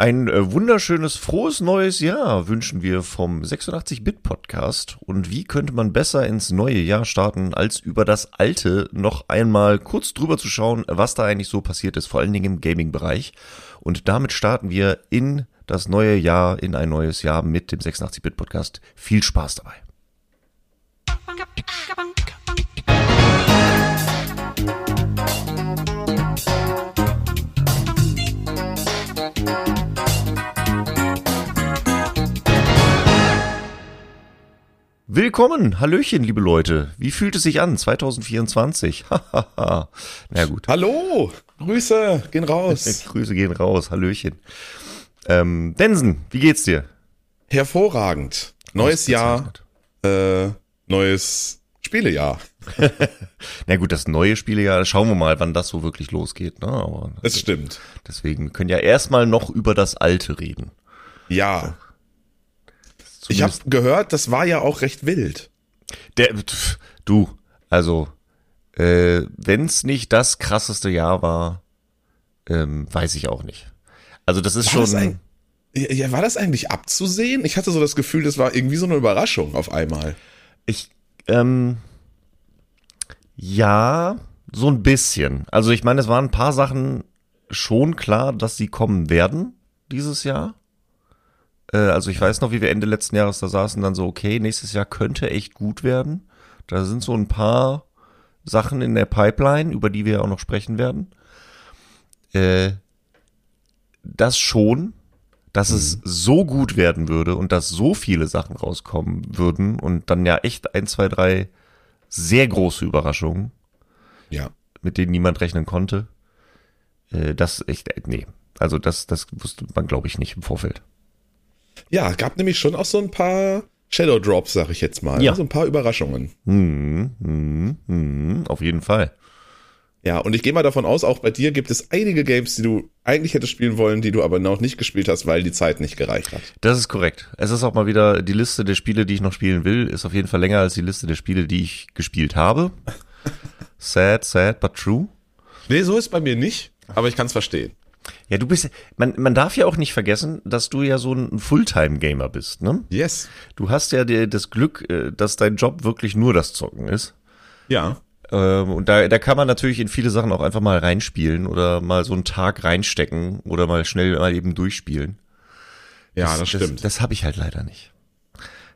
Ein äh, wunderschönes, frohes neues Jahr wünschen wir vom 86-Bit-Podcast. Und wie könnte man besser ins neue Jahr starten, als über das alte noch einmal kurz drüber zu schauen, was da eigentlich so passiert ist, vor allen Dingen im Gaming-Bereich. Und damit starten wir in das neue Jahr, in ein neues Jahr mit dem 86-Bit-Podcast. Viel Spaß dabei. Willkommen, Hallöchen, liebe Leute. Wie fühlt es sich an, 2024? Na gut. Hallo, Grüße gehen raus. Grüße gehen raus, Hallöchen. Ähm, Densen, wie geht's dir? Hervorragend. Neues Jahr, äh, neues Spielejahr. Na gut, das neue Spielejahr, schauen wir mal, wann das so wirklich losgeht. Ne? Aber das stimmt. Deswegen können ja erstmal noch über das alte reden. Ja. Ich habe gehört, das war ja auch recht wild. Der, du, also, äh, wenn es nicht das krasseste Jahr war, ähm, weiß ich auch nicht. Also das ist war schon. Das ein, ja, war das eigentlich abzusehen? Ich hatte so das Gefühl, das war irgendwie so eine Überraschung auf einmal. Ich, ähm, ja, so ein bisschen. Also ich meine, es waren ein paar Sachen schon klar, dass sie kommen werden dieses Jahr. Äh, also ich weiß noch, wie wir Ende letzten Jahres da saßen, dann so, okay, nächstes Jahr könnte echt gut werden. Da sind so ein paar Sachen in der Pipeline, über die wir auch noch sprechen werden. Äh, das schon, dass mhm. es so gut werden würde und dass so viele Sachen rauskommen würden und dann ja echt ein, zwei, drei sehr große Überraschungen. Ja. Mit denen niemand rechnen konnte. Äh, das echt, äh, nee. Also das, das wusste man, glaube ich, nicht im Vorfeld. Ja, gab nämlich schon auch so ein paar Shadow Drops, sag ich jetzt mal. Ja. So ein paar Überraschungen. Hm, hm, hm, auf jeden Fall. Ja, und ich gehe mal davon aus, auch bei dir gibt es einige Games, die du eigentlich hättest spielen wollen, die du aber noch nicht gespielt hast, weil die Zeit nicht gereicht hat. Das ist korrekt. Es ist auch mal wieder die Liste der Spiele, die ich noch spielen will, ist auf jeden Fall länger als die Liste der Spiele, die ich gespielt habe. sad, sad, but true. Nee, so ist bei mir nicht, aber ich kann es verstehen. Ja, du bist, man, man darf ja auch nicht vergessen, dass du ja so ein Fulltime-Gamer bist, ne? Yes. Du hast ja dir das Glück, äh, dass dein Job wirklich nur das Zocken ist. Ja. Ähm, und da, da kann man natürlich in viele Sachen auch einfach mal reinspielen oder mal so einen Tag reinstecken oder mal schnell mal eben durchspielen. Ja, das, das stimmt. Das, das habe ich halt leider nicht.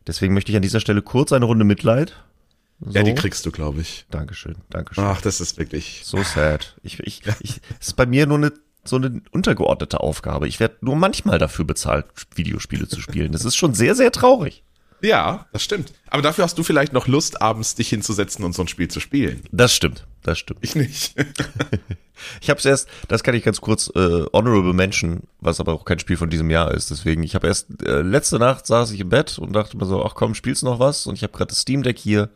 Deswegen möchte ich an dieser Stelle kurz eine Runde Mitleid. So. Ja, die kriegst du, glaube ich. Dankeschön, Dankeschön. Ach, das ist wirklich so sad. Ich, ich, ich, es ist bei mir nur eine so eine untergeordnete Aufgabe. Ich werde nur manchmal dafür bezahlt, Videospiele zu spielen. Das ist schon sehr, sehr traurig. Ja, das stimmt. Aber dafür hast du vielleicht noch Lust, abends dich hinzusetzen und so ein Spiel zu spielen. Das stimmt, das stimmt. Ich nicht. ich habe es erst, das kann ich ganz kurz äh, honorable mention, was aber auch kein Spiel von diesem Jahr ist. Deswegen, ich habe erst äh, letzte Nacht saß ich im Bett und dachte mir so, ach komm, spielst du noch was? Und ich habe gerade das Steam Deck hier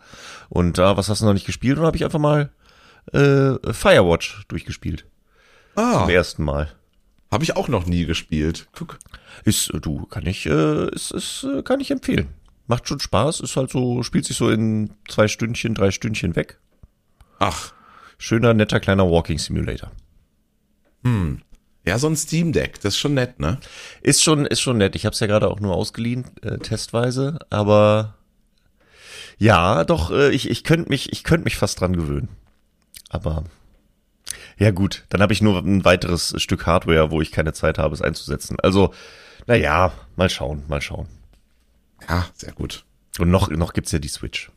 und da, ah, was hast du noch nicht gespielt? Und habe ich einfach mal äh, Firewatch durchgespielt. Ah. Zum ersten Mal. Habe ich auch noch nie gespielt. Guck. Ist, äh, du, kann ich, äh, ist, ist, äh, kann ich empfehlen. Macht schon Spaß, ist halt so, spielt sich so in zwei Stündchen, drei Stündchen weg. Ach. Schöner, netter, kleiner Walking Simulator. Hm. Ja, so ein Steam Deck, das ist schon nett, ne? Ist schon, ist schon nett. Ich habe es ja gerade auch nur ausgeliehen, äh, testweise, aber ja, doch, äh, ich, ich könnte mich, ich könnte mich fast dran gewöhnen. Aber ja gut, dann habe ich nur ein weiteres Stück Hardware, wo ich keine Zeit habe, es einzusetzen. Also, naja, mal schauen, mal schauen. Ja, sehr gut. Und noch, noch gibt's ja die Switch.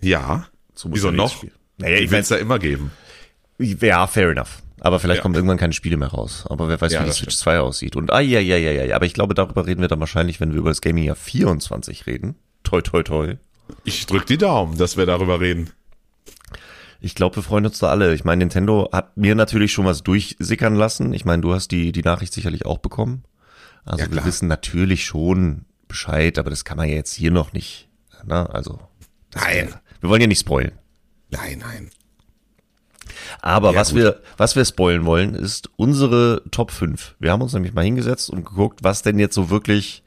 Ja. So Wieso noch? Naja, ich will es ja immer geben. Ja, fair enough. Aber vielleicht ja. kommen irgendwann keine Spiele mehr raus. Aber wer weiß, ja, wie die Switch stimmt. 2 aussieht. Und ah, ja, ja, ja, ja, ja. Aber ich glaube, darüber reden wir dann wahrscheinlich, wenn wir über das Gaming Jahr 24 reden. Toi, toi, toi. Ich drück die Daumen, dass wir darüber reden. Ich glaube, wir freuen uns da alle. Ich meine, Nintendo hat mir natürlich schon was durchsickern lassen. Ich meine, du hast die, die Nachricht sicherlich auch bekommen. Also ja, wir wissen natürlich schon Bescheid, aber das kann man ja jetzt hier noch nicht. Na, ne? also. Nein. Wär, wir wollen ja nicht spoilen. Nein, nein. Aber ja, was gut. wir, was wir spoilen wollen, ist unsere Top 5. Wir haben uns nämlich mal hingesetzt und geguckt, was denn jetzt so wirklich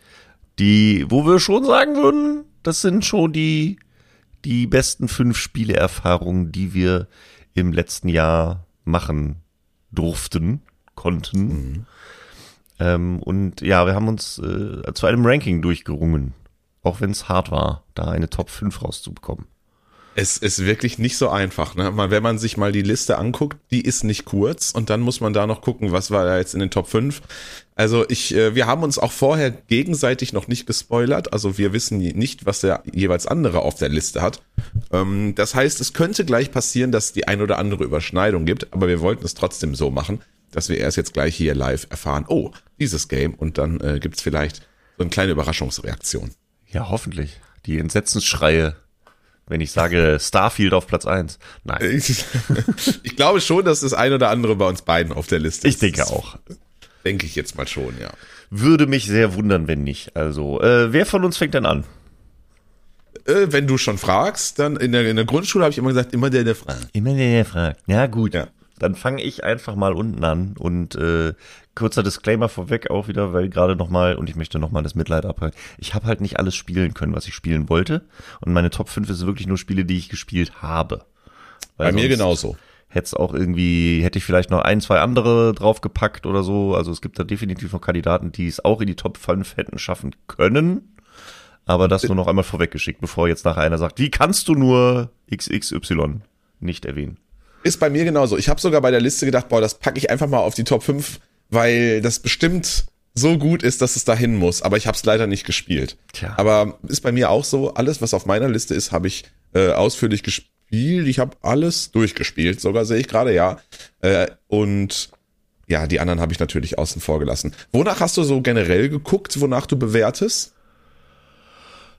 die, wo wir schon sagen würden, das sind schon die die besten fünf Spieleerfahrungen, die wir im letzten Jahr machen durften, konnten. Mhm. Ähm, und ja, wir haben uns äh, zu einem Ranking durchgerungen. Auch wenn es hart war, da eine Top 5 rauszubekommen. Es ist wirklich nicht so einfach. Ne? Wenn man sich mal die Liste anguckt, die ist nicht kurz und dann muss man da noch gucken, was war da jetzt in den Top 5. Also ich, äh, wir haben uns auch vorher gegenseitig noch nicht gespoilert. Also wir wissen nicht, was der jeweils andere auf der Liste hat. Ähm, das heißt, es könnte gleich passieren, dass es die ein oder andere Überschneidung gibt, aber wir wollten es trotzdem so machen, dass wir erst jetzt gleich hier live erfahren, oh, dieses Game und dann äh, gibt's vielleicht so eine kleine Überraschungsreaktion. Ja, hoffentlich. Die Entsetzensschreie wenn ich sage Starfield auf Platz 1. Nein. Ich, ich glaube schon, dass das ein oder andere bei uns beiden auf der Liste ist. Ich denke auch. Denke ich jetzt mal schon, ja. Würde mich sehr wundern, wenn nicht. Also, äh, wer von uns fängt denn an? Äh, wenn du schon fragst, dann in der, in der Grundschule habe ich immer gesagt, immer der, der fragt. Immer der, der fragt. Ja, gut. Ja. Dann fange ich einfach mal unten an und äh, kurzer Disclaimer vorweg auch wieder, weil gerade nochmal, und ich möchte nochmal das Mitleid abhalten, ich habe halt nicht alles spielen können, was ich spielen wollte. Und meine Top 5 ist wirklich nur Spiele, die ich gespielt habe. Weil Bei mir genauso. Hätte es auch irgendwie, hätte ich vielleicht noch ein, zwei andere draufgepackt oder so. Also es gibt da definitiv noch Kandidaten, die es auch in die Top 5 hätten schaffen können. Aber das nur noch einmal vorweggeschickt, bevor jetzt nachher einer sagt, wie kannst du nur XXY nicht erwähnen? Ist bei mir genauso. Ich habe sogar bei der Liste gedacht, boah, das packe ich einfach mal auf die Top 5 weil das bestimmt so gut ist, dass es dahin muss. Aber ich habe es leider nicht gespielt. Tja. Aber ist bei mir auch so, alles, was auf meiner Liste ist, habe ich äh, ausführlich gespielt. Ich habe alles durchgespielt, sogar sehe ich gerade, ja. Äh, und ja, die anderen habe ich natürlich außen vor gelassen. Wonach hast du so generell geguckt, wonach du bewertest?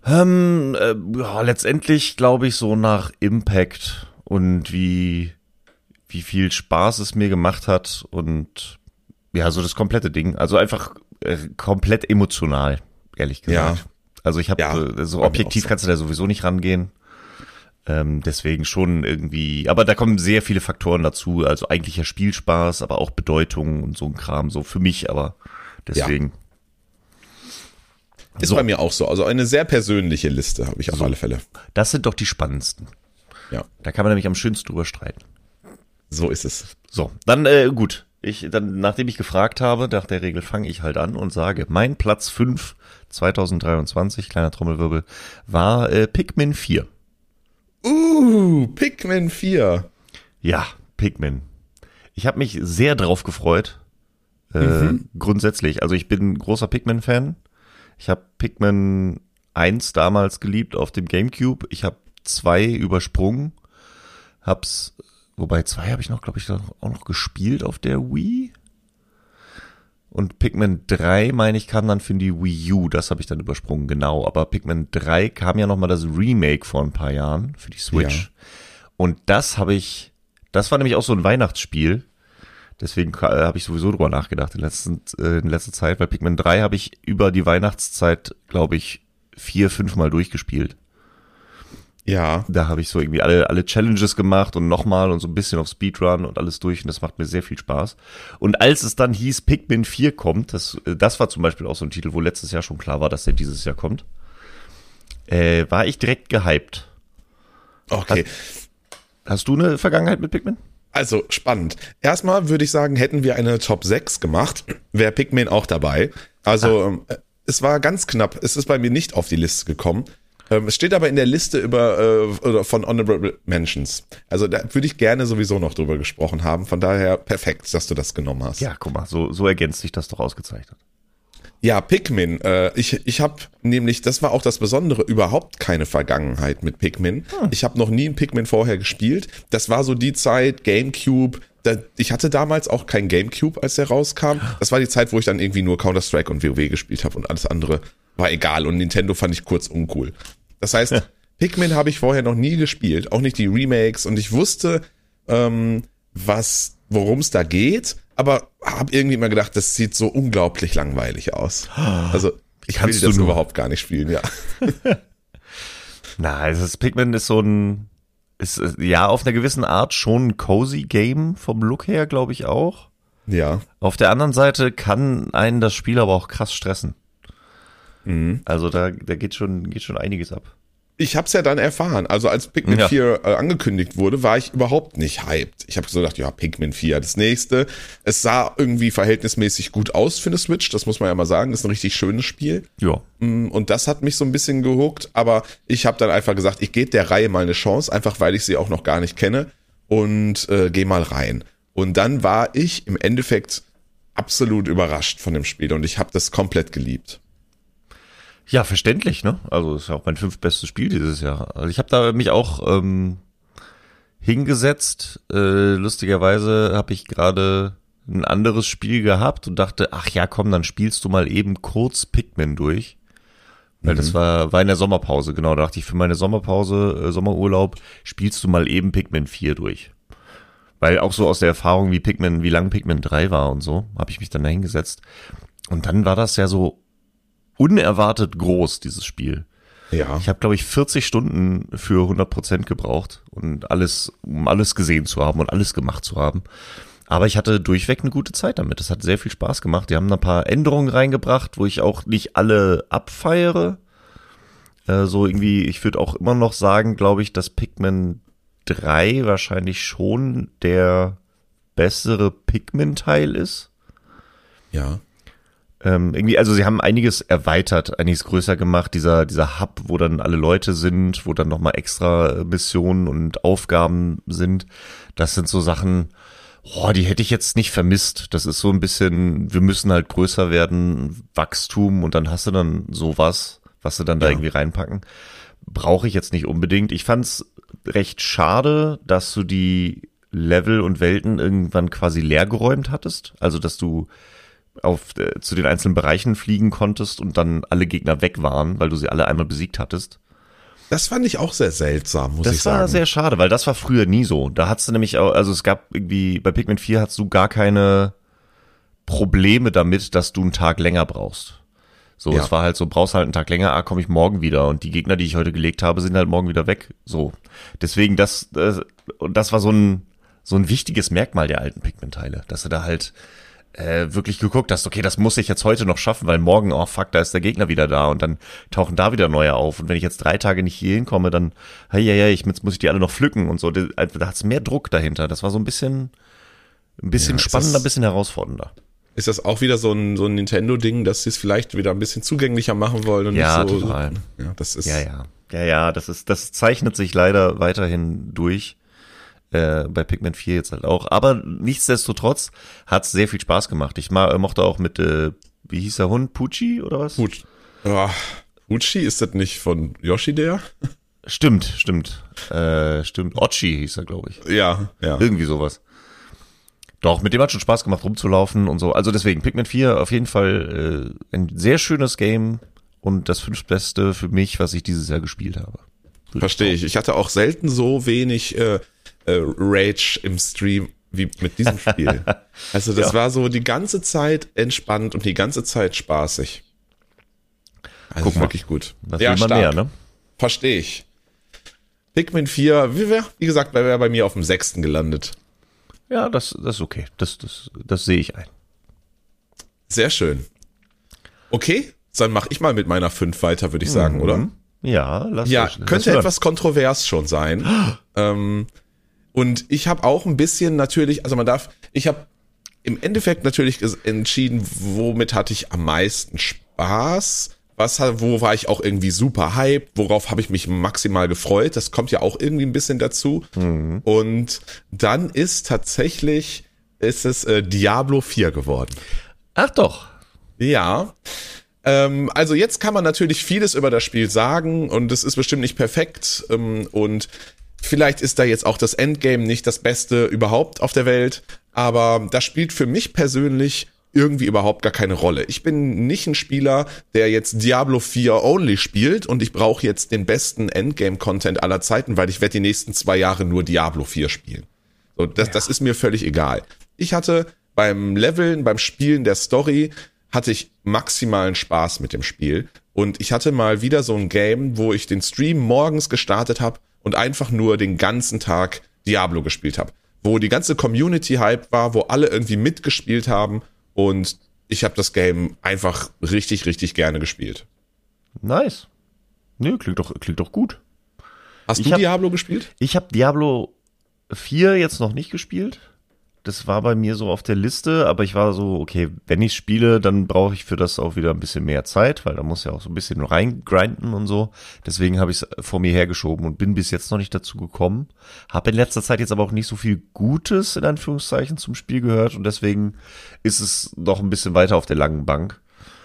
Ähm, äh, ja, letztendlich glaube ich so nach Impact und wie, wie viel Spaß es mir gemacht hat und ja, so das komplette Ding. Also einfach äh, komplett emotional, ehrlich gesagt. Ja. Also ich habe ja, so objektiv kannst du da sowieso nicht rangehen. Ähm, deswegen schon irgendwie, aber da kommen sehr viele Faktoren dazu. Also eigentlicher Spielspaß, aber auch Bedeutung und so ein Kram, so für mich, aber deswegen. Ja. Ist so. bei mir auch so. Also eine sehr persönliche Liste habe ich auf so. alle Fälle. Das sind doch die spannendsten. Ja. Da kann man nämlich am schönsten drüber streiten. So ist es. So, dann äh, gut. Ich, dann, nachdem ich gefragt habe, nach der Regel fange ich halt an und sage, mein Platz 5 2023, kleiner Trommelwirbel, war äh, Pikmin 4. Uh, Pikmin 4. Ja, Pikmin. Ich habe mich sehr drauf gefreut. Äh, mhm. Grundsätzlich. Also ich bin großer Pikmin-Fan. Ich habe Pikmin 1 damals geliebt auf dem GameCube. Ich habe zwei übersprungen. Hab's Wobei zwei habe ich noch, glaube ich, auch noch gespielt auf der Wii. Und Pikmin 3, meine ich, kam dann für die Wii U. Das habe ich dann übersprungen, genau. Aber Pikmin 3 kam ja nochmal das Remake vor ein paar Jahren für die Switch. Ja. Und das habe ich, das war nämlich auch so ein Weihnachtsspiel. Deswegen äh, habe ich sowieso drüber nachgedacht in, letzten, äh, in letzter Zeit, weil Pikmin 3 habe ich über die Weihnachtszeit, glaube ich, vier, fünfmal durchgespielt. Ja. Da habe ich so irgendwie alle, alle Challenges gemacht und nochmal und so ein bisschen auf Speedrun und alles durch und das macht mir sehr viel Spaß. Und als es dann hieß, Pikmin 4 kommt, das, das war zum Beispiel auch so ein Titel, wo letztes Jahr schon klar war, dass der dieses Jahr kommt, äh, war ich direkt gehypt. Okay. Hast, hast du eine Vergangenheit mit Pikmin? Also spannend. Erstmal würde ich sagen, hätten wir eine Top 6 gemacht, wäre Pikmin auch dabei. Also ah. Ähm, es war ganz knapp. Es ist bei mir nicht auf die Liste gekommen. Ähm, es steht aber in der Liste über äh, oder von Honorable Mentions. Also da würde ich gerne sowieso noch drüber gesprochen haben. Von daher perfekt, dass du das genommen hast. Ja, guck mal, so, so ergänzt sich das doch ausgezeichnet. Ja, Pikmin. Äh, ich ich habe nämlich, das war auch das Besondere, überhaupt keine Vergangenheit mit Pikmin. Hm. Ich habe noch nie ein Pikmin vorher gespielt. Das war so die Zeit, GameCube. Da, ich hatte damals auch kein GameCube, als der rauskam. Das war die Zeit, wo ich dann irgendwie nur Counter-Strike und WoW gespielt habe und alles andere war egal. Und Nintendo fand ich kurz uncool. Das heißt, ja. Pikmin habe ich vorher noch nie gespielt, auch nicht die Remakes. Und ich wusste, ähm, was, worum es da geht, aber habe irgendwie mal gedacht, das sieht so unglaublich langweilig aus. Also ich kann das nur? überhaupt gar nicht spielen, ja. Na, also das Pikmin ist so ein, ist ja auf einer gewissen Art schon ein cozy Game vom Look her, glaube ich auch. Ja. Auf der anderen Seite kann einen das Spiel aber auch krass stressen. Mhm. Also da, da geht schon, geht schon einiges ab. ich habe es ja dann erfahren. Also als Pikmin Ja. 4 äh, angekündigt wurde, war ich überhaupt nicht hyped. Ich habe so gedacht, ja, Pikmin 4, das nächste. Es sah irgendwie verhältnismäßig gut aus für eine Switch, das muss man ja mal sagen. Das ist ein richtig schönes Spiel. Ja. Mm, Und das hat mich so ein bisschen gehuckt, aber ich habe dann einfach gesagt, ich gebe der Reihe mal eine Chance, einfach weil ich sie auch noch gar nicht kenne und äh, gehe mal rein. Und dann war ich im Endeffekt absolut überrascht von dem Spiel und ich habe das komplett geliebt. Ja, verständlich, ne? Also ist ja auch mein fünftbestes Spiel dieses Jahr. Also ich habe da mich auch ähm, hingesetzt. Äh, lustigerweise habe ich gerade ein anderes Spiel gehabt und dachte, ach ja, komm, dann spielst du mal eben kurz Pikmin durch. Weil das war, war in der Sommerpause, genau. Da dachte ich, für meine Sommerpause, äh, Sommerurlaub, spielst du mal eben Pikmin 4 durch. Weil auch so aus der Erfahrung, wie Pikmin, wie lang Pikmin 3 war und so, habe ich mich dann da hingesetzt. Und dann war das ja so unerwartet groß, dieses Spiel. Ja. Ich habe, glaube ich, 40 Stunden für 100% gebraucht und alles, um alles gesehen zu haben und alles gemacht zu haben. Aber ich hatte durchweg eine gute Zeit damit. Das hat sehr viel Spaß gemacht. Die haben ein paar Änderungen reingebracht, wo ich auch nicht alle abfeiere. Äh, so irgendwie, ich würde auch immer noch sagen, glaube ich, dass Pikmin 3 wahrscheinlich schon der bessere Pikmin-Teil ist. ja. Ähm, irgendwie, also sie haben einiges erweitert, einiges größer gemacht. Dieser, dieser Hub, wo dann alle Leute sind, wo dann nochmal extra äh, Missionen und Aufgaben sind. Das sind so Sachen, boah, die hätte ich jetzt nicht vermisst. Das ist so ein bisschen, wir müssen halt größer werden, Wachstum und dann hast du dann sowas, was sie dann da Ja. irgendwie reinpacken. Brauche ich jetzt nicht unbedingt. Ich fand's recht schade, dass du die Level und Welten irgendwann quasi leergeräumt hattest. Also, dass du auf äh, zu den einzelnen Bereichen fliegen konntest und dann alle Gegner weg waren, weil du sie alle einmal besiegt hattest. Das fand ich auch sehr seltsam, muss ich Das war sagen. sehr schade, weil das war früher nie so. Da hattest du nämlich auch, also es gab irgendwie, bei Pikmin 4 hattest du gar keine Probleme damit, dass du einen Tag länger brauchst. So, Ja. es war halt so, brauchst halt einen Tag länger, ah, komme ich morgen wieder und die Gegner, die ich heute gelegt habe, sind halt morgen wieder weg. So. Deswegen, das, äh, und das war so ein, so ein wichtiges Merkmal der alten Pikmin-Teile, dass du da halt äh, wirklich geguckt hast, okay, das muss ich jetzt heute noch schaffen, weil morgen, oh fuck, da ist der Gegner wieder da und dann tauchen da wieder neue auf. Und wenn ich jetzt drei Tage nicht hier hinkomme, dann, hey, ja, ja, ich, jetzt muss ich die alle noch pflücken und so. Da, also, da hat's mehr Druck dahinter. Das war so ein bisschen, ein bisschen Ja, spannender, ein bisschen herausfordernder. Ist das auch wieder so ein, so ein Nintendo-Ding, dass sie es vielleicht wieder ein bisschen zugänglicher machen wollen und Ja, nicht so. total. Ja, das ist. Ja, ja. Ja, ja, das ist, das zeichnet sich leider weiterhin durch. Äh, bei Pikmin 4 jetzt halt auch. Aber nichtsdestotrotz hat's sehr viel Spaß gemacht. Ich ma mochte auch mit, äh, wie hieß der Hund? Pucci oder was? Gut. Ja, Uchi, ist das nicht von Yoshi der? Stimmt, stimmt. Äh, stimmt. Ochi hieß er, glaube ich. Ja, ja. Irgendwie sowas. Doch, mit dem hat schon Spaß gemacht, rumzulaufen und so. Also deswegen, Pikmin 4 auf jeden Fall äh, ein sehr schönes Game und das fünftbeste für mich, was ich dieses Jahr gespielt habe. Verstehe ich. Ich hatte auch selten so wenig äh, äh, Rage im Stream wie mit diesem Spiel. Also das Ja. war so die ganze Zeit entspannt und die ganze Zeit spaßig. Also Guck mal. wirklich gut. Das will man mehr, ne? Verstehe ich. Pikmin 4, wie, wie gesagt, wäre bei mir auf dem sechsten gelandet. Ja, das, das ist okay. Das, das, das sehe ich ein. Sehr schön. Okay, dann mache ich mal mit meiner 5 weiter, würde ich sagen, oder? Ja, lass Ja, könnte etwas kontrovers schon sein. ähm, und ich habe auch ein bisschen natürlich, also man darf, ich habe im Endeffekt natürlich entschieden, womit hatte ich am meisten Spaß. Was, wo war ich auch irgendwie super hyped? Worauf habe ich mich maximal gefreut? Das kommt ja auch irgendwie ein bisschen dazu. Und dann ist tatsächlich, ist es äh, Diablo 4 geworden. Ach doch. Ja. Ähm, also jetzt kann man natürlich vieles über das Spiel sagen und es ist bestimmt nicht perfekt ähm, und vielleicht ist da jetzt auch das Endgame nicht das Beste überhaupt auf der Welt, aber das spielt für mich persönlich irgendwie überhaupt gar keine Rolle. Ich bin nicht ein Spieler, der jetzt Diablo 4 only spielt und ich brauche jetzt den besten Endgame-Content aller Zeiten, weil ich werde die nächsten zwei Jahre nur Diablo 4 spielen. So, das, das ist mir völlig egal. Ich hatte beim Leveln, beim Spielen der Story, hatte ich maximalen Spaß mit dem Spiel. Und ich hatte mal wieder so ein Game, wo ich den Stream morgens gestartet habe und einfach nur den ganzen Tag Diablo gespielt habe. Wo die ganze Community Hype war, wo alle irgendwie mitgespielt haben. Und ich habe das Game einfach richtig, richtig gerne gespielt. Nice. Nö, klingt doch, klingt doch gut. Hast Ich du hab- Diablo gespielt? Ich habe Diablo 4 jetzt noch nicht gespielt. Das war bei mir so auf der Liste, aber ich war so, okay, wenn ich spiele, dann brauche ich für das auch wieder ein bisschen mehr Zeit, weil da muss ja auch so ein bisschen reingrinden und so. Deswegen habe ich es vor mir hergeschoben und bin bis jetzt noch nicht dazu gekommen. Habe in letzter Zeit jetzt aber auch nicht so viel Gutes in Anführungszeichen zum Spiel gehört und deswegen ist es noch ein bisschen weiter auf der langen Bank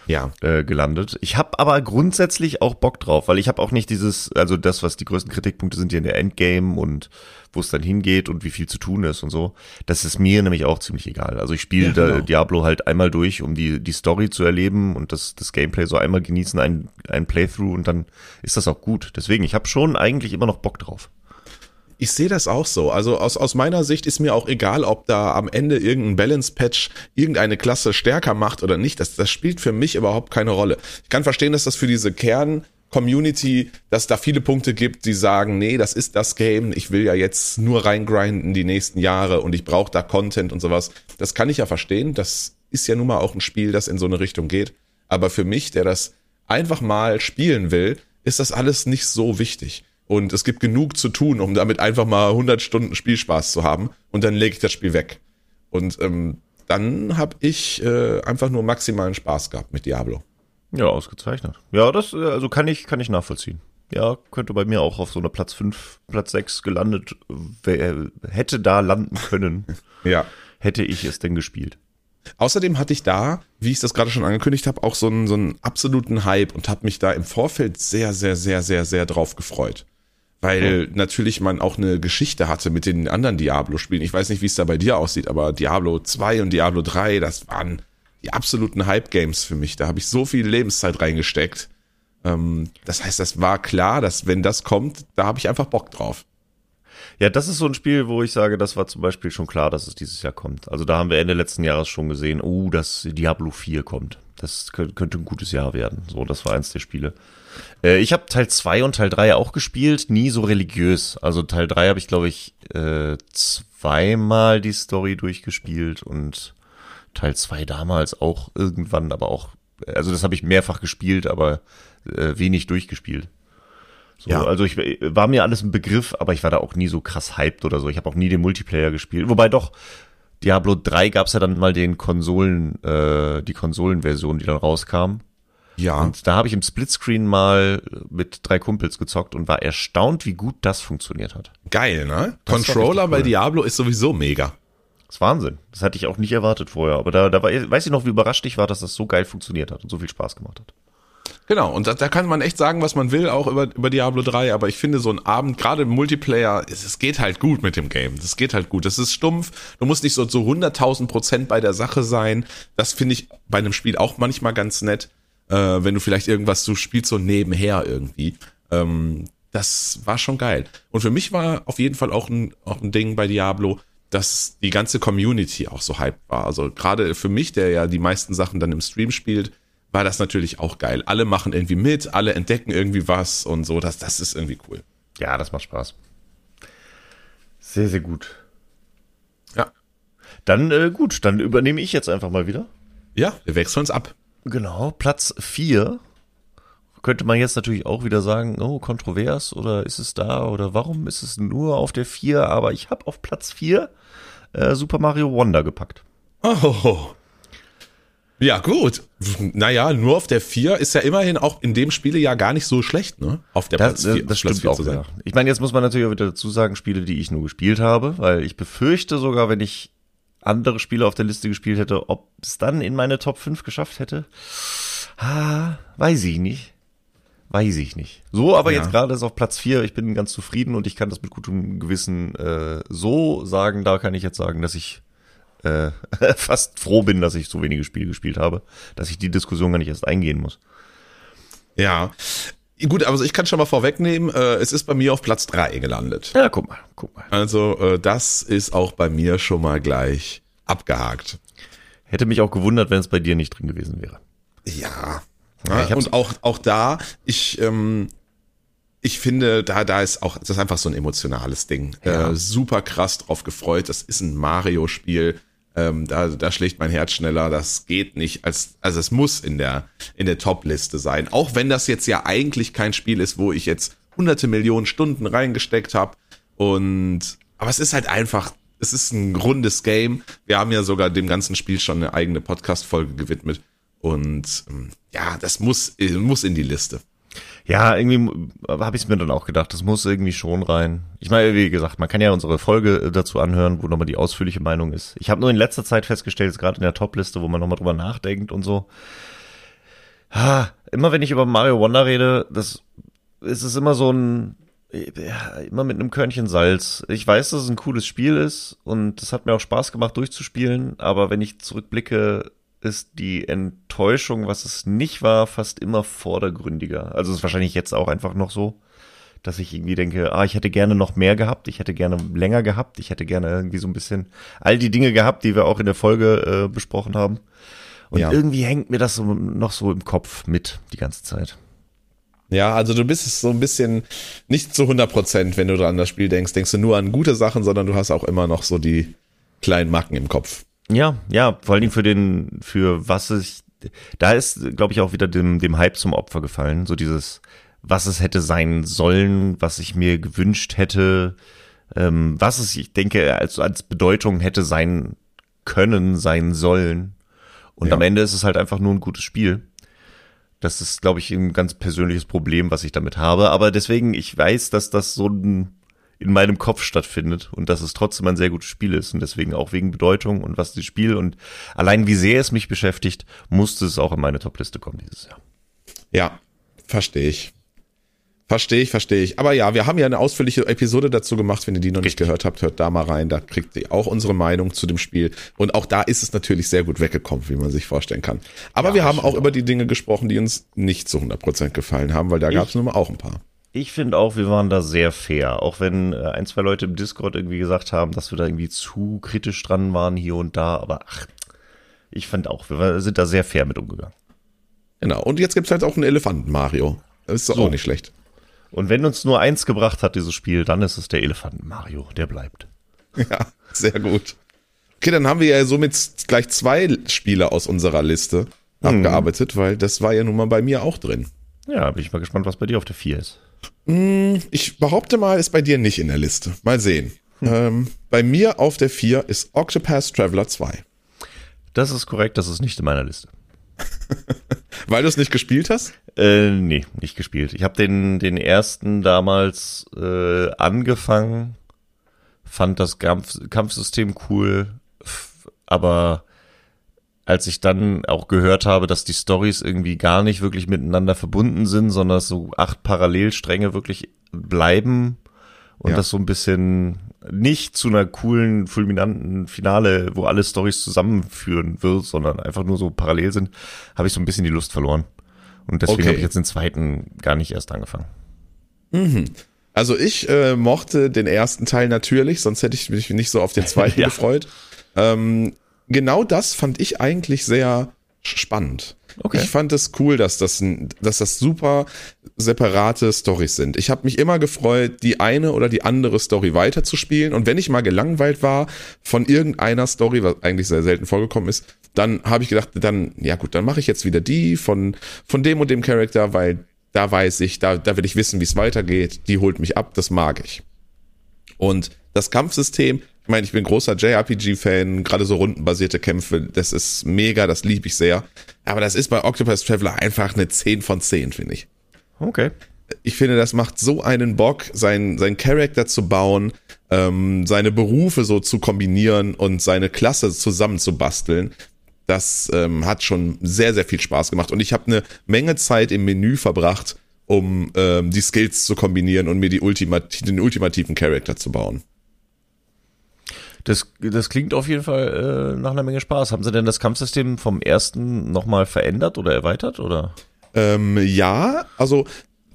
Ja. äh, gelandet. Ich habe aber grundsätzlich auch Bock drauf, weil ich habe auch nicht dieses, also das, was die größten Kritikpunkte sind hier in der Endgame und wo es dann hingeht und wie viel zu tun ist und so. Das ist mir nämlich auch ziemlich egal. Also ich spiele Ja, da genau. Diablo halt einmal durch, um die die Story zu erleben und das das Gameplay so einmal genießen, ein ein Playthrough und dann ist das auch gut. Deswegen, ich habe schon eigentlich immer noch Bock drauf. Ich sehe das auch so. Also aus, aus meiner Sicht ist mir auch egal, ob da am Ende irgendein Balance-Patch irgendeine Klasse stärker macht oder nicht. Das, das spielt für mich überhaupt keine Rolle. Ich kann verstehen, dass das für diese Kern-Community, dass da viele Punkte gibt, die sagen, nee, das ist das Game. Ich will ja jetzt nur reingrinden die nächsten Jahre und ich brauche da Content und sowas. Das kann ich ja verstehen. Das ist ja nun mal auch ein Spiel, das in so eine Richtung geht. Aber für mich, der das einfach mal spielen will, ist das alles nicht so wichtig. Und es gibt genug zu tun, um damit einfach mal 100 Stunden Spielspaß zu haben. Und dann lege ich das Spiel weg. Und ähm, dann habe ich äh, einfach nur maximalen Spaß gehabt mit Diablo. Ja, ausgezeichnet. Ja, das, äh, also kann ich, kann ich nachvollziehen. Ja, könnte bei mir auch auf so einer Platz 5, Platz 6 gelandet, wer, hätte da landen können, Ja. hätte ich es denn gespielt. Außerdem hatte ich da, wie ich das gerade schon angekündigt habe, auch so einen, so einen absoluten Hype und habe mich da im Vorfeld sehr, sehr, sehr, sehr, sehr drauf gefreut. Weil natürlich man auch eine Geschichte hatte mit den anderen Diablo-Spielen. Ich weiß nicht, wie es da bei dir aussieht, aber Diablo 2 und Diablo 3, das waren die absoluten Hype-Games für mich. Da habe ich so viel Lebenszeit reingesteckt. Ähm, das heißt, das war klar, dass wenn das kommt, da habe ich einfach Bock drauf. Ja, das ist so ein Spiel, wo ich sage, das war zum Beispiel schon klar, dass es dieses Jahr kommt. Also da haben wir Ende letzten Jahres schon gesehen, oh, dass Diablo 4 kommt. Das kö- könnte ein gutes Jahr werden. So, das war eins der Spiele. Äh, ich habe Teil 2 und Teil 3 auch gespielt, nie so religiös. Also Teil 3 habe ich, glaube ich, äh, zweimal die Story durchgespielt und Teil 2 damals auch irgendwann, aber auch, also das habe ich mehrfach gespielt, aber äh, wenig durchgespielt. So, Ja. Also ich war mir alles ein Begriff, aber ich war da auch nie so krass hyped oder so. Ich habe auch nie den Multiplayer gespielt. Wobei doch, Diablo 3 gab's ja dann mal den Konsolen, äh, die Konsolenversion, die dann rauskam. Ja. Und da habe ich im Splitscreen mal mit drei Kumpels gezockt und war erstaunt, wie gut das funktioniert hat. Geil, ne? Das Controller richtig bei cool. Diablo ist sowieso mega. Das ist Wahnsinn. Das hatte ich auch nicht erwartet vorher. Aber da, da war, weiß ich noch, wie überrascht ich war, dass das so geil funktioniert hat und so viel Spaß gemacht hat. Genau, und da, da kann man echt sagen, was man will, auch über, über Diablo 3, aber ich finde so ein Abend, gerade im Multiplayer, es, es geht halt gut mit dem Game. Das geht halt gut. Das ist stumpf. Du musst nicht so zu 100.000 Prozent bei der Sache sein. Das finde ich bei einem Spiel auch manchmal ganz nett, äh, wenn du vielleicht irgendwas, du spielst so nebenher irgendwie. Ähm, das war schon geil. Und für mich war auf jeden Fall auch ein, auch ein Ding bei Diablo, dass die ganze Community auch so hyped war. Also gerade für mich, der ja die meisten Sachen dann im Stream spielt, war das natürlich auch geil. Alle machen irgendwie mit, alle entdecken irgendwie was und so. Das, das ist irgendwie cool. Ja, das macht Spaß. Sehr, sehr gut. Ja. Dann äh, gut, dann übernehme ich jetzt einfach mal wieder. Ja, wir wechseln uns ab. Genau, Platz 4. Könnte man jetzt natürlich auch wieder sagen, oh, kontrovers oder ist es da oder warum ist es nur auf der 4? Aber ich habe auf Platz 4 äh, Super Mario Wonder gepackt. Oh. Ja, gut. Naja, nur auf der 4 ist ja immerhin auch in dem Spiele ja gar nicht so schlecht, ne? Auf der Das, Platz äh, 4 das stimmt auch wieder. Ich meine, jetzt muss man natürlich auch wieder dazu sagen, Spiele, die ich nur gespielt habe, weil ich befürchte sogar, wenn ich andere Spiele auf der Liste gespielt hätte, ob es dann in meine Top 5 geschafft hätte. Ah, weiß ich nicht. Weiß ich nicht. So, aber Ja. jetzt gerade ist auf Platz 4. Ich bin ganz zufrieden und ich kann das mit gutem Gewissen äh, so sagen. Da kann ich jetzt sagen, dass ich äh, fast froh bin, dass ich so wenige Spiele gespielt habe, dass ich die Diskussion gar nicht erst eingehen muss. Ja. Gut, also ich kann schon mal vorwegnehmen, äh, es ist bei mir auf Platz 3 gelandet. Ja, guck mal, guck mal. Also äh, das ist auch bei mir schon mal gleich abgehakt. Hätte mich auch gewundert, wenn es bei dir nicht drin gewesen wäre. Ja. Ja, ich hab's- und auch, auch da, ich, ähm, ich finde, da, da ist auch, das ist einfach so ein emotionales Ding. Ja. Äh, super krass drauf gefreut. Das ist ein Mario-Spiel. Ähm, da, da schlägt mein Herz schneller. Das geht nicht. Als, also es muss in der, in der Top-Liste sein. Auch wenn das jetzt ja eigentlich kein Spiel ist, wo ich jetzt hunderte Millionen Stunden reingesteckt habe. Und aber es ist halt einfach, es ist ein rundes Game. Wir haben ja sogar dem ganzen Spiel schon eine eigene Podcast-Folge gewidmet. Und ähm, ja, das muss, muss in die Liste. Ja, irgendwie habe ich es mir dann auch gedacht, das muss irgendwie schon rein. Ich meine, wie gesagt, man kann ja unsere Folge äh, dazu anhören, wo nochmal die ausführliche Meinung ist. Ich habe nur in letzter Zeit festgestellt, gerade in der Topliste, wo man nochmal drüber nachdenkt und so. Ha, immer wenn ich über Mario Wonder rede, das ist es immer so ein, ja, immer mit einem Körnchen Salz. Ich weiß, dass es ein cooles Spiel ist und es hat mir auch Spaß gemacht durchzuspielen, aber wenn ich zurückblicke, ist die Enttäuschung, was es nicht war, fast immer vordergründiger. Also ist wahrscheinlich jetzt auch einfach noch so, dass ich irgendwie denke, ah, ich hätte gerne noch mehr gehabt, ich hätte gerne länger gehabt, ich hätte gerne irgendwie so ein bisschen all die Dinge gehabt, die wir auch in der Folge äh, besprochen haben. Und ja. irgendwie hängt mir das so, noch so im Kopf mit die ganze Zeit. Ja, also du bist so ein bisschen nicht zu 100 Prozent, wenn du an das Spiel denkst, denkst du nur an gute Sachen, sondern du hast auch immer noch so die kleinen Macken im Kopf. Ja, ja, vor allen Dingen für den, für was ich, da ist, glaube ich, auch wieder dem, dem Hype zum Opfer gefallen. So dieses, was es hätte sein sollen, was ich mir gewünscht hätte, ähm, was es, ich denke, als, als Bedeutung hätte sein können, sein sollen. Und ja. am Ende ist es halt einfach nur ein gutes Spiel. Das ist, glaube ich, ein ganz persönliches Problem, was ich damit habe. Aber deswegen, ich weiß, dass das so ein in meinem Kopf stattfindet und dass es trotzdem ein sehr gutes Spiel ist und deswegen auch wegen Bedeutung und was das Spiel und allein wie sehr es mich beschäftigt, musste es auch in meine Topliste kommen dieses Jahr. Ja, verstehe ich. Verstehe ich, verstehe ich. Aber ja, wir haben ja eine ausführliche Episode dazu gemacht. Wenn ihr die noch nicht gehört habt, hört da mal rein. Da kriegt ihr auch unsere Meinung zu dem Spiel. Und auch da ist es natürlich sehr gut weggekommen, wie man sich vorstellen kann. Aber ja, wir haben auch über die Dinge gesprochen, die uns nicht zu 100% gefallen haben, weil da gab es nun mal auch ein paar. Ich finde auch, wir waren da sehr fair. Auch wenn äh, ein, zwei Leute im Discord irgendwie gesagt haben, dass wir da irgendwie zu kritisch dran waren hier und da. Aber ach, ich fand auch, wir sind da sehr fair mit umgegangen. Genau. Und jetzt gibt's halt auch einen Elefanten Mario. Das ist doch so. auch nicht schlecht. Und wenn uns nur eins gebracht hat, dieses Spiel, dann ist es der Elefanten Mario. Der bleibt. Ja, sehr gut. Okay, dann haben wir ja somit gleich zwei Spiele aus unserer Liste hm. abgearbeitet, weil das war ja nun mal bei mir auch drin. Ja, bin ich mal gespannt, was bei dir auf der 4 ist. Hm, ich behaupte mal, ist bei dir nicht in der Liste. Mal sehen. Hm. Ähm, bei mir auf der 4 ist Octopath Traveler 2. Das ist korrekt, das ist nicht in meiner Liste. Weil du es nicht gespielt hast? Äh, nee, nicht gespielt. Ich habe den, den ersten damals äh, angefangen, fand das Kampf, Kampfsystem cool, aber als ich dann auch gehört habe, dass die Stories irgendwie gar nicht wirklich miteinander verbunden sind, sondern so acht Parallelstränge wirklich bleiben und ja. das so ein bisschen nicht zu einer coolen, fulminanten Finale, wo alle Stories zusammenführen wird, sondern einfach nur so parallel sind, habe ich so ein bisschen die Lust verloren. Und deswegen okay. habe ich jetzt den zweiten gar nicht erst angefangen. Mhm. Also ich äh, mochte den ersten Teil natürlich, sonst hätte ich mich nicht so auf den zweiten ja. gefreut. Ähm, genau das fand ich eigentlich sehr spannend. Okay. Ich fand es cool, dass das, dass das super separate Stories sind. Ich habe mich immer gefreut, die eine oder die andere Story weiterzuspielen. Und wenn ich mal gelangweilt war von irgendeiner Story, was eigentlich sehr selten vorgekommen ist, dann habe ich gedacht, dann, ja gut, dann mache ich jetzt wieder die von, von dem und dem Charakter, weil da weiß ich, da, da will ich wissen, wie es weitergeht. Die holt mich ab, das mag ich. Und das Kampfsystem ich meine, ich bin großer JRPG-Fan, gerade so rundenbasierte Kämpfe, das ist mega, das liebe ich sehr. Aber das ist bei Octopus Traveler einfach eine 10 von 10, finde ich. Okay. Ich finde, das macht so einen Bock, sein, sein Charakter zu bauen, ähm, seine Berufe so zu kombinieren und seine Klasse zusammenzubasteln. Das ähm, hat schon sehr, sehr viel Spaß gemacht. Und ich habe eine Menge Zeit im Menü verbracht, um ähm, die Skills zu kombinieren und mir die Ultimat den ultimativen Charakter zu bauen. Das, das klingt auf jeden Fall äh, nach einer Menge Spaß. Haben Sie denn das Kampfsystem vom ersten nochmal verändert oder erweitert oder? Ähm, ja, also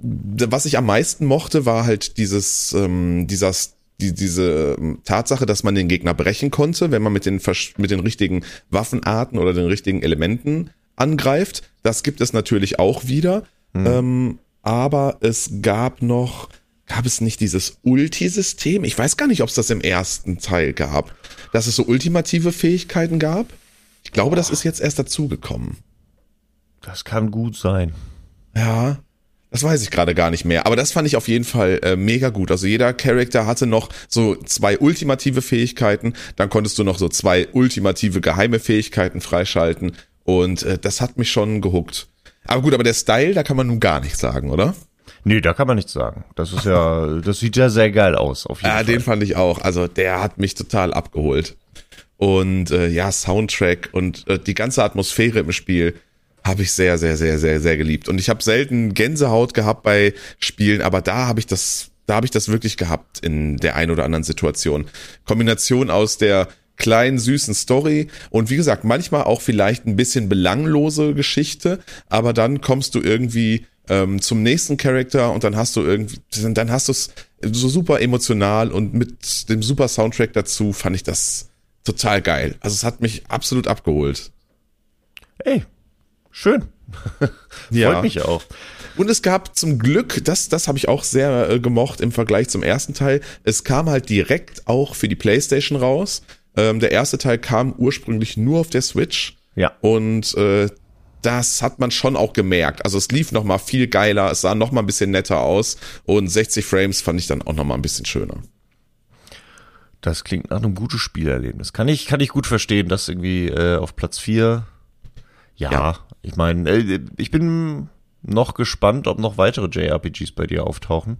was ich am meisten mochte, war halt dieses, ähm, dieser, die, diese ähm, Tatsache, dass man den Gegner brechen konnte, wenn man mit den, mit den richtigen Waffenarten oder den richtigen Elementen angreift. Das gibt es natürlich auch wieder. Hm. Ähm, aber es gab noch, gab es nicht dieses Ulti-System? Ich weiß gar nicht, ob es das im ersten Teil gab, dass es so ultimative Fähigkeiten gab. Ich glaube, Boah. das ist jetzt erst dazugekommen. Das kann gut sein. Ja. Das weiß ich gerade gar nicht mehr. Aber das fand ich auf jeden Fall äh, mega gut. Also jeder Charakter hatte noch so zwei ultimative Fähigkeiten. Dann konntest du noch so zwei ultimative geheime Fähigkeiten freischalten. Und äh, das hat mich schon gehuckt. Aber gut, aber der Style, da kann man nun gar nichts sagen, oder? Nee, da kann man nichts sagen. Das ist ja, das sieht ja sehr geil aus, auf jeden Ja, Fall. den fand ich auch. Also der hat mich total abgeholt. Und äh, ja, Soundtrack und äh, die ganze Atmosphäre im Spiel habe ich sehr, sehr, sehr, sehr, sehr geliebt. Und ich habe selten Gänsehaut gehabt bei Spielen, aber da habe ich das, da habe ich das wirklich gehabt in der ein oder anderen Situation. Kombination aus der kleinen, süßen Story und wie gesagt, manchmal auch vielleicht ein bisschen belanglose Geschichte, aber dann kommst du irgendwie ähm, zum nächsten Charakter und dann hast du irgendwie, dann hast du es so super emotional und mit dem super Soundtrack dazu fand ich das total geil. Also es hat mich absolut abgeholt. Ey, schön. Ja. Freut mich auch. Und es gab zum Glück, das, das habe ich auch sehr äh, gemocht im Vergleich zum ersten Teil, es kam halt direkt auch für die PlayStation raus. Ähm, der erste Teil kam ursprünglich nur auf der Switch. Ja. Und äh, das hat man schon auch gemerkt. Also es lief noch mal viel geiler, es sah noch mal ein bisschen netter aus und 60 Frames fand ich dann auch noch mal ein bisschen schöner. Das klingt nach einem guten Spielerlebnis. Kann ich, kann ich gut verstehen, dass irgendwie äh, auf Platz 4. Ja, Ja. ich meine, äh, ich bin noch gespannt, ob noch weitere JRPGs bei dir auftauchen.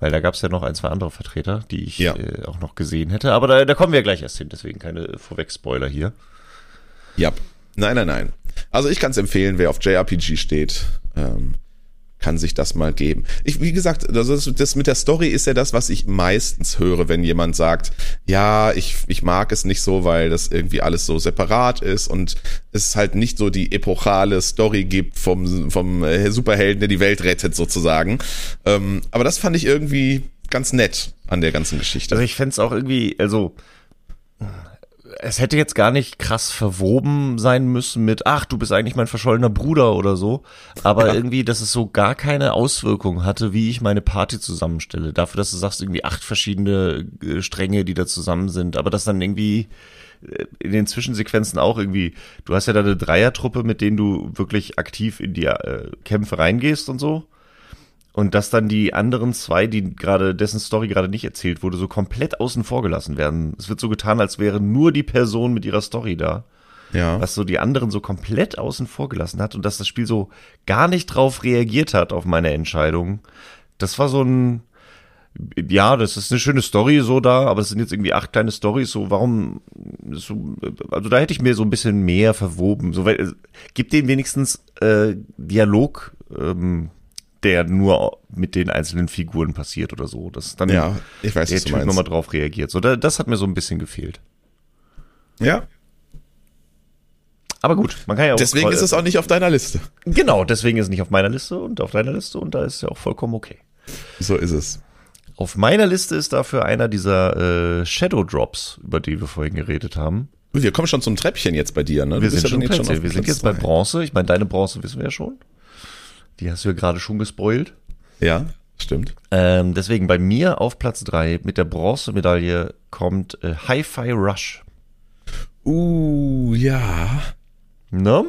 Weil da gab es ja noch ein, zwei andere Vertreter, die ich Ja. äh, auch noch gesehen hätte. Aber da, da kommen wir gleich erst hin, deswegen keine Vorweg-Spoiler hier. Ja. Nein, nein, nein. Also ich kann es empfehlen, wer auf JRPG steht, ähm, kann sich das mal geben. Ich, wie gesagt, also das, das mit der Story ist ja das, was ich meistens höre, wenn jemand sagt, ja, ich, ich mag es nicht so, weil das irgendwie alles so separat ist und es halt nicht so die epochale Story gibt vom, vom Superhelden, der die Welt rettet sozusagen. Ähm, aber das fand ich irgendwie ganz nett an der ganzen Geschichte. Also ich fänd's auch irgendwie, also es hätte jetzt gar nicht krass verwoben sein müssen mit, ach, du bist eigentlich mein verschollener Bruder oder so, aber Ja. irgendwie, dass es so gar keine Auswirkung hatte, wie ich meine Party zusammenstelle. Dafür, dass du sagst, irgendwie acht verschiedene äh, Stränge, die da zusammen sind, aber das dann irgendwie äh, in den Zwischensequenzen auch irgendwie, du hast ja da eine Dreiertruppe, mit denen du wirklich aktiv in die äh, Kämpfe reingehst und so. Und dass dann die anderen zwei, die gerade, dessen Story gerade nicht erzählt wurde, so komplett außen vor gelassen werden. Es wird so getan, als wäre nur die Person mit ihrer Story da, ja. was so die anderen so komplett außen vor gelassen hat und dass das Spiel so gar nicht drauf reagiert hat auf meine Entscheidung. Das war so ein, ja, das ist eine schöne Story so da, aber es sind jetzt irgendwie acht kleine Stories, so warum, so, also da hätte ich mir so ein bisschen mehr verwoben. So, weil, gib denen wenigstens äh, Dialog, ähm, der nur mit den einzelnen Figuren passiert oder so. Das ist dann Ja, ich weiß, der Typ nochmal drauf reagiert. So, da, das hat mir so ein bisschen gefehlt. Ja. Aber gut, man kann ja auch. Deswegen ist es auch nicht auf deiner Liste. Genau, deswegen ist es nicht auf meiner Liste und auf deiner Liste und da ist ja auch vollkommen okay. So ist es. Auf meiner Liste ist dafür einer dieser äh, Shadow Drops, über die wir vorhin geredet haben. Wir kommen schon zum Treppchen jetzt bei dir, ne? Wir sind, schon dann Plätze. auf wir sind jetzt bei. Bronze. Ich meine, deine Bronze wissen wir ja schon. Die hast du ja gerade schon gespoilt. Ja, stimmt. Ähm, deswegen bei mir auf Platz drei mit der Bronzemedaille kommt äh, Hi-Fi Rush. Uh, ja. Ne?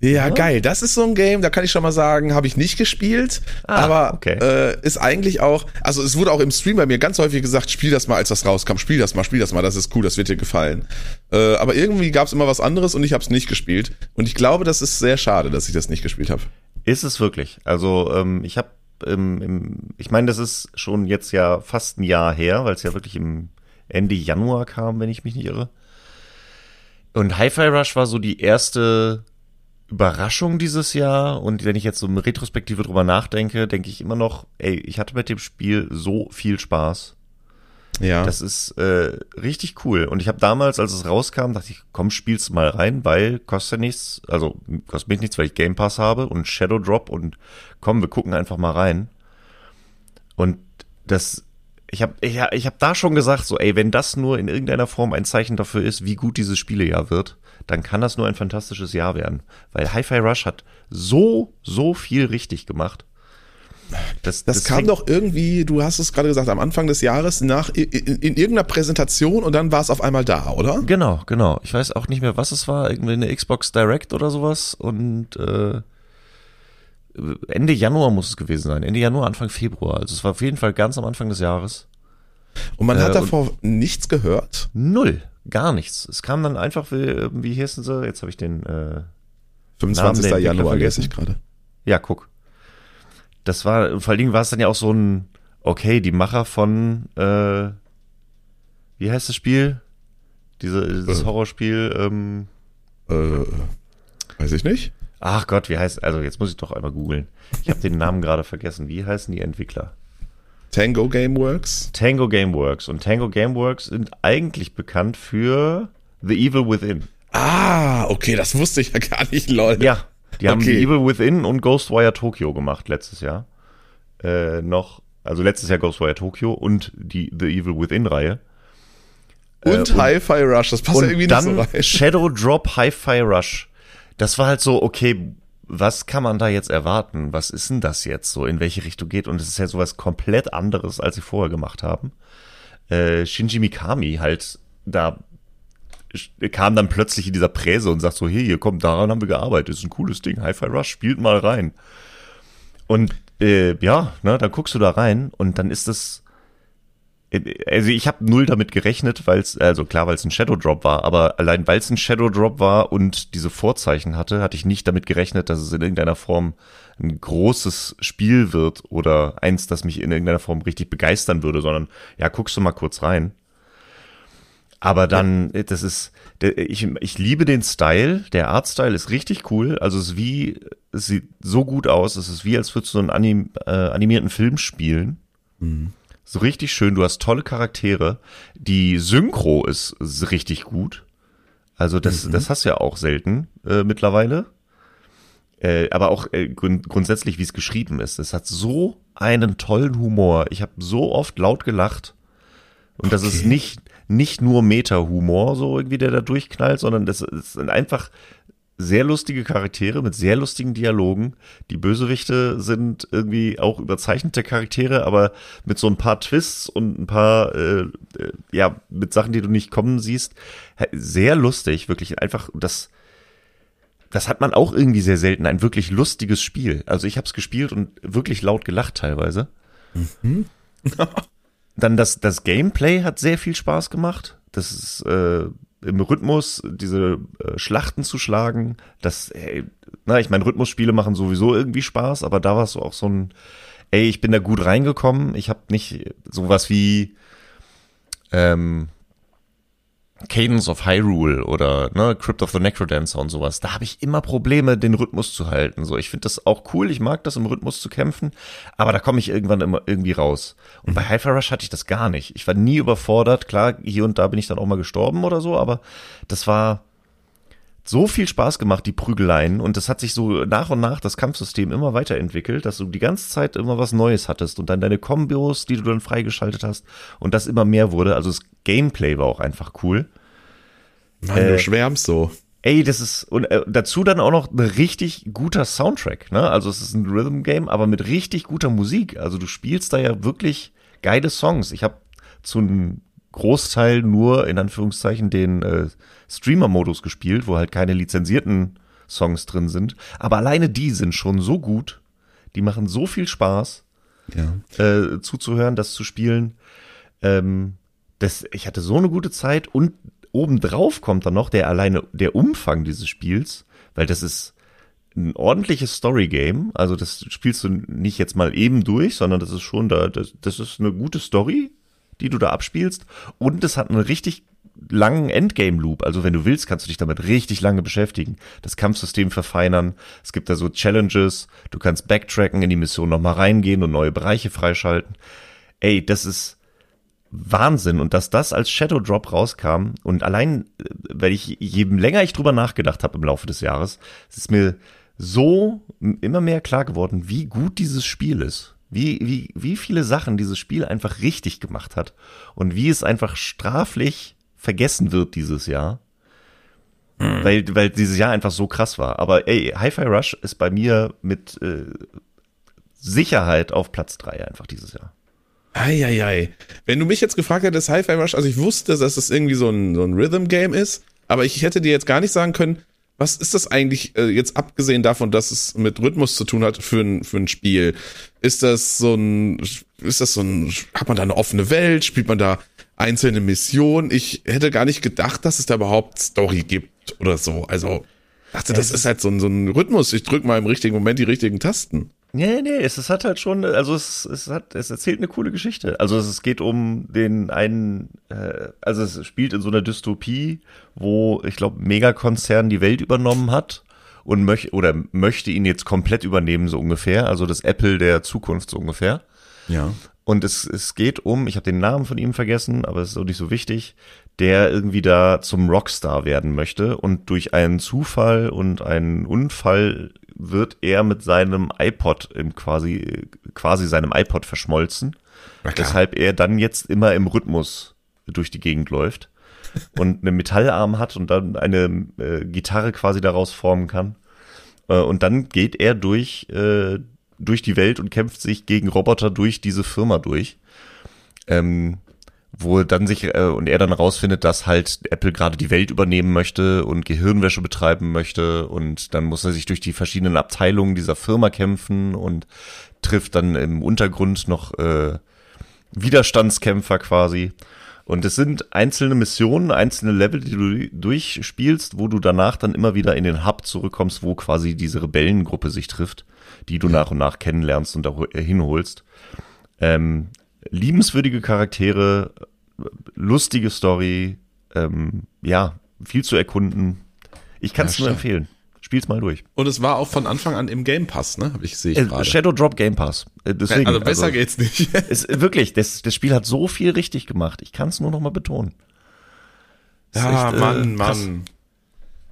Ja, geil. Das ist so ein Game, da kann ich schon mal sagen, habe ich nicht gespielt, Ah, aber okay. äh, ist eigentlich auch, also es wurde auch im Stream bei mir ganz häufig gesagt, spiel das mal, als das rauskam, spiel das mal, spiel das mal, das ist cool, das wird dir gefallen. Äh, aber irgendwie gab es immer was anderes und ich habe es nicht gespielt und ich glaube, das ist sehr schade, dass ich das nicht gespielt habe. Ist es wirklich. Also ähm, ich habe, ähm, im, ich meine, das ist schon jetzt ja fast ein Jahr her, weil es ja wirklich im Ende Januar kam, wenn ich mich nicht irre. Und Hi-Fi Rush war so die erste Überraschung dieses Jahr. Und wenn ich jetzt so eine Retrospektive drüber nachdenke, denke ich immer noch, ey, ich hatte mit dem Spiel so viel Spaß. Ja. Das ist äh, richtig cool. Und ich habe damals, als es rauskam, dachte ich, komm, spiel's mal rein, weil kostet nichts, also kostet mich nichts, weil ich Game Pass habe und Shadow Drop und komm, wir gucken einfach mal rein. Und das, ich habe ich, ich hab da schon gesagt, so, ey, wenn das nur in irgendeiner Form ein Zeichen dafür ist, wie gut dieses Spielejahr wird, dann kann das nur ein fantastisches Jahr werden. Weil Hi-Fi Rush hat so, so viel richtig gemacht. Das, Das, kam fängt- doch irgendwie, du hast es gerade gesagt, am Anfang des Jahres nach in, in, in irgendeiner Präsentation und dann war es auf einmal da, oder? Genau, genau. Ich weiß auch nicht mehr, was es war. Irgendwie eine Xbox Direct oder sowas. Und äh, Ende Januar muss es gewesen sein. Ende Januar, Anfang Februar. Also es war auf jeden Fall ganz am Anfang des Jahres. Und man hat äh, davor nichts gehört? Null, gar nichts. Es kam dann einfach, wie, wie hießen sie? Jetzt habe ich den äh, 25. Januar lese ich gerade. Ja, guck. Das war, vor allen Dingen war es dann ja auch so ein, okay, die Macher von, äh, wie heißt das Spiel? Diese, dieses äh. Horrorspiel, ähm, äh, weiß ich nicht. Ach Gott, wie heißt, also jetzt muss ich doch einmal googeln. Ich habe den Namen gerade vergessen. Wie heißen die Entwickler? Tango Gameworks? Tango Gameworks. Und Tango Gameworks sind eigentlich bekannt für The Evil Within. Ah, okay, das wusste ich ja gar nicht, lol. Ja, die haben okay. The Evil Within und Ghostwire Tokyo gemacht letztes Jahr. Äh, noch, also letztes Jahr Ghostwire Tokyo und die The Evil Within Reihe. Und, äh, Hi-Fi Rush, das passt ja irgendwie nicht so rein. Shadow Drop Hi-Fi Rush. Das war halt so, okay, was kann man da jetzt erwarten? Was ist denn das jetzt so? In welche Richtung geht? Und es ist ja sowas komplett anderes, als sie vorher gemacht haben. Äh, Shinji Mikami halt da kam dann plötzlich in dieser Präse und sagt so, hier, hier kommt, daran haben wir gearbeitet, ist ein cooles Ding, Hi-Fi Rush, spielt mal rein. Und äh, ja, ne, dann guckst du da rein und dann ist das also ich habe null damit gerechnet, weil es, also klar, weil es ein Shadow Drop war, aber allein weil es ein Shadow Drop war und diese Vorzeichen hatte, hatte ich nicht damit gerechnet, dass es in irgendeiner Form ein großes Spiel wird oder eins, das mich in irgendeiner Form richtig begeistern würde, sondern ja, guckst du mal kurz rein. Aber dann, ja. das ist, ich, ich liebe den Style, der Artstyle ist richtig cool, also es ist wie, es sieht so gut aus, es ist wie, als würdest du einen anim, äh, animierten Film spielen. Mhm so richtig schön. Du hast tolle Charaktere. Die Synchro ist, ist richtig gut. Also das, mhm. das hast du ja auch selten äh, mittlerweile. Äh, aber auch äh, grund grundsätzlich, wie es geschrieben ist. Es hat so einen tollen Humor. Ich habe so oft laut gelacht. Und okay. das ist nicht, nicht nur Meta-Humor, so irgendwie, der da durchknallt, sondern das, das sind einfach sehr lustige Charaktere mit sehr lustigen Dialogen. Die Bösewichte sind irgendwie auch überzeichnete Charaktere, aber mit so ein paar Twists und ein paar, äh, äh, ja, mit Sachen, die du nicht kommen siehst. Sehr lustig, wirklich einfach das. Das hat man auch irgendwie sehr selten, ein wirklich lustiges Spiel. Also ich habe es gespielt und wirklich laut gelacht teilweise. Mhm. Dann das, das Gameplay hat sehr viel Spaß gemacht. Das ist äh, im Rhythmus diese äh, Schlachten zu schlagen, das, ey, na, ich meine, Rhythmusspiele machen sowieso irgendwie Spaß, aber da war es auch so ein, ey, ich bin da gut reingekommen, ich habe nicht sowas wie, ähm, Cadence of Hyrule oder ne, Crypt of the Necrodancer und sowas, da habe ich immer Probleme, den Rhythmus zu halten. So, ich finde das auch cool, ich mag das im Rhythmus zu kämpfen, aber da komme ich irgendwann immer irgendwie raus. Und bei Hyper Rush hatte ich das gar nicht. Ich war nie überfordert. Klar, hier und da bin ich dann auch mal gestorben oder so, aber das war so viel Spaß gemacht, die Prügeleien. Und das hat sich so nach und nach das Kampfsystem immer weiterentwickelt, dass du die ganze Zeit immer was Neues hattest und dann deine Kombos, die du dann freigeschaltet hast und das immer mehr wurde. Also das Gameplay war auch einfach cool. Mann, äh, du schwärmst so. Ey, das ist und äh, dazu dann auch noch ein richtig guter Soundtrack, ne? Also es ist ein Rhythm Game, aber mit richtig guter Musik. Also du spielst da ja wirklich geile Songs. Ich habe zu einem Großteil nur in Anführungszeichen den äh, Streamer-Modus gespielt, wo halt keine lizenzierten Songs drin sind. Aber alleine die sind schon so gut. Die machen so viel Spaß, ja. äh, zuzuhören, das zu spielen. Ähm, das, ich hatte so eine gute Zeit und obendrauf kommt dann noch der alleine der Umfang dieses Spiels, weil das ist ein ordentliches Story-Game. Also das spielst du nicht jetzt mal eben durch, sondern das ist schon da, das, das ist eine gute Story, die du da abspielst. Und es hat einen richtig langen Endgame-Loop. Also wenn du willst, kannst du dich damit richtig lange beschäftigen. Das Kampfsystem verfeinern. Es gibt da so Challenges. Du kannst backtracken, in die Mission nochmal reingehen und neue Bereiche freischalten. Ey, das ist Wahnsinn. Und dass das als Shadow Drop rauskam und allein, äh, weil ich, je länger ich drüber nachgedacht habe im Laufe des Jahres, es ist mir so immer mehr klar geworden, wie gut dieses Spiel ist. Wie, wie, wie viele Sachen dieses Spiel einfach richtig gemacht hat und wie es einfach straflich vergessen wird dieses Jahr. Hm. Weil, weil dieses Jahr einfach so krass war. Aber ey, Hi-Fi Rush ist bei mir mit äh, Sicherheit auf Platz drei einfach dieses Jahr. Eieiei. Wenn du mich jetzt gefragt hättest, Hi-Fi Rush, also ich wusste, dass es irgendwie so ein, so ein Rhythm-Game ist, aber ich hätte dir jetzt gar nicht sagen können, was ist das eigentlich, äh, jetzt abgesehen davon, dass es mit Rhythmus zu tun hat für ein, für ein Spiel? Ist das so ein, ist das so ein, hat man da eine offene Welt? Spielt man da einzelne Missionen? Ich hätte gar nicht gedacht, dass es da überhaupt Story gibt oder so. Also, dachte, das ist halt so ein, so ein Rhythmus. Ich drück mal im richtigen Moment die richtigen Tasten. Nee, nee, es, es hat halt schon, also es, es hat, es erzählt eine coole Geschichte. Also es, es geht um den einen, äh, also es spielt in so einer Dystopie, wo ich glaube Megakonzern die Welt übernommen hat und möchte oder möchte ihn jetzt komplett übernehmen so ungefähr, also das Apple der Zukunft so ungefähr. Ja. Und es, es geht um, ich habe den Namen von ihm vergessen, aber es ist auch nicht so wichtig, der irgendwie da zum Rockstar werden möchte und durch einen Zufall und einen Unfall wird er mit seinem iPod im quasi, quasi seinem iPod verschmolzen. Weshalb er dann jetzt immer im Rhythmus durch die Gegend läuft und einen Metallarm hat und dann eine äh, Gitarre quasi daraus formen kann. Äh, und dann geht er durch, äh, durch die Welt und kämpft sich gegen Roboter durch diese Firma durch. Ähm, wo dann sich äh, und er dann rausfindet, dass halt Apple gerade die Welt übernehmen möchte und Gehirnwäsche betreiben möchte und dann muss er sich durch die verschiedenen Abteilungen dieser Firma kämpfen und trifft dann im Untergrund noch äh, Widerstandskämpfer quasi. Und es sind einzelne Missionen, einzelne Level, die du durchspielst, wo du danach dann immer wieder in den Hub zurückkommst, wo quasi diese Rebellengruppe sich trifft, die du nach und nach kennenlernst und da hinholst. Ähm, liebenswürdige Charaktere, lustige Story, ähm, ja, viel zu erkunden. Ich kann es ja, nur empfehlen. Spiel's mal durch. Und es war auch von Anfang an im Game Pass, ne? Hab ich sehe ich äh, Shadow Drop Game Pass. Äh, deswegen, also besser also, geht's nicht. es, wirklich, das, das Spiel hat so viel richtig gemacht. Ich kann es nur noch mal betonen. ja, echt, Mann, äh, Mann.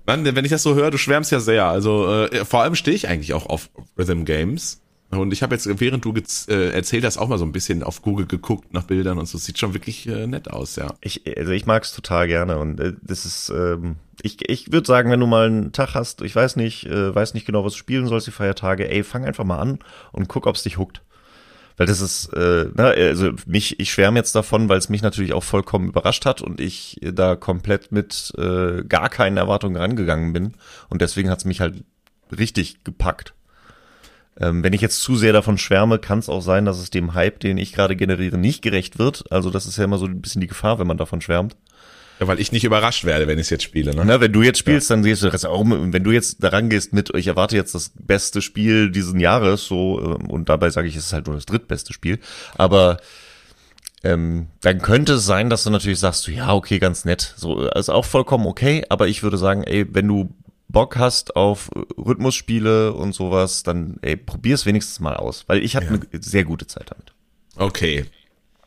Mann, wenn ich das so höre, du schwärmst ja sehr. Also äh, vor allem stehe ich eigentlich auch auf Rhythm Games. Und ich habe jetzt, während du äh, erzählt hast, auch mal so ein bisschen auf Google geguckt nach Bildern und so. Sieht schon wirklich äh, nett aus, ja. Ich, also ich mag es total gerne und äh, das ist, ähm, ich, ich würde sagen, wenn du mal einen Tag hast, ich weiß nicht, äh, weiß nicht genau, was du spielen sollst, die Feiertage, ey, fang einfach mal an und guck, ob es dich huckt. Weil das ist, äh, na, also mich, ich schwärme jetzt davon, weil es mich natürlich auch vollkommen überrascht hat und ich da komplett mit äh, gar keinen Erwartungen rangegangen bin. Und deswegen hat es mich halt richtig gepackt. Ähm, wenn ich jetzt zu sehr davon schwärme, kann es auch sein, dass es dem Hype, den ich gerade generiere, nicht gerecht wird. Also das ist ja immer so ein bisschen die Gefahr, wenn man davon schwärmt. Ja, weil ich nicht überrascht werde, wenn ich es jetzt spiele. Ne? Na, wenn du jetzt spielst, ja. dann siehst du das auch. Wenn du jetzt daran gehst mit, ich erwarte jetzt das beste Spiel diesen Jahres, so ähm, und dabei sage ich, es ist halt nur das drittbeste Spiel. Aber ähm, dann könnte es sein, dass du natürlich sagst, ja, okay, ganz nett. So ist auch vollkommen okay. Aber ich würde sagen, ey, wenn du Bock hast auf Rhythmusspiele und sowas, dann ey, probier's wenigstens mal aus, weil ich hatte ja. eine sehr gute Zeit damit. Okay.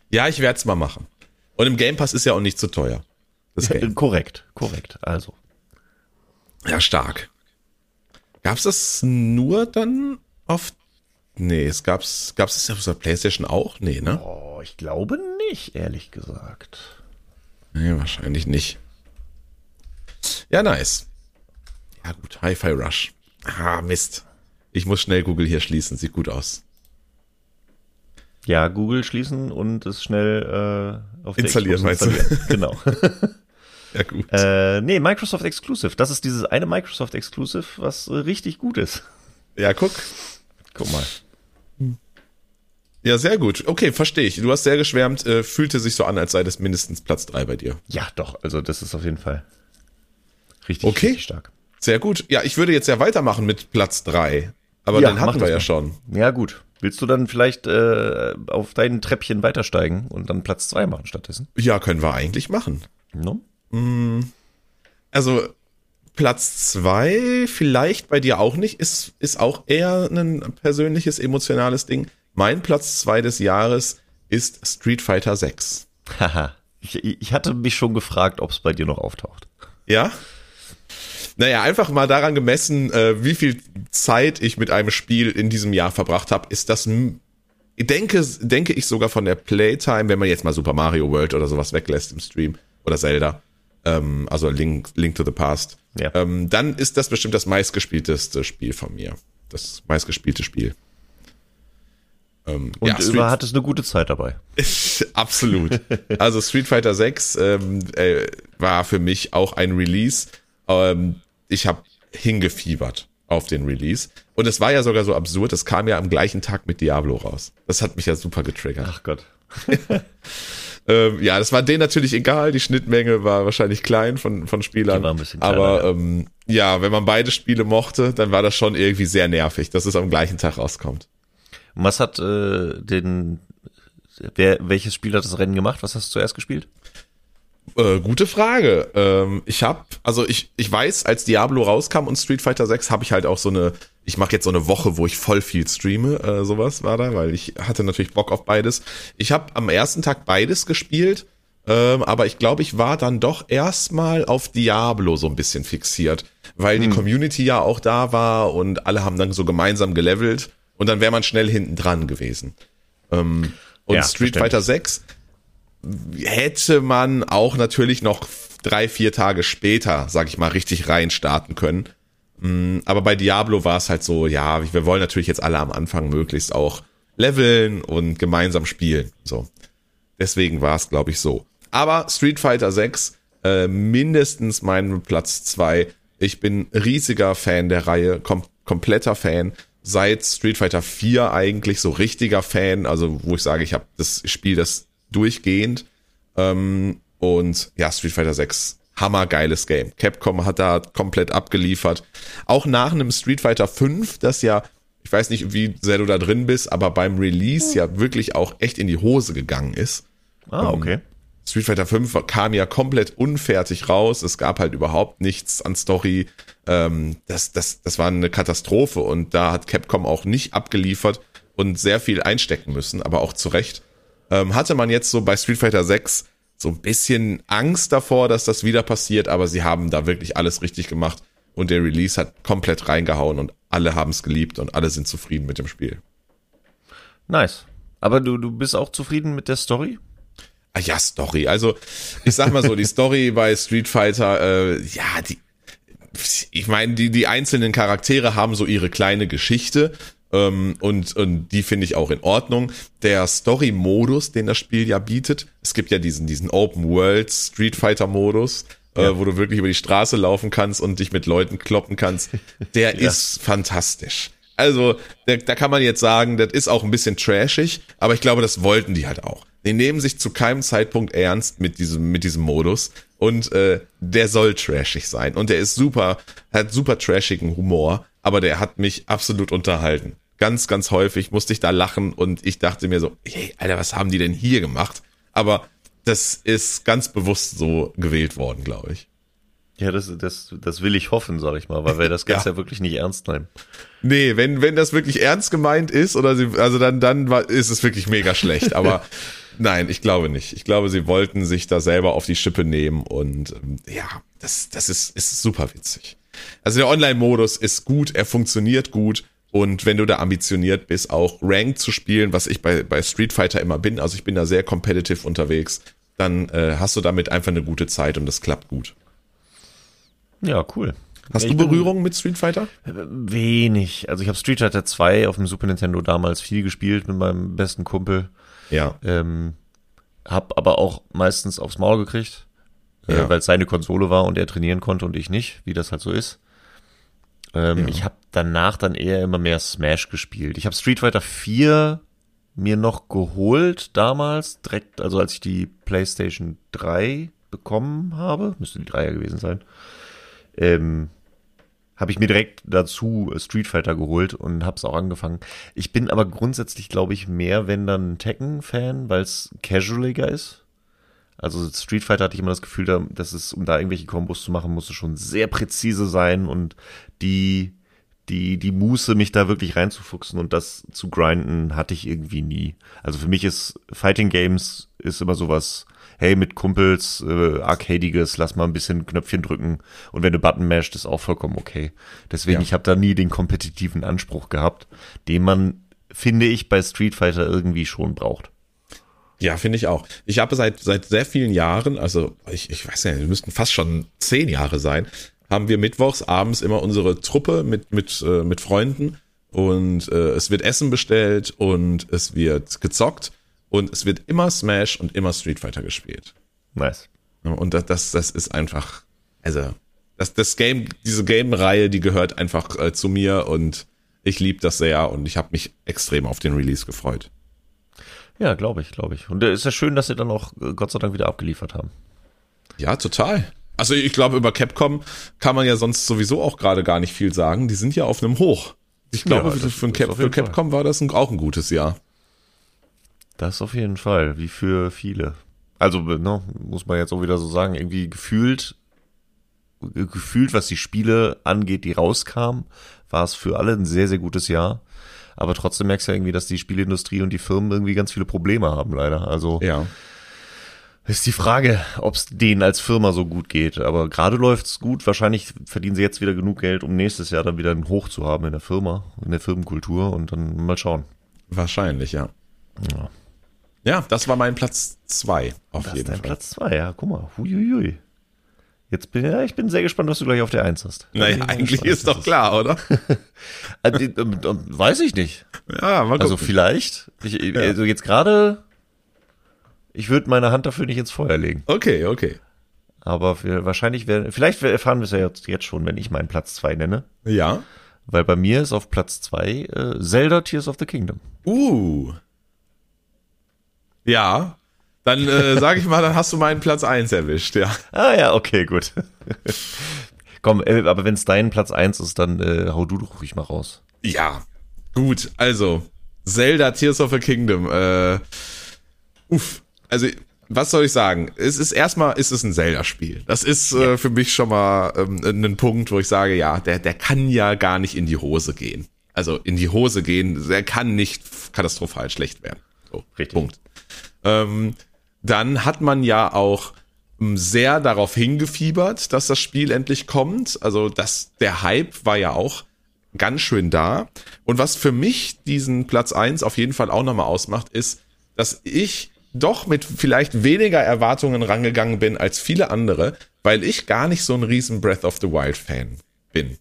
Ja, ich werde es mal machen. Und im Game Pass ist ja auch nicht zu so teuer. Ja, korrekt, korrekt. Also. Ja, stark. Gab's das nur dann auf Nee, es gab's gab's das auf der PlayStation auch? Nee, ne? Oh, ich glaube nicht, ehrlich gesagt. Nee, wahrscheinlich nicht. Ja, nice. Ja gut, Hi-Fi Rush. Ah, Mist. Ich muss schnell Google hier schließen, sieht gut aus. Ja, Google schließen und es schnell äh, auf installieren, meinst installieren. du? Genau. ja, gut. Äh, nee, Microsoft Exclusive. Das ist dieses eine Microsoft Exclusive, was äh, richtig gut ist. Ja, guck. Guck mal. Ja, sehr gut. Okay, verstehe ich. Du hast sehr geschwärmt, äh, fühlte sich so an, als sei das mindestens Platz drei bei dir. Ja, doch. Also das ist auf jeden Fall richtig, okay. richtig stark. Sehr gut. Ja, ich würde jetzt ja weitermachen mit Platz drei. Aber ja, den hatten wir ja schon. Ja, gut. Willst du dann vielleicht äh, auf dein Treppchen weitersteigen und dann Platz zwei machen stattdessen? Ja, können wir eigentlich machen. No? Mm, also Platz zwei vielleicht bei dir auch nicht, ist, ist auch eher ein persönliches, emotionales Ding. Mein Platz zwei des Jahres ist Street Fighter 6. Haha. ich, ich hatte mich schon gefragt, ob es bei dir noch auftaucht. Ja? Naja, einfach mal daran gemessen, äh, wie viel Zeit ich mit einem Spiel in diesem Jahr verbracht habe, ist das, denke, denke ich sogar von der Playtime, wenn man jetzt mal Super Mario World oder sowas weglässt im Stream oder Zelda, ähm, also Link, Link to the Past, ja. ähm, dann ist das bestimmt das meistgespielteste Spiel von mir. Das meistgespielte Spiel. Ähm, Und ja, du hattest eine gute Zeit dabei. Absolut. Also Street Fighter 6 ähm, äh, war für mich auch ein Release, ähm, ich habe hingefiebert auf den Release. Und es war ja sogar so absurd, es kam ja am gleichen Tag mit Diablo raus. Das hat mich ja super getriggert. Ach Gott. ähm, ja, das war denen natürlich egal. Die Schnittmenge war wahrscheinlich klein von, von Spielern. Die war ein bisschen kleiner, Aber ja. ähm, ja, wenn man beide Spiele mochte, dann war das schon irgendwie sehr nervig, dass es am gleichen Tag rauskommt. Was hat äh, den, wer, welches Spiel hat das Rennen gemacht? Was hast du zuerst gespielt? Äh, gute Frage. Ähm, ich habe, also ich, ich weiß, als Diablo rauskam und Street Fighter 6, habe ich halt auch so eine, ich mache jetzt so eine Woche, wo ich voll viel streame, äh, sowas war da, weil ich hatte natürlich Bock auf beides. Ich habe am ersten Tag beides gespielt, ähm, aber ich glaube, ich war dann doch erstmal auf Diablo so ein bisschen fixiert, weil die Community ja auch da war und alle haben dann so gemeinsam gelevelt und dann wäre man schnell hinten dran gewesen. Ähm, und Ja, Street. Fighter 6 hätte man auch natürlich noch drei, vier Tage später, sag ich mal, richtig reinstarten können. Mm, Aber bei Diablo war es halt so, ja, wir wollen natürlich jetzt alle am Anfang möglichst auch leveln und gemeinsam spielen. So. Deswegen war es, glaube ich, so. Aber Street Fighter 6, äh, mindestens mein Platz zwei. Ich bin riesiger Fan der Reihe, kom kompletter Fan. Seit Street Fighter 4 eigentlich so richtiger Fan, also wo ich sage, ich habe das Spiel das durchgehend. Ähm, und ja, Street Fighter 6, hammergeiles Game. Capcom hat da komplett abgeliefert. Auch nach einem Street Fighter 5, das ja, ich weiß nicht, wie sehr du da drin bist, aber beim Release ja wirklich auch echt in die Hose gegangen ist. Ah, okay. Street Fighter 5 kam ja komplett unfertig raus. Es gab halt überhaupt nichts an Story. Ähm, das, das, das war eine Katastrophe und da hat Capcom auch nicht abgeliefert und sehr viel einstecken müssen, aber auch zu Recht. Ähm, hatte man jetzt so bei Street Fighter 6 so ein bisschen Angst davor, dass das wieder passiert, aber sie haben da wirklich alles richtig gemacht und der Release hat komplett reingehauen und alle haben es geliebt und alle sind zufrieden mit dem Spiel. Nice. Aber du, du bist auch zufrieden mit der Story? Ah ja, Story. Also ich sag mal so, die Story bei Street Fighter, äh, ja, die, ich meine, die die einzelnen Charaktere haben so ihre kleine Geschichte ähm, und und die finde ich auch in Ordnung. Der Story-Modus, den das Spiel ja bietet, es gibt ja diesen diesen Open World Street Fighter Modus. Äh, wo du wirklich über die Straße laufen kannst und dich mit Leuten kloppen kannst, der Ja. ist fantastisch. Also, da, da kann man jetzt sagen, das ist auch ein bisschen trashig, aber ich glaube, das wollten die halt auch. Die nehmen sich zu keinem Zeitpunkt ernst mit diesem, mit diesem Modus und äh, der soll trashig sein und der ist super, hat super trashigen Humor, aber der hat mich absolut unterhalten. Ganz, ganz häufig musste ich da lachen und ich dachte mir so, hey, Alter, was haben die denn hier gemacht? Aber das ist ganz bewusst so gewählt worden, glaube ich. Ja, das, das, das will ich hoffen, sag ich mal, weil wir das Ganze ja. Ja. wirklich nicht ernst nehmen. Nee, wenn, wenn das wirklich ernst gemeint ist, oder sie, also dann, dann war, ist es wirklich mega schlecht. Aber nein, ich glaube nicht. Ich glaube, sie wollten sich da selber auf die Schippe nehmen und ähm, ja, das, das ist, ist super witzig. Also der Online-Modus ist gut, er funktioniert gut. Und wenn du da ambitioniert bist, auch Ranked zu spielen, was ich bei, bei Street Fighter immer bin, also ich bin da sehr competitive unterwegs, dann äh, hast du damit einfach eine gute Zeit und das klappt gut. Ja, cool. Hast du ich bin- Berührung mit Street Fighter? Wenig. Also ich habe Street Fighter 2 auf dem Super Nintendo damals viel gespielt mit meinem besten Kumpel. Ja. Ähm, hab aber auch meistens aufs Maul gekriegt, äh, Ja. weil es seine Konsole war und er trainieren konnte und ich nicht, wie das halt so ist. Ähm, Ja. Ich habe danach dann eher immer mehr Smash gespielt. Ich habe Street Fighter 4 mir noch geholt damals, direkt, also als ich die PlayStation 3 bekommen habe, müsste die 3er gewesen sein, ähm, habe ich mir direkt dazu Street Fighter geholt und habe es auch angefangen. Ich bin aber grundsätzlich, glaube ich, mehr, wenn dann Tekken-Fan, weil es casualiger ist. Also Street Fighter hatte ich immer das Gefühl, da- dass es, um da irgendwelche Kombos zu machen, musste schon sehr präzise sein und die, die, die Muße, mich da wirklich reinzufuchsen und das zu grinden, hatte ich irgendwie nie. Also für mich ist Fighting Games ist immer sowas, hey, mit Kumpels, äh, Arcadiges, lass mal ein bisschen Knöpfchen drücken und wenn du Button masht, ist auch vollkommen okay. Deswegen, Ja. ich habe da nie den kompetitiven Anspruch gehabt, den man, finde ich, bei Street Fighter irgendwie schon braucht. Ja, finde ich auch. Ich habe seit seit sehr vielen Jahren, also ich, ich weiß wir müssten fast schon zehn Jahre sein, haben wir mittwochs abends immer unsere Truppe mit mit äh, mit Freunden und äh, es wird Essen bestellt und es wird gezockt und es wird immer Smash und immer Street Fighter gespielt. Nice. Und das das, das ist einfach, also das, das Game, diese Game-Reihe, die gehört einfach äh, zu mir und ich liebe das sehr und ich habe mich extrem auf den Release gefreut. Ja, glaube ich, glaube ich. Und es ist ja schön, dass sie dann auch äh, Gott sei Dank wieder abgeliefert haben. Ja, total. Also ich glaube, über Capcom kann man ja sonst sowieso auch gerade gar nicht viel sagen. Die sind ja auf einem Hoch. Ich glaube, Ja, für, Cap für Capcom war das ein, auch ein gutes Jahr. Das auf jeden Fall, wie für viele. Also, ne, muss man jetzt auch wieder so sagen, irgendwie gefühlt, ge- gefühlt, was die Spiele angeht, die rauskamen, war es für alle ein sehr, sehr gutes Jahr. Aber trotzdem merkst du ja irgendwie, dass die Spielindustrie und die Firmen irgendwie ganz viele Probleme haben, leider. Also Ja. Ist die Frage, ob es denen als Firma so gut geht. Aber gerade läuft's gut. Wahrscheinlich verdienen sie jetzt wieder genug Geld, um nächstes Jahr dann wieder einen Hoch zu haben in der Firma, in der Firmenkultur und dann mal schauen. Wahrscheinlich, ja. Ja. Ja, das war mein Platz zwei auf Das ist jeden dein Fall. Platz zwei, ja, guck mal. Huiuiui. Jetzt bin ja, ich bin sehr gespannt, was du gleich auf der Eins hast. Naja, eigentlich ist doch klar, oder? Äh, ähm, ähm, Weiß ich nicht. Ja, mal Also gucken. vielleicht. Ich, Also jetzt gerade, ich würde meine Hand dafür nicht ins Feuer legen. Okay, okay. Aber für, wahrscheinlich werden, vielleicht erfahren wir es ja jetzt, jetzt schon, wenn ich meinen Platz zwei nenne. Ja. Weil bei mir ist auf Platz zwei äh, Zelda Tears of the Kingdom. Uh. Ja. Dann äh, sage ich mal, dann hast du meinen Platz eins erwischt, ja. Ah ja, okay, gut. Komm, äh, aber wenn es dein Platz eins ist, dann äh, hau du doch ruhig mal raus. Ja. Gut, also Zelda Tears of the Kingdom. Äh, uff. Also was soll ich sagen? Es ist erstmal ist es ein Zelda-Spiel. Das ist äh, für mich schon mal ähm, ein Punkt, wo ich sage, ja, der der kann ja gar nicht in die Hose gehen. Also in die Hose gehen, der kann nicht katastrophal schlecht werden. So, Richtig. Punkt. Ähm, dann hat man ja auch ähm, sehr darauf hingefiebert, dass das Spiel endlich kommt. Also das, der Hype war ja auch ganz schön da. Und was für mich diesen Platz eins auf jeden Fall auch nochmal ausmacht, ist, dass ich doch mit vielleicht weniger Erwartungen rangegangen bin als viele andere, weil ich gar nicht so ein riesen Breath of the Wild Fan bin.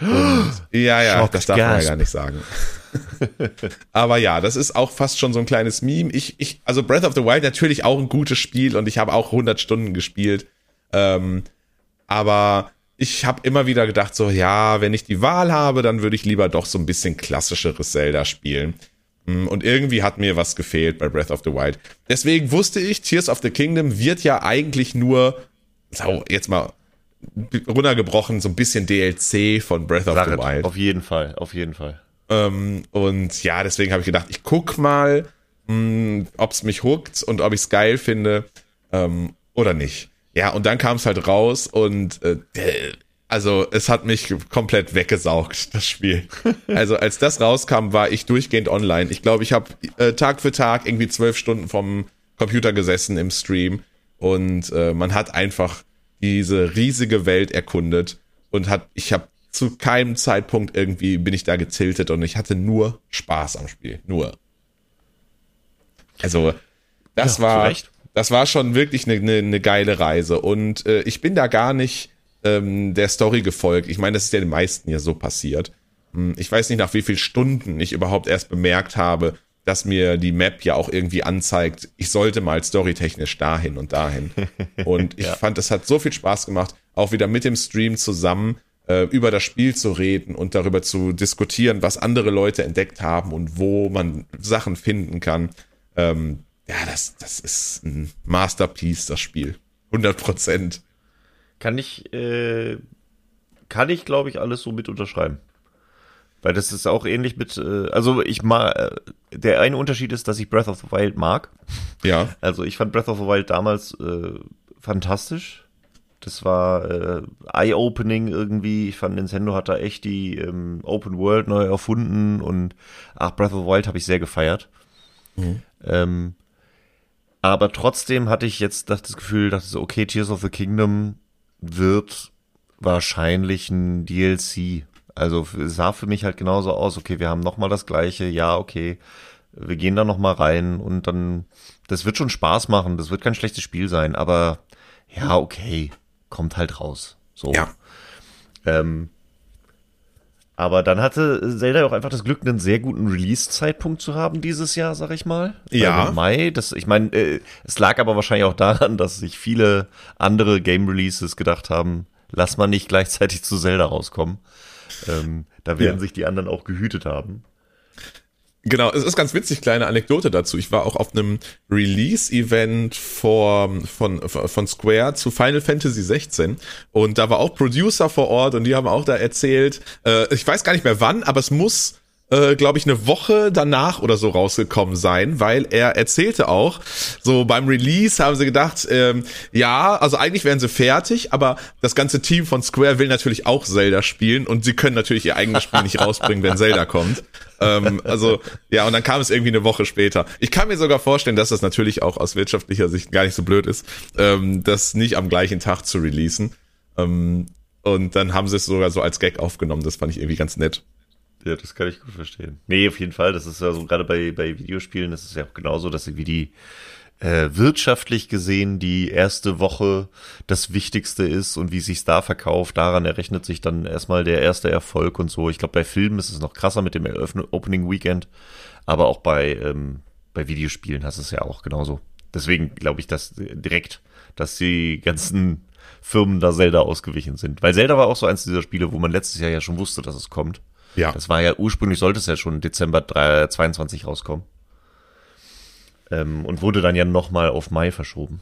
Und, ja, ja, Schock, das darf man ja Gasp. gar nicht sagen. Aber ja, das ist auch fast schon so ein kleines Meme. Ich, ich, also Breath of the Wild natürlich auch ein gutes Spiel und ich habe auch 100 Stunden gespielt. Ähm, aber ich habe immer wieder gedacht, so ja, wenn ich die Wahl habe, dann würde ich lieber doch so ein bisschen klassischeres Zelda spielen. Mm, Und irgendwie hat mir was gefehlt bei Breath of the Wild. Deswegen wusste ich, Tears of the Kingdom wird ja eigentlich nur, so, jetzt mal runtergebrochen, so ein bisschen DLC von Breath of the Sache, Wild. auf jeden Fall, auf jeden Fall. Ähm, und ja, deswegen habe ich gedacht, ich guck mal, ob es mich hookt und ob ich es geil finde ähm, oder nicht. Ja, und dann kam es halt raus und äh, also es hat mich komplett weggesaugt, das Spiel. Also als das rauskam, war ich durchgehend online. Ich glaube, ich habe äh, Tag für Tag irgendwie zwölf Stunden vom Computer gesessen im Stream und äh, man hat einfach diese riesige Welt erkundet und hat, ich habe zu keinem Zeitpunkt irgendwie bin ich da getiltet und ich hatte nur Spaß am Spiel. Nur. Also, das Ja, war, das war schon wirklich eine, eine, eine geile Reise. Und äh, ich bin da gar nicht ähm, der Story gefolgt. Ich meine, das ist ja den meisten ja so passiert. Hm, Ich weiß nicht, nach wie vielen Stunden ich überhaupt erst bemerkt habe, dass mir die Map ja auch irgendwie anzeigt, ich sollte mal storytechnisch dahin und dahin. Und ich Ja. fand, es hat so viel Spaß gemacht, auch wieder mit dem Stream zusammen äh, über das Spiel zu reden und darüber zu diskutieren, was andere Leute entdeckt haben und wo man Sachen finden kann. Ähm, ja, das, das ist ein Masterpiece, das Spiel. 100 Prozent. Kann ich, äh, kann ich, glaube ich, alles so mit unterschreiben. Weil das ist auch ähnlich mit, äh, also ich mag, äh, der eine Unterschied ist, dass ich Breath of the Wild mag. Ja. Also ich fand Breath of the Wild damals äh, fantastisch. Das war äh, eye-opening irgendwie. Ich fand, Nintendo hat da echt die ähm, Open World neu erfunden und ach, Breath of the Wild habe ich sehr gefeiert. Ähm, aber trotzdem hatte ich jetzt das das Gefühl, dachte so, okay, Tears of the Kingdom wird wahrscheinlich ein DLC. Also es sah für mich halt genauso aus, okay, wir haben nochmal das gleiche, ja, okay, wir gehen da nochmal rein und dann, das wird schon Spaß machen, das wird kein schlechtes Spiel sein, aber ja, okay, kommt halt raus. So. Ja. Ähm, aber dann hatte Zelda ja auch einfach das Glück, einen sehr guten Release-Zeitpunkt zu haben dieses Jahr, sag ich mal. Ja. Im Mai. Das, ich meine, äh, es lag aber wahrscheinlich auch daran, dass sich viele andere Game-Releases gedacht haben, lass mal nicht gleichzeitig zu Zelda rauskommen. Ähm, da werden Ja. sich die anderen auch gehütet haben. Genau, es ist ganz witzig, kleine Anekdote dazu. Ich war auch auf einem Release-Event von, von Square zu Final Fantasy 16 und da war auch Producer vor Ort und die haben auch da erzählt, äh, ich weiß gar nicht mehr wann, aber es muss äh, glaube ich, eine Woche danach oder so rausgekommen sein, weil er erzählte auch, so beim Release haben sie gedacht, ähm, ja, also eigentlich wären sie fertig, aber das ganze Team von Square will natürlich auch Zelda spielen und sie können natürlich ihr eigenes Spiel nicht rausbringen, wenn Zelda kommt. Ähm, also, ja, und dann kam es irgendwie eine Woche später. Ich kann mir sogar vorstellen, dass das natürlich auch aus wirtschaftlicher Sicht gar nicht so blöd ist, ähm, das nicht am gleichen Tag zu releasen. Ähm, und dann haben sie es sogar so als Gag aufgenommen. Das fand ich irgendwie ganz nett. Ja, das kann ich gut verstehen. Nee, auf jeden Fall. Das ist ja so, gerade bei, bei Videospielen, das ist ja auch genauso, dass irgendwie die äh, wirtschaftlich gesehen die erste Woche das Wichtigste ist und wie sich's da verkauft, daran errechnet sich dann erstmal der erste Erfolg und so. Ich glaube, bei Filmen ist es noch krasser mit dem Eröffn Opening Weekend, aber auch bei, ähm, bei Videospielen hast es ja auch genauso. Deswegen glaube ich, dass direkt, dass die ganzen Firmen da Zelda ausgewichen sind. Weil Zelda war auch so eins dieser Spiele, wo man letztes Jahr ja schon wusste, dass es kommt. Ja. Das war ja ursprünglich sollte es ja schon Dezember 3, 22 rauskommen. Ähm, und wurde dann ja nochmal auf Mai verschoben.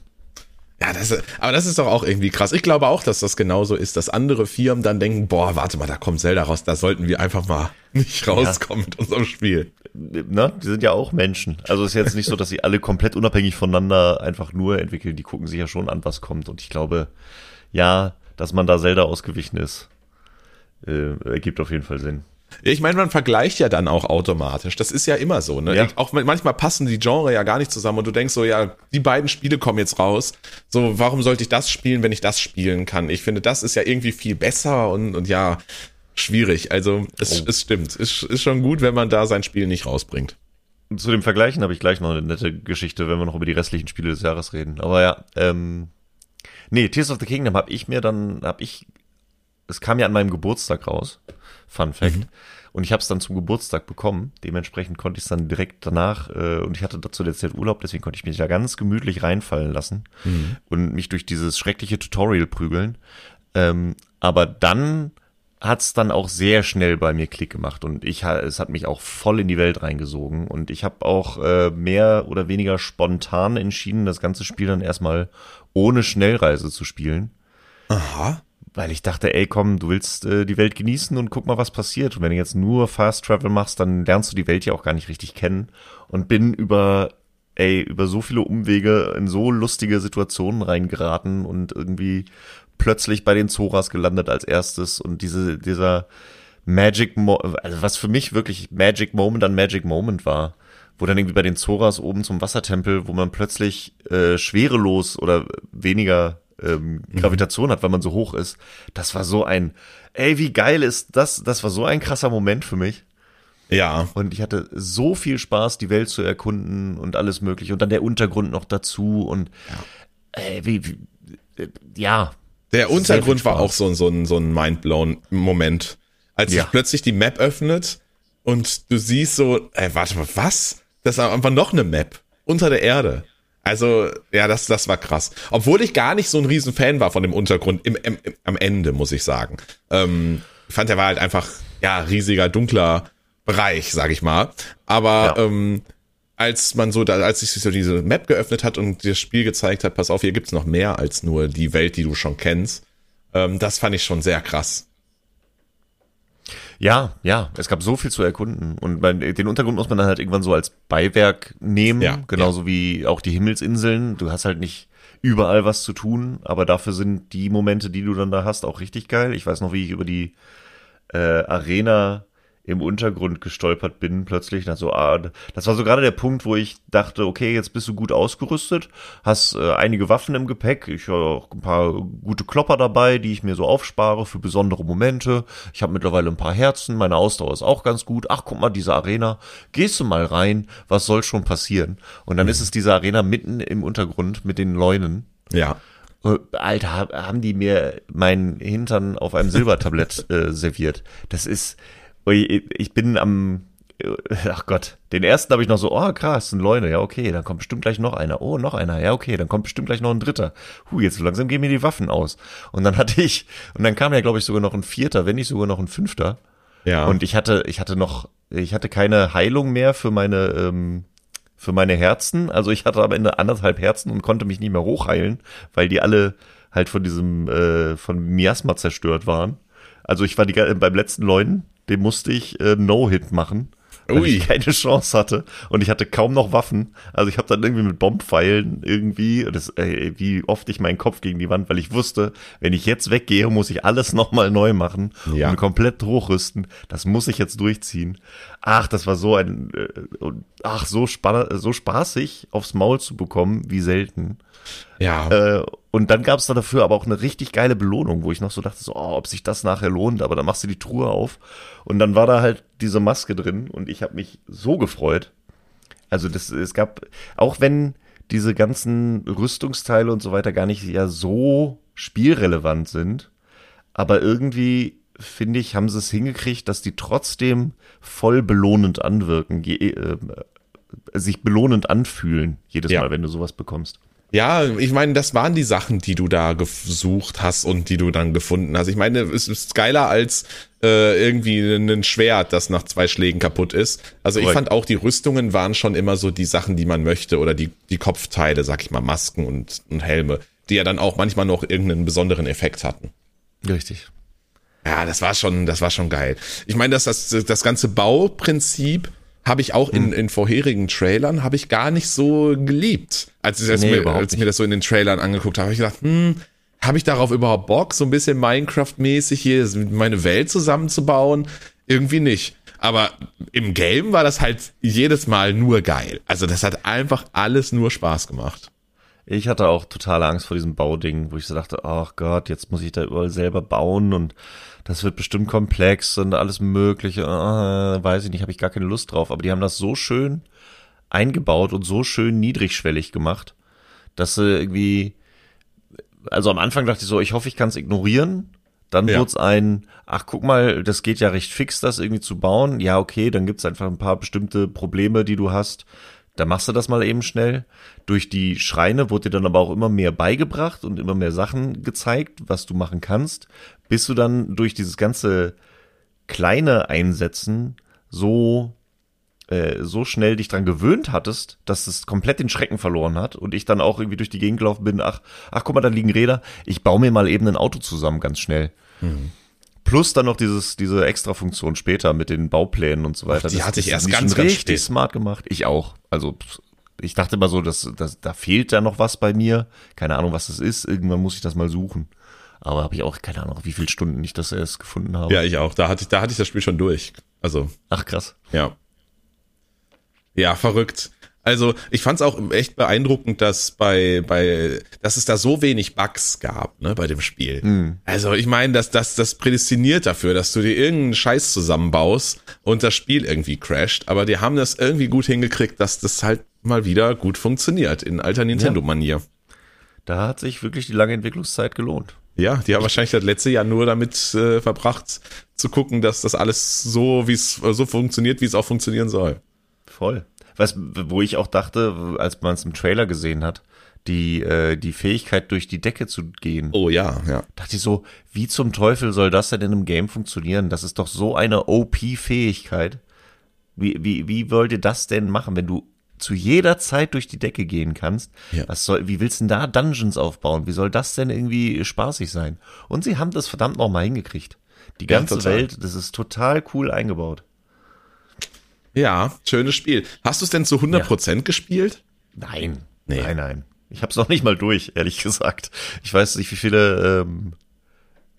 Ja, das, aber das ist doch auch irgendwie krass. Ich glaube auch, dass das genauso ist, dass andere Firmen dann denken, boah, warte mal, da kommt Zelda raus, da sollten wir einfach mal nicht rauskommen mit unserem Spiel. Ne? Die sind ja auch Menschen. Also ist jetzt nicht so, dass sie alle komplett unabhängig voneinander einfach nur entwickeln. Die gucken sich ja schon an, was kommt. Und ich glaube, ja, dass man da Zelda ausgewichen ist, äh, ergibt auf jeden Fall Sinn. Ich meine, man vergleicht ja dann auch automatisch. Das ist ja immer so, ne? Ja. Auch manchmal passen die Genre ja gar nicht zusammen und du denkst so, ja, die beiden Spiele kommen jetzt raus. So, warum sollte ich das spielen, wenn ich das spielen kann? Ich finde, das ist ja irgendwie viel besser und, und ja, schwierig. Also, es, Oh. es stimmt. Es ist schon gut, wenn man da sein Spiel nicht rausbringt. Zu dem Vergleichen habe ich gleich noch eine nette Geschichte, wenn wir noch über die restlichen Spiele des Jahres reden. Aber ja, ähm, nee, Tears of the Kingdom habe ich mir dann, habe ich, es kam ja an meinem Geburtstag raus, Fun Fact, und ich habe es dann zum Geburtstag bekommen. Dementsprechend konnte ich es dann direkt danach, äh, und ich hatte dazu der Zeit Urlaub, deswegen konnte ich mich da ganz gemütlich reinfallen lassen und mich durch dieses schreckliche Tutorial prügeln. Ähm, aber dann hat's dann auch sehr schnell bei mir Klick gemacht und ich es hat mich auch voll in die Welt reingesogen und ich habe auch äh, mehr oder weniger spontan entschieden, das ganze Spiel dann erstmal ohne Schnellreise zu spielen, Aha. Weil ich dachte, ey, komm, du willst äh, die Welt genießen und guck mal, was passiert. Und wenn du jetzt nur Fast Travel machst, dann lernst du die Welt ja auch gar nicht richtig kennen und bin über ey, über so viele Umwege in so lustige Situationen reingeraten und irgendwie plötzlich bei den Zoras gelandet als erstes und diese, dieser Magic, Mo also was für mich wirklich Magic Moment an Magic Moment war, wo dann irgendwie bei den Zoras oben zum Wassertempel, wo man plötzlich äh, schwerelos oder weniger ähm, Gravitation hat, weil man so hoch ist. Das war so ein, ey, wie geil ist das? Das war so ein krasser Moment für mich. Ja. Und ich hatte so viel Spaß, die Welt zu erkunden und alles mögliche. Und dann der Untergrund noch dazu und äh, wie, wie, äh, ja. Der Untergrund war auch so, so ein, so ein Mindblown-Moment. Als Ja. sich plötzlich die Map öffnet und du siehst so, ey, warte mal, was? Das ist einfach noch eine Map unter der Erde. Also, ja, das, das war krass. Obwohl ich gar nicht so ein riesen Fan war von dem Untergrund im, im, im, am Ende, muss ich sagen. Ähm, ich fand, der war halt einfach, ja, riesiger, dunkler Bereich, sag ich mal. Aber Ja. ähm, als man so, da, als sich so diese Map geöffnet hat und das Spiel gezeigt hat, pass auf, hier gibt's noch mehr als nur die Welt, die du schon kennst. Ähm, das fand ich schon sehr krass. Ja, ja, es gab so viel zu erkunden. Und man, den Untergrund muss man dann halt irgendwann so als Beiwerk nehmen, Ja, genauso wie auch die Himmelsinseln. Du hast halt nicht überall was zu tun, aber dafür sind die Momente, die du dann da hast, auch richtig geil. Ich weiß noch, wie ich über die äh, Arena im Untergrund gestolpert bin plötzlich. Na, so, ah, das war so gerade der Punkt, wo ich dachte, okay, jetzt bist du gut ausgerüstet, hast äh, einige Waffen im Gepäck, ich habe auch ein paar gute Klopper dabei, die ich mir so aufspare für besondere Momente. Ich habe mittlerweile ein paar Herzen, meine Ausdauer ist auch ganz gut. Ach, guck mal, diese Arena, gehst du mal rein, was soll schon passieren? Und dann ist es diese Arena mitten im Untergrund mit den Leunen. Ja. Äh, Alter, hab- haben die mir meinen Hintern auf einem Silbertablett äh, serviert. Das ist, ich bin am, ach Gott, den ersten habe ich noch so, oh krass, ein Leune, ja okay, dann kommt bestimmt gleich noch einer, oh noch einer, ja okay, dann kommt bestimmt gleich noch ein dritter. Hu, jetzt so langsam gehen mir die Waffen aus. Und dann hatte ich, und dann kam ja glaube ich sogar noch ein vierter, wenn nicht sogar noch ein fünfter. Ja. Und ich hatte, ich hatte noch, ich hatte keine Heilung mehr für meine, ähm, für meine Herzen. Also ich hatte am Ende anderthalb Herzen und konnte mich nicht mehr hochheilen, weil die alle halt von diesem, äh, von Miasma zerstört waren. Also ich war die, beim letzten Leuten, dem musste ich äh, No-Hit machen weil Ui. ich keine Chance hatte und ich hatte kaum noch Waffen. Also ich habe dann irgendwie mit Bombpfeilen irgendwie, das, ey, wie oft ich meinen Kopf gegen die Wand, weil ich wusste, wenn ich jetzt weggehe, muss ich alles nochmal neu machen Ja. und komplett hochrüsten. Das muss ich jetzt durchziehen. Ach, das war so ein, äh, ach, so, spann so spaßig aufs Maul zu bekommen, wie selten. ja. Äh, und dann gab es da dafür aber auch eine richtig geile Belohnung, wo ich noch so dachte, so, oh, ob sich das nachher lohnt, aber dann machst du die Truhe auf und dann war da halt diese Maske drin und ich habe mich so gefreut. Also das, es gab, auch wenn diese ganzen Rüstungsteile und so weiter gar nicht ja so spielrelevant sind, aber irgendwie finde ich, haben sie es hingekriegt, dass die trotzdem voll belohnend anwirken, je, äh, sich belohnend anfühlen, jedes Ja. Mal, wenn du sowas bekommst. Ja, ich meine, das waren die Sachen, die du da gesucht hast und die du dann gefunden hast. Ich meine, es ist geiler als äh, irgendwie ein Schwert, das nach zwei Schlägen kaputt ist. Also ich fand auch, die Rüstungen waren schon immer so die Sachen, die man möchte oder die, die Kopfteile, sag ich mal, Masken und, und Helme, die ja dann auch manchmal noch irgendeinen besonderen Effekt hatten. Richtig. Ja, das war schon, das war schon geil. Ich meine, dass das, das ganze Bauprinzip habe ich auch Hm. in, in vorherigen Trailern habe ich gar nicht so geliebt. Als Nee, mir, als mir das so in den Trailern angeguckt habe, habe ich gedacht, hm, habe ich darauf überhaupt Bock, so ein bisschen Minecraft-mäßig hier meine Welt zusammenzubauen? Irgendwie nicht. Aber im Game war das halt jedes Mal nur geil. Also das hat einfach alles nur Spaß gemacht. Ich hatte auch totale Angst vor diesem Bauding, wo ich so dachte, ach Gott, jetzt muss ich da überall selber bauen und das wird bestimmt komplex und alles mögliche. Äh, weiß ich nicht, habe ich gar keine Lust drauf. Aber die haben das so schön eingebaut und so schön niedrigschwellig gemacht, dass sie irgendwie, also am Anfang dachte ich so, ich hoffe, ich kann es ignorieren. Dann Ja. wurde es ein, ach guck mal, das geht ja recht fix, das irgendwie zu bauen. Ja, okay, dann gibt's einfach ein paar bestimmte Probleme, die du hast. Da machst du das mal eben schnell. Durch die Schreine wurde dir dann aber auch immer mehr beigebracht und immer mehr Sachen gezeigt, was du machen kannst, bis du dann durch dieses ganze kleine Einsetzen so äh, so schnell dich dran gewöhnt hattest, dass es komplett den Schrecken verloren hat und ich dann auch irgendwie durch die Gegend gelaufen bin, ach, ach guck mal, da liegen Räder, ich baue mir mal eben ein Auto zusammen ganz schnell. Plus dann noch dieses, diese extra Funktion später mit den Bauplänen und so weiter. die hatte ich erst ganz, ganz richtig spät. smart gemacht. Ich auch. Also ich dachte immer so, dass, dass da fehlt da noch was bei mir. Keine Ahnung, was das ist. Irgendwann muss ich das mal suchen. Aber habe ich auch keine Ahnung, wie viele Stunden ich das erst gefunden habe. Ja, ich auch. Da hatte ich, da hatte ich das Spiel schon durch. Also Ach krass. Ja. Ja, verrückt. Also ich fand es auch echt beeindruckend, dass bei bei dass es da so wenig Bugs gab, ne, bei dem Spiel. Also ich meine, dass das das prädestiniert dafür, dass du dir irgendeinen Scheiß zusammenbaust und das Spiel irgendwie crasht. Aber die haben das irgendwie gut hingekriegt, dass das halt mal wieder gut funktioniert in alter Nintendo-Manier. Da hat sich wirklich die lange Entwicklungszeit gelohnt. Ja, die haben wahrscheinlich das letzte Jahr nur damit äh, verbracht, zu gucken, dass das alles so, wie es so funktioniert, wie es auch funktionieren soll. Voll. Was, wo ich auch dachte, als man es im Trailer gesehen hat, die, äh, die Fähigkeit durch die Decke zu gehen. Oh ja, ja. Dachte ich so, wie zum Teufel soll das denn in einem Game funktionieren? Das ist doch so eine OP-Fähigkeit. Wie, wie, wie wollt ihr das denn machen, wenn du zu jeder Zeit durch die Decke gehen kannst? Ja. Was soll, wie willst du denn da Dungeons aufbauen? Wie soll das denn irgendwie spaßig sein? Und sie haben das verdammt nochmal hingekriegt. Die Ja, ganze total. Welt, das ist total cool eingebaut. Ja, schönes Spiel. Hast du es denn zu 100% gespielt? Nein, Nee. nein, nein. Ich habe es noch nicht mal durch, ehrlich gesagt. Ich weiß nicht, wie viele. Ähm,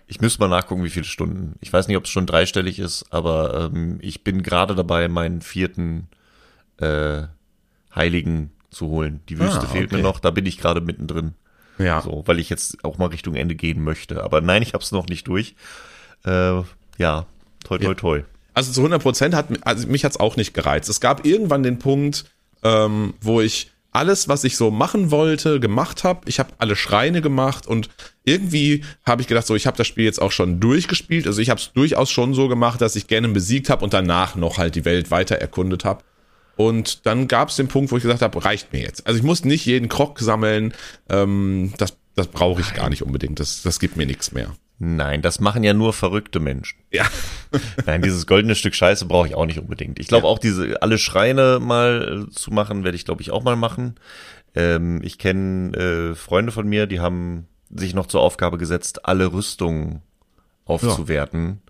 ich müsste mal nachgucken, wie viele Stunden. Ich weiß nicht, ob es schon dreistellig ist, aber ähm, ich bin gerade dabei, meinen vierten äh, Heiligen zu holen. Die Wüste Ah, fehlt mir okay. noch, da bin ich gerade mittendrin. Ja. So, weil ich jetzt auch mal Richtung Ende gehen möchte. Aber nein, ich habe es noch nicht durch. Äh, ja, toi, toi, Ja. Also zu 100% hat also mich hat's auch nicht gereizt. Es gab irgendwann den Punkt, ähm, wo ich alles, was ich so machen wollte, gemacht habe. Ich habe alle Schreine gemacht und irgendwie habe ich gedacht, so ich habe das Spiel jetzt auch schon durchgespielt. Also ich habe es durchaus schon so gemacht, dass ich gerne besiegt habe und danach noch halt die Welt weiter erkundet habe. Und dann gab es den Punkt, wo ich gesagt habe, reicht mir jetzt. Also ich muss nicht jeden Krog sammeln. Ähm, das das brauche ich gar nicht unbedingt. Das, das gibt mir nichts mehr. Nein, das machen ja nur verrückte Menschen. Ja. Nein, dieses goldene Stück Scheiße brauche ich auch nicht unbedingt. Ich glaube Ja. auch diese alle Schreine mal äh, zu machen, werde ich glaube ich auch mal machen. Ähm, ich kenne äh, Freunde von mir, die haben sich noch zur Aufgabe gesetzt, alle Rüstungen aufzuwerten.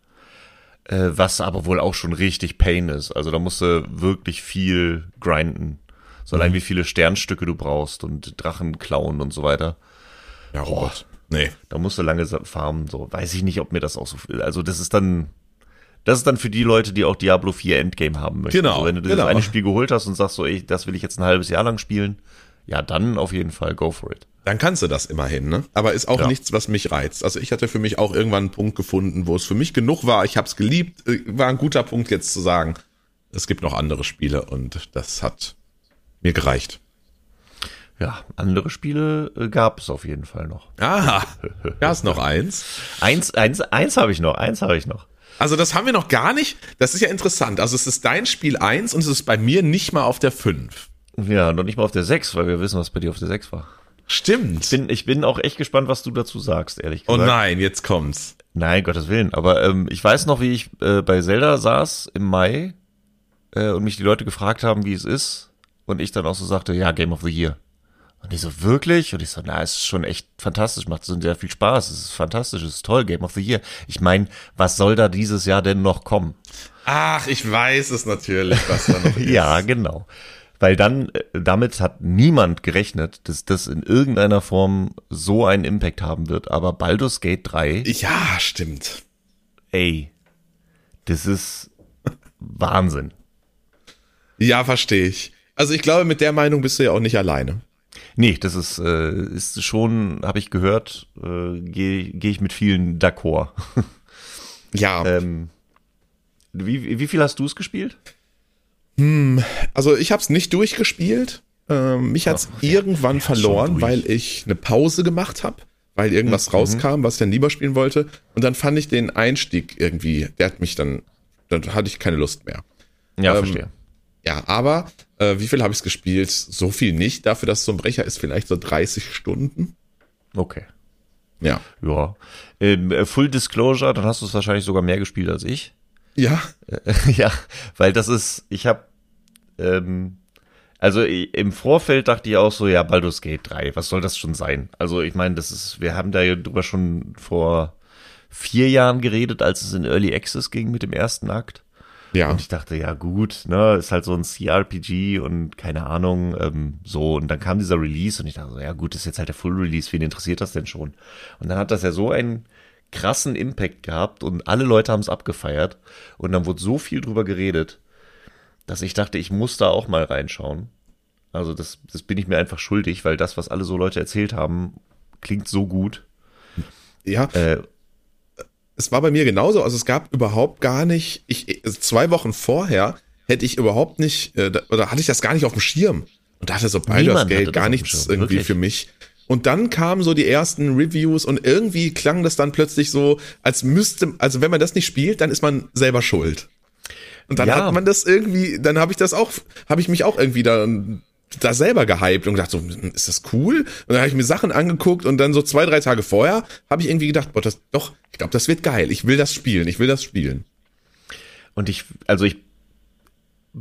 Äh, was aber wohl auch schon richtig Pain ist. Also da musst du wirklich viel grinden. So allein wie viele Sternstücke du brauchst und Drachen klauen und so weiter. Ja, Robert. Nee. Da musst du lange farmen, so. Weiß ich nicht, ob mir das auch so viel, also das ist dann, das ist dann für die Leute, die auch Diablo 4 Endgame haben möchten. Genau, So, wenn du genau. eine Spiel geholt hast und sagst so, ey, das will ich jetzt ein halbes Jahr lang spielen, ja, dann auf jeden Fall go for it. Dann kannst du das immerhin, ne? Aber ist auch Ja. nichts, was mich reizt. Also ich hatte für mich auch irgendwann einen Punkt gefunden, wo es für mich genug war. Ich habe es geliebt. Äh, War ein guter Punkt jetzt zu sagen, es gibt noch andere Spiele und das hat mir gereicht. Ja, andere Spiele äh, gab es auf jeden Fall noch. Aha, da ist noch eins. Eins, eins, eins habe ich noch, eins habe ich noch. Also das haben wir noch gar nicht. Das ist ja interessant. Also es ist dein Spiel eins und es ist bei mir nicht mal auf der fünf. Ja, noch nicht mal auf der 6, weil wir wissen, was bei dir auf der 6 war. Stimmt. Bin, ich bin auch echt gespannt, was du dazu sagst, ehrlich oh gesagt. nein, jetzt kommt's. Nein, Gottes Willen. Aber ähm, ich weiß noch, wie ich äh, bei Zelda saß im Mai äh, und mich die Leute gefragt haben, wie es ist. Und ich dann auch so sagte, ja, Game of the Year. Und die so, wirklich? Und ich so, na, es ist schon echt fantastisch, macht so sehr viel Spaß, es ist fantastisch, es ist toll, Game of the Year. Ich meine, was soll da dieses Jahr denn noch kommen? Ach, ich weiß es natürlich, was da noch ist. Ja, genau. Weil dann, äh, damit hat niemand gerechnet, dass das in irgendeiner Form so einen Impact haben wird. Aber Baldur's Gate 3, Ja, stimmt. ey, das ist Wahnsinn. Ja, verstehe ich. Also ich glaube, mit der Meinung bist du ja auch nicht alleine. Nee, das ist, äh, ist schon, habe ich gehört, äh, gehe geh ich mit vielen d'accord. Ja, ähm, wie, wie viel hast du es gespielt? also ich habe es nicht durchgespielt. Ähm, mich hat's irgendwann hat's schon verloren, weil ich eine Pause gemacht habe, weil irgendwas rauskam, was ich dann lieber spielen wollte. Und dann fand ich den Einstieg irgendwie, der hat mich dann, dann hatte ich keine Lust mehr. Ja, Ähm, verstehe. Ja, aber äh, wie viel habe ich gespielt? So viel nicht. Dafür, dass es so ein Brecher ist, vielleicht so 30 Stunden. Okay. Ja. Ja. Ähm, äh, Full Disclosure, dann hast du es wahrscheinlich sogar mehr gespielt als ich. Ja. ja, weil das ist, ich habe, ähm, also im Vorfeld dachte ich auch so, ja, Baldur's Gate 3, was soll das schon sein? Also ich meine, das ist, wir haben da ja drüber schon vor vier Jahren geredet, als es in Early Access ging mit dem ersten Akt. Ja. Und ich dachte, ja gut, ne, ist halt so ein CRPG und keine Ahnung, ähm, so. Und dann kam dieser Release und ich dachte so, ja gut, ist jetzt halt der Full Release, wen interessiert das denn schon? Und dann hat das ja so einen krassen Impact gehabt und alle Leute haben es abgefeiert und dann wurde so viel drüber geredet, dass ich dachte, ich muss da auch mal reinschauen. Also das, das bin ich mir einfach schuldig, weil das, was alle so Leute erzählt haben, klingt so gut. ja. Äh, es war bei mir genauso. Also es gab überhaupt gar nicht, ich, also zwei Wochen vorher hätte ich überhaupt nicht, äh, oder hatte ich das gar nicht auf dem Schirm. Und dachte so, Baldur's Gate, gar nichts Schirm, irgendwie wirklich. für mich. Und dann kamen so die ersten Reviews und irgendwie klang das dann plötzlich so, als müsste, also wenn man das nicht spielt, dann ist man selber schuld. Und dann Ja. hat man das irgendwie, dann habe ich das auch, habe ich mich auch irgendwie da, da selber gehypt und gedacht, so, ist das cool? Und dann habe ich mir Sachen angeguckt und dann so zwei, drei Tage vorher habe ich irgendwie gedacht, boah, das, doch, ich glaube, das wird geil. Ich will das spielen, ich will das spielen. Und ich, also ich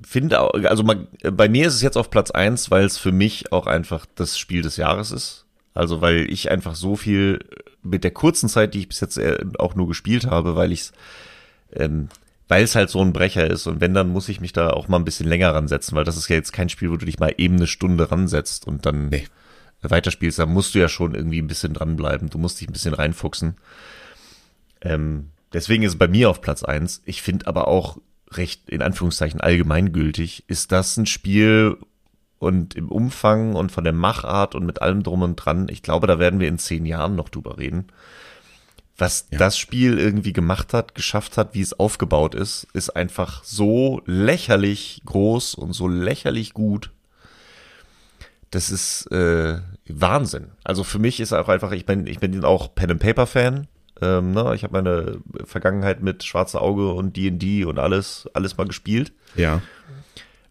finde, auch- also mal, bei mir ist es jetzt auf Platz eins, weil es für mich auch einfach das Spiel des Jahres ist. Also weil ich einfach so viel mit der kurzen Zeit, die ich bis jetzt äh, auch nur gespielt habe, weil ich es, ähm, weil es halt so ein Brecher ist und wenn, dann muss ich mich da auch mal ein bisschen länger ransetzen, weil das ist ja jetzt kein Spiel, wo du dich mal eben eine Stunde ransetzt und dann Nee. weiterspielst, da musst du ja schon irgendwie ein bisschen dranbleiben, du musst dich ein bisschen reinfuchsen. Ähm, deswegen ist es bei mir auf Platz eins. Ich finde aber auch recht, in Anführungszeichen, allgemeingültig, ist das ein Spiel und im Umfang und von der Machart und mit allem drum und dran, ich glaube, da werden wir in zehn Jahren noch drüber reden. Was Ja. das Spiel irgendwie gemacht hat, geschafft hat, wie es aufgebaut ist, ist einfach so lächerlich groß und so lächerlich gut, das ist äh, Wahnsinn. Also für mich ist auch einfach, ich bin, ich bin auch Pen and Paper Fan. Ähm, ne? Ich habe meine Vergangenheit mit Schwarze Auge und D&D und alles, alles mal gespielt. Ja.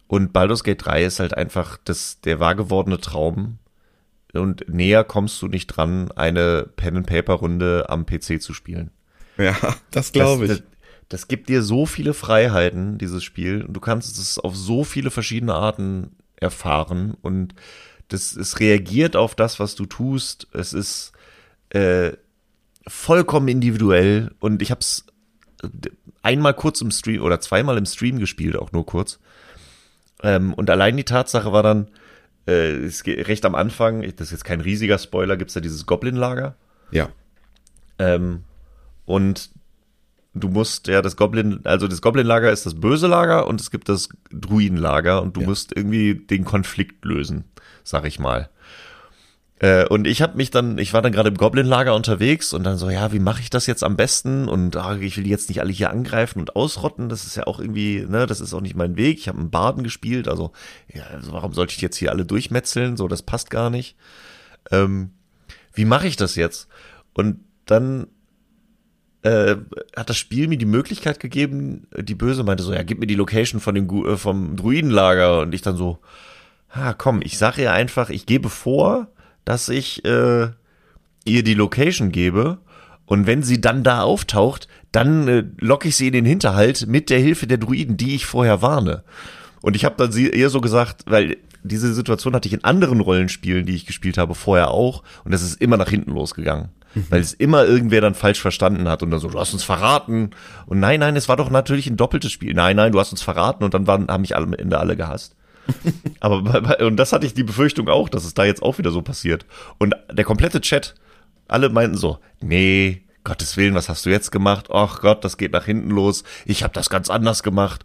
Und Baldur's Gate 3 ist halt einfach das, der wahr gewordene Traum. Und näher kommst du nicht dran, eine Pen-and-Paper-Runde am PC zu spielen. Ja, das glaube ich. Das, das gibt dir so viele Freiheiten, dieses Spiel. Und du kannst es auf so viele verschiedene Arten erfahren. Und das, es reagiert auf das, was du tust. Es ist äh, vollkommen individuell. Und ich habe es einmal kurz im Stream oder zweimal im Stream gespielt, auch nur kurz. Ähm, und allein die Tatsache war dann, äh, es geht recht am Anfang, das ist jetzt kein riesiger Spoiler, gibt's da dieses Goblin-Lager. Ja. Ähm, und du musst ja das Goblin, also das Goblin-Lager ist das böse Lager und es gibt das Druiden-Lager und du Ja. musst irgendwie den Konflikt lösen, sag ich mal. Äh, und ich habe mich dann, ich war dann gerade im Goblin-Lager unterwegs und dann so, ja, wie mache ich das jetzt am besten? Und ah, ich will jetzt nicht alle hier angreifen und ausrotten. Das ist ja auch irgendwie, ne, das ist auch nicht mein Weg. Ich habe einen Baden gespielt, also, ja, also warum sollte ich jetzt hier alle durchmetzeln? So, das passt gar nicht. Ähm, wie mache ich das jetzt? Und dann äh, hat das Spiel mir die Möglichkeit gegeben, die Böse meinte so, ja, gib mir die Location von dem äh, vom Druidenlager und ich dann so, ah, komm, ich sage ihr einfach, ich gebe vor, dass ich äh, ihr die Location gebe und wenn sie dann da auftaucht, dann äh, locke ich sie in den Hinterhalt mit der Hilfe der Druiden, die ich vorher warne. Und ich habe dann sie ihr so gesagt, weil diese Situation hatte ich in anderen Rollenspielen, die ich gespielt habe, vorher auch und das ist immer nach hinten losgegangen. Weil es immer irgendwer dann falsch verstanden hat und dann so, du hast uns verraten. Und nein, nein, es war doch natürlich ein doppeltes Spiel. Nein, nein, du hast uns verraten und dann waren, haben mich alle am Ende alle gehasst. Aber bei, und das hatte ich die Befürchtung auch, dass es da jetzt auch wieder so passiert. Und der komplette Chat, alle meinten so, nee, Gottes Willen, was hast du jetzt gemacht? Ach Gott, das geht nach hinten los. Ich habe das ganz anders gemacht.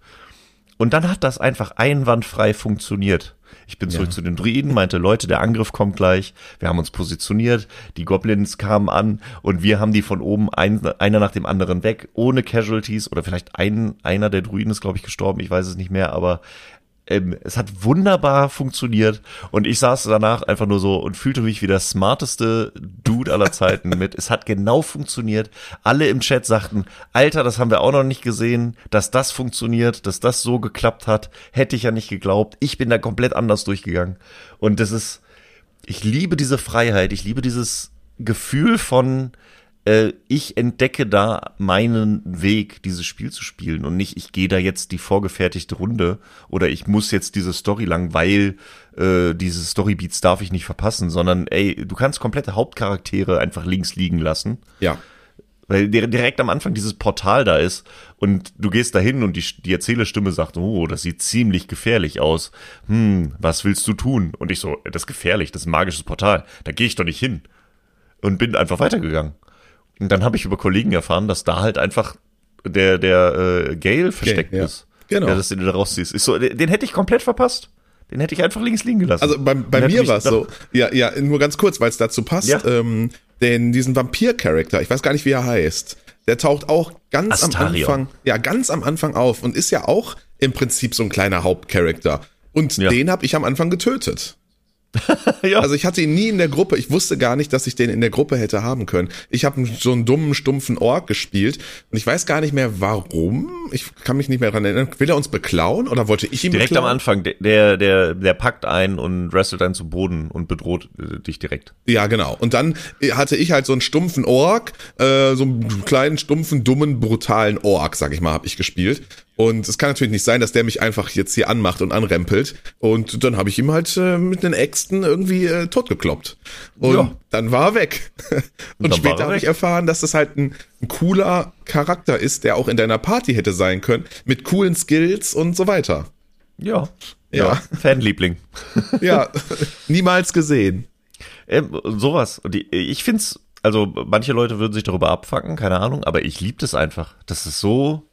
Und dann hat das einfach einwandfrei funktioniert. Ich bin zurück Ja. zu den Druiden, meinte, Leute, der Angriff kommt gleich. Wir haben uns positioniert, die Goblins kamen an und wir haben die von oben ein, einer nach dem anderen weg, ohne Casualties oder vielleicht ein, einer der Druiden ist, glaube ich, gestorben, ich weiß es nicht mehr, aber ähm, es hat wunderbar funktioniert und ich saß danach einfach nur so und fühlte mich wie der smarteste Dude aller Zeiten mit. Es hat genau funktioniert. Alle im Chat sagten, Alter, das haben wir auch noch nicht gesehen, dass das funktioniert, dass das so geklappt hat. Hätte ich ja nicht geglaubt. Ich bin da komplett anders durchgegangen. Und das ist, ich liebe diese Freiheit, ich liebe dieses Gefühl von, äh, ich entdecke da meinen Weg, dieses Spiel zu spielen und nicht, ich gehe da jetzt die vorgefertigte Runde oder ich muss jetzt diese Story lang, weil äh, diese Storybeats darf ich nicht verpassen, sondern ey, du kannst komplette Hauptcharaktere einfach links liegen lassen. Ja. Weil dir- direkt am Anfang dieses Portal da ist und du gehst dahin und die, die Erzählerstimme sagt, oh, das sieht ziemlich gefährlich aus. Hm, was willst du tun? Und ich so, das ist gefährlich, das ist ein magisches Portal. Da gehe ich doch nicht hin. Und bin einfach weitergegangen. Und dann habe ich über Kollegen erfahren, dass da halt einfach der, der äh, Gale versteckt ja. ist. Genau. Ja, dass du den da rausziehst. Ich so, den, den hätte ich komplett verpasst. Den hätte ich einfach links liegen gelassen. Also bei, bei mir war es so, ja, ja, nur ganz kurz, weil es dazu passt, Ja. ähm, denn diesen Vampir-Charakter, ich weiß gar nicht, wie er heißt, der taucht auch ganz Astarion. am Anfang, ja, ganz am Anfang auf und ist ja auch im Prinzip so ein kleiner Hauptcharakter. Und Ja. den habe ich am Anfang getötet. ja. Also ich hatte ihn nie in der Gruppe. Ich wusste gar nicht, dass ich den in der Gruppe hätte haben können. Ich habe so einen dummen, stumpfen Ork gespielt und ich weiß gar nicht mehr warum. Ich kann mich nicht mehr dran erinnern. Will er uns beklauen oder wollte ich ihn direkt beklauen? am Anfang, der- der, der, packt ein und wrestelt einen zu Boden und bedroht äh, dich direkt. Ja, genau. Und dann hatte ich halt so einen stumpfen Ork, äh, so einen kleinen, stumpfen, dummen, brutalen Ork, sag ich mal, habe ich gespielt. Und es kann natürlich nicht sein, dass der mich einfach jetzt hier anmacht und anrempelt. Und dann habe ich ihm halt äh, mit den Äxten irgendwie äh, totgekloppt. Und Ja. dann war er weg. Und, dann später er habe ich erfahren, dass das halt ein, ein cooler Charakter ist, der auch in deiner Party hätte sein können, mit coolen Skills und so weiter. Ja. Ja. Fanliebling. Ja, niemals gesehen. Ähm, sowas. Und die, ich find's, also manche Leute würden sich darüber abfacken, keine Ahnung, aber ich lieb das einfach, dass es so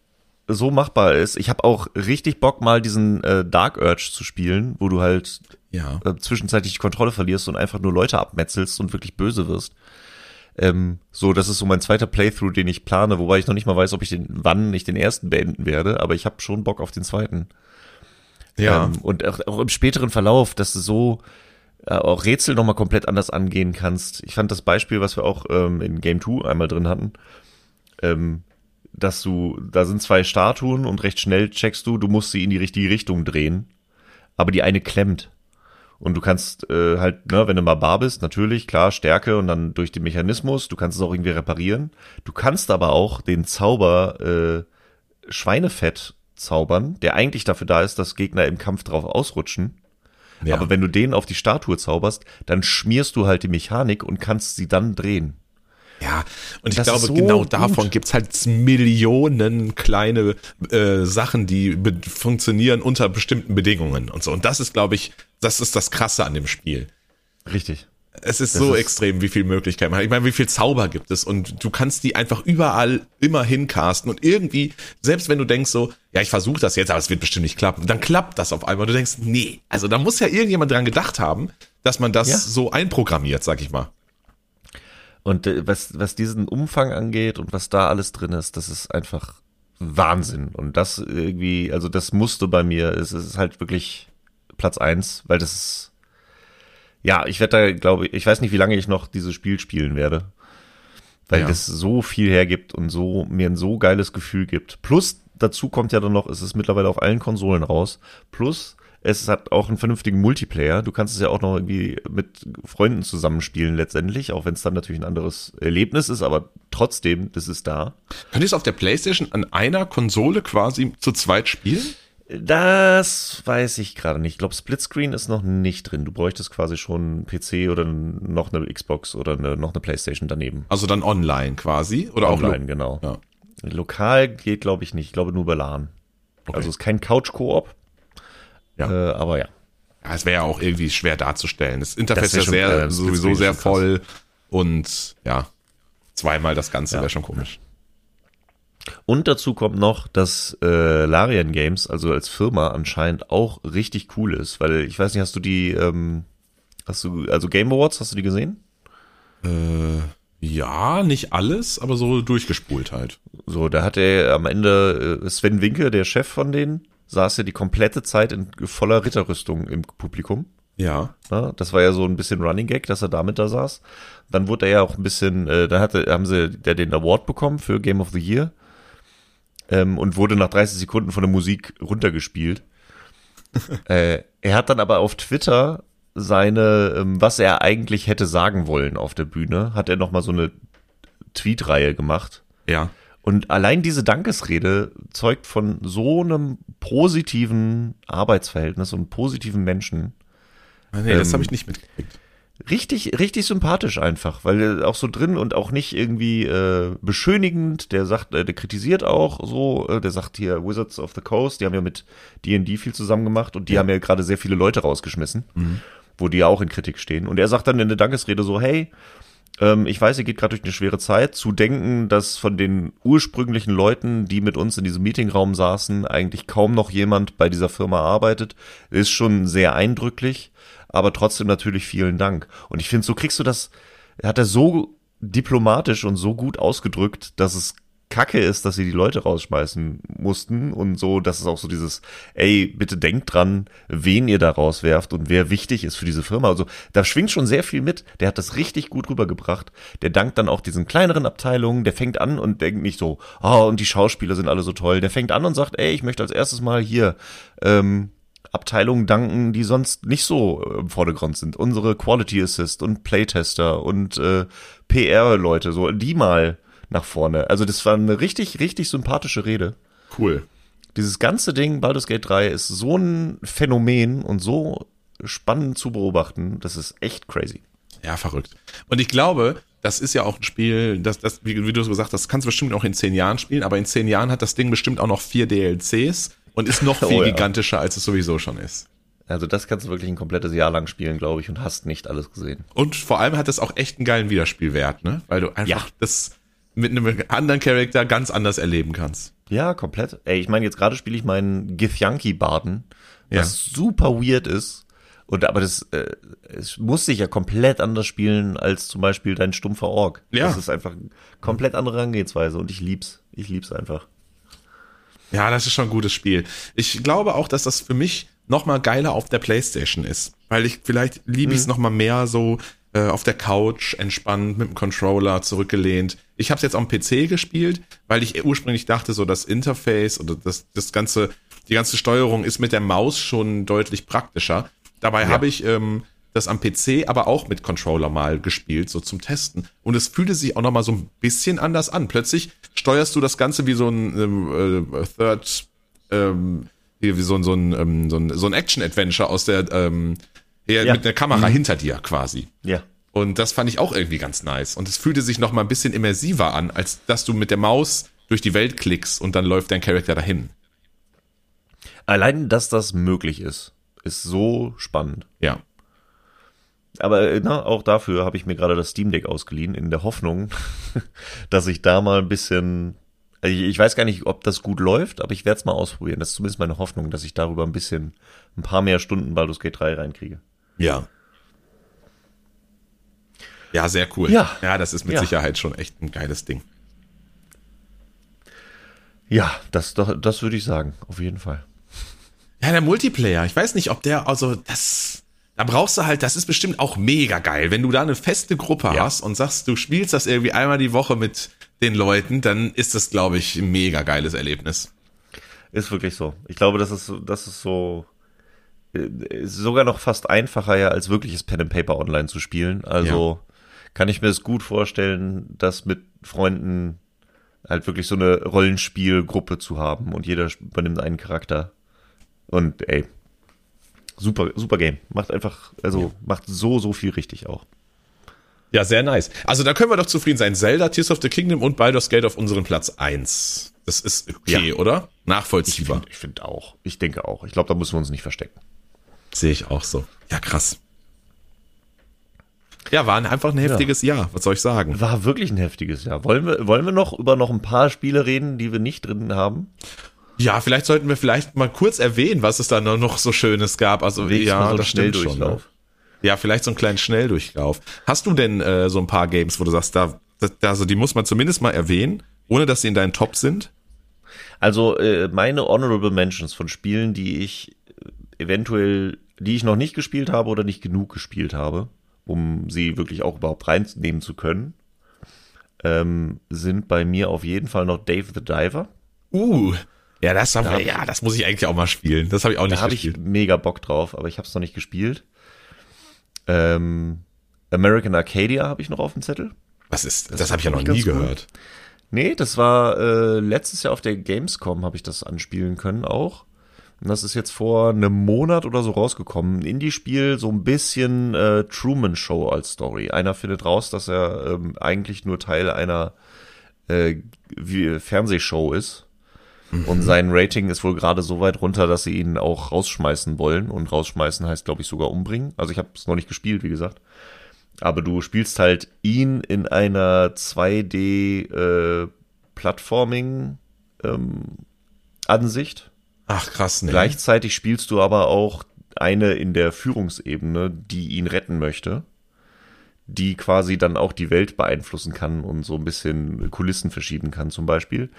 so machbar ist. Ich habe auch richtig Bock mal diesen äh, Dark Urge zu spielen, wo du halt Ja. äh, zwischenzeitlich die Kontrolle verlierst und einfach nur Leute abmetzelst und wirklich böse wirst. Ähm, so, das ist so mein zweiter Playthrough, den ich plane, wobei ich noch nicht mal weiß, ob ich den, wann ich den ersten beenden werde, aber ich habe schon Bock auf den zweiten. Ja. Ähm, und auch, auch im späteren Verlauf, dass du so, äh, auch Rätsel nochmal komplett anders angehen kannst. Ich fand das Beispiel, was wir auch ähm, in Game 2 einmal drin hatten, ähm, dass du, da sind zwei Statuen und recht schnell checkst du, du musst sie in die richtige Richtung drehen, aber die eine klemmt. Und du kannst äh, halt, ne, wenn du mal bar bist, natürlich, klar, Stärke und dann durch den Mechanismus, du kannst es auch irgendwie reparieren. Du kannst aber auch den Zauber äh, Schweinefett zaubern, der eigentlich dafür da ist, dass Gegner im Kampf drauf ausrutschen. Ja. Aber wenn du den auf die Statue zauberst, dann schmierst du halt die Mechanik und kannst sie dann drehen. Ja, und ich Das glaube, ist so genau gut. davon gibt's halt Millionen kleine äh, Sachen, die funktionieren unter bestimmten Bedingungen und so. Und das ist, glaube ich, das ist das Krasse an dem Spiel. Richtig. Es ist Das so ist- extrem, wie viel Möglichkeiten man hat. Ich meine, wie viel Zauber gibt es und du kannst die einfach überall immer hincasten und irgendwie, selbst wenn du denkst so, ja, ich versuche das jetzt, aber es wird bestimmt nicht klappen, dann klappt das auf einmal. Du denkst, nee, also da muss ja irgendjemand dran gedacht haben, dass man das Ja. so einprogrammiert, sag ich mal. Und äh, was, was diesen Umfang angeht und was da alles drin ist, das ist einfach Wahnsinn. Und das irgendwie, also das musste bei mir, es ist halt wirklich Platz eins, weil das ist, ja, ich werde da, glaube ich, ich weiß nicht, wie lange ich noch dieses Spiel spielen werde. Weil Ja. das so viel hergibt und so, mir ein so geiles Gefühl gibt. Plus, dazu kommt ja dann noch, es ist mittlerweile auf allen Konsolen raus. Plus, es hat auch einen vernünftigen Multiplayer. Du kannst es ja auch noch irgendwie mit Freunden zusammenspielen letztendlich, auch wenn es dann natürlich ein anderes Erlebnis ist, aber trotzdem, das ist da. Könnt ihr es auf der Playstation an einer Konsole quasi zu zweit spielen? Das weiß ich gerade nicht. Ich glaube, Splitscreen ist noch nicht drin. Du bräuchtest quasi schon einen PC oder noch eine Xbox oder eine, noch eine Playstation daneben. Also dann online quasi? Oder auch Online, lo- genau. Ja. Lokal geht, glaube ich, nicht. Ich glaube nur bei LAN. Okay. Also es ist kein Couch-Koop. Ja. Äh, aber ja. Ja, es wäre ja auch irgendwie schwer darzustellen. Das Interface Das wär ist ja sehr, äh, sowieso sehr krass. voll und ja, zweimal das Ganze Ja. wäre schon komisch. Und dazu kommt noch, dass äh, Larian Games, also als Firma anscheinend auch richtig cool ist, weil ich weiß nicht, hast du die, ähm, hast du, also Game Awards, hast du die gesehen? Äh, ja, nicht alles, aber so durchgespult halt. So, da hat er am Ende äh, Sven Winke, der Chef von denen, saß ja die komplette Zeit in voller Ritterrüstung im Publikum. Ja. Ne? Das war ja so ein bisschen Running Gag, dass er damit da saß. Dann wurde er ja auch ein bisschen, äh, da hatte, haben sie der den Award bekommen für Game of the Year ähm, und wurde nach 30 Sekunden von der Musik runtergespielt. äh, er hat dann aber auf Twitter seine, ähm, was er eigentlich hätte sagen wollen auf der Bühne, hat er nochmal so eine Tweetreihe gemacht. Ja. Und allein diese Dankesrede zeugt von so einem positiven Arbeitsverhältnis und positiven Menschen. Nee, das Ähm, habe ich nicht mitgekriegt. Richtig, richtig sympathisch einfach, weil er auch so drin und auch nicht irgendwie äh, beschönigend. Der sagt, äh, der kritisiert auch so, äh, der sagt hier Wizards of the Coast, die haben ja mit D&D viel zusammen gemacht und die haben ja gerade sehr viele Leute rausgeschmissen, wo die ja auch in Kritik stehen. Und er sagt dann in der Dankesrede so, hey, ähm, ich weiß, ihr geht gerade durch eine schwere Zeit. Zu denken, dass von den ursprünglichen Leuten, die mit uns in diesem Meetingraum saßen, eigentlich kaum noch jemand bei dieser Firma arbeitet, ist schon sehr eindrücklich. Aber trotzdem natürlich vielen Dank. Und ich finde, so kriegst du das, hat er so diplomatisch und so gut ausgedrückt, dass es kacke ist, dass sie die Leute rausschmeißen mussten und so, dass es auch so dieses, ey, bitte denkt dran, wen ihr da rauswerft und wer wichtig ist für diese Firma. Also da schwingt schon sehr viel mit. Der hat das richtig gut rübergebracht. Der dankt dann auch diesen kleineren Abteilungen. Der fängt an und denkt nicht so, oh, und die Schauspieler sind alle so toll. Der fängt an und sagt, ey, ich möchte als erstes mal hier ähm, Abteilungen danken, die sonst nicht so im Vordergrund sind. Unsere Quality Assist und Playtester und äh, PR-Leute, so die mal nach vorne. Also das war eine richtig, richtig sympathische Rede. Cool. Dieses ganze Ding, Baldur's Gate 3, ist so ein Phänomen und so spannend zu beobachten, das ist echt crazy. Ja, verrückt. Und ich glaube, das ist ja auch ein Spiel, das, das, wie, wie du es gesagt hast, das kannst du bestimmt auch in zehn Jahren spielen, aber in zehn Jahren hat das Ding bestimmt auch noch vier DLCs und ist noch viel Oh ja. gigantischer, als es sowieso schon ist. Also das kannst du wirklich ein komplettes Jahr lang spielen, glaube ich, und hast nicht alles gesehen. Und vor allem hat es auch echt einen geilen Wiederspielwert, ne? Weil du einfach Ja. das mit einem anderen Charakter ganz anders erleben kannst. Ja, komplett. Ey, ich meine, jetzt gerade spiele ich meinen Githyanki-Baden, was Ja. super weird ist. Und aber das äh, es muss sich ja komplett anders spielen als zum Beispiel dein stumpfer Ork. Ja. Das ist einfach eine komplett andere Herangehensweise und ich lieb's. Ich lieb's einfach. Ja, das ist schon ein gutes Spiel. Ich glaube auch, dass das für mich noch mal geiler auf der Playstation ist. Weil ich, vielleicht liebe ich es mhm. noch mal mehr so äh, auf der Couch, entspannt, mit dem Controller zurückgelehnt. Ich habe es jetzt am PC gespielt, weil ich ursprünglich dachte, so das Interface oder das, das ganze, die ganze Steuerung ist mit der Maus schon deutlich praktischer. Dabei ja. habe ich ähm, das am PC, aber auch mit Controller mal gespielt, so zum Testen. Und es fühlte sich auch noch mal so ein bisschen anders an. Plötzlich steuerst du das Ganze wie so ein ähm, äh, Third, ähm, wie so ein, so ein, ähm, so ein, so ein Action-Adventure aus der, ähm, ja. mit der Kamera mhm. hinter dir quasi. Ja. Und das fand ich auch irgendwie ganz nice. Und es fühlte sich noch mal ein bisschen immersiver an, als dass du mit der Maus durch die Welt klickst und dann läuft dein Charakter dahin. Allein, dass das möglich ist, ist so spannend. Ja. Aber na, ne, auch dafür habe ich mir gerade das Steam Deck ausgeliehen, in der Hoffnung, dass ich da mal ein bisschen. Also ich, ich weiß gar nicht, ob das gut läuft, aber ich werde es mal ausprobieren. Das ist zumindest meine Hoffnung, dass ich darüber ein bisschen, ein paar mehr Stunden Baldur's Gate 3 reinkriege. Ja. Ja, sehr cool. Ja, ja das ist mit ja. Sicherheit schon echt ein geiles Ding. Ja, das, das würde ich sagen, auf jeden Fall. Ja, der Multiplayer, ich weiß nicht, ob der, also das, da brauchst du halt, das ist bestimmt auch mega geil, wenn du da eine feste Gruppe ja. hast und sagst, du spielst das irgendwie einmal die Woche mit den Leuten, dann ist das, glaube ich, ein mega geiles Erlebnis. Ist wirklich so. Ich glaube, das ist, das ist so, sogar noch fast einfacher ja, als wirkliches Pen and Paper online zu spielen. Also ja. kann ich mir es gut vorstellen, das mit Freunden halt wirklich so eine Rollenspielgruppe zu haben und jeder übernimmt einen Charakter. Und ey, super, super Game. Macht einfach, also ja. macht so, so viel richtig auch. Ja, sehr nice. Also da können wir doch zufrieden sein. Zelda, Tears of the Kingdom und Baldur's Gate auf unseren Platz eins. Das ist okay, ja. oder? Nachvollziehbar. Ich finde find auch. Ich denke auch. Ich glaube, da müssen wir uns nicht verstecken. Sehe ich auch so. Ja, krass. Ja, war einfach ein heftiges ja. Jahr. Was soll ich sagen? War wirklich ein heftiges Jahr. Wollen wir, wollen wir noch über noch ein paar Spiele reden, die wir nicht drin haben? Ja, vielleicht sollten wir vielleicht mal kurz erwähnen, was es da noch so Schönes gab. Also Wenigstens ja, so das stimmt schon. Ne? Ja, vielleicht so einen kleinen Schnelldurchlauf. Hast du denn äh, so ein paar Games, wo du sagst, da, da, also die muss man zumindest mal erwähnen, ohne dass sie in deinen Top sind? Also äh, meine Honorable Mentions von Spielen, die ich äh, eventuell, die ich noch nicht gespielt habe oder nicht genug gespielt habe, um sie wirklich auch überhaupt reinnehmen zu können, ähm, sind bei mir auf jeden Fall noch Dave the Diver. Uh, ja, das, hab, da ja, das muss ich eigentlich auch mal spielen. Das habe ich auch nicht da gespielt. Da habe ich mega Bock drauf, aber ich habe es noch nicht gespielt. Ähm, American Arcadia habe ich noch auf dem Zettel. Was ist? Das, das habe ich ja noch nie gehört. Gut. Nee, das war äh, letztes Jahr auf der Gamescom habe ich das anspielen können auch. Und das ist jetzt vor einem Monat oder so rausgekommen. Ein Indie-Spiel, so ein bisschen äh, Truman Show als Story. Einer findet raus, dass er ähm, eigentlich nur Teil einer äh, Fernsehshow ist Mhm. Und sein Rating ist wohl gerade so weit runter, dass sie ihn auch rausschmeißen wollen. Und rausschmeißen heißt, glaube ich, sogar umbringen. Also ich habe es noch nicht gespielt, wie gesagt. Aber du spielst halt ihn in einer 2D äh, ähm, Ansicht. Ach krass, ne? Gleichzeitig spielst du aber auch eine in der Führungsebene, die ihn retten möchte, die quasi dann auch die Welt beeinflussen kann und so ein bisschen Kulissen verschieben kann zum Beispiel.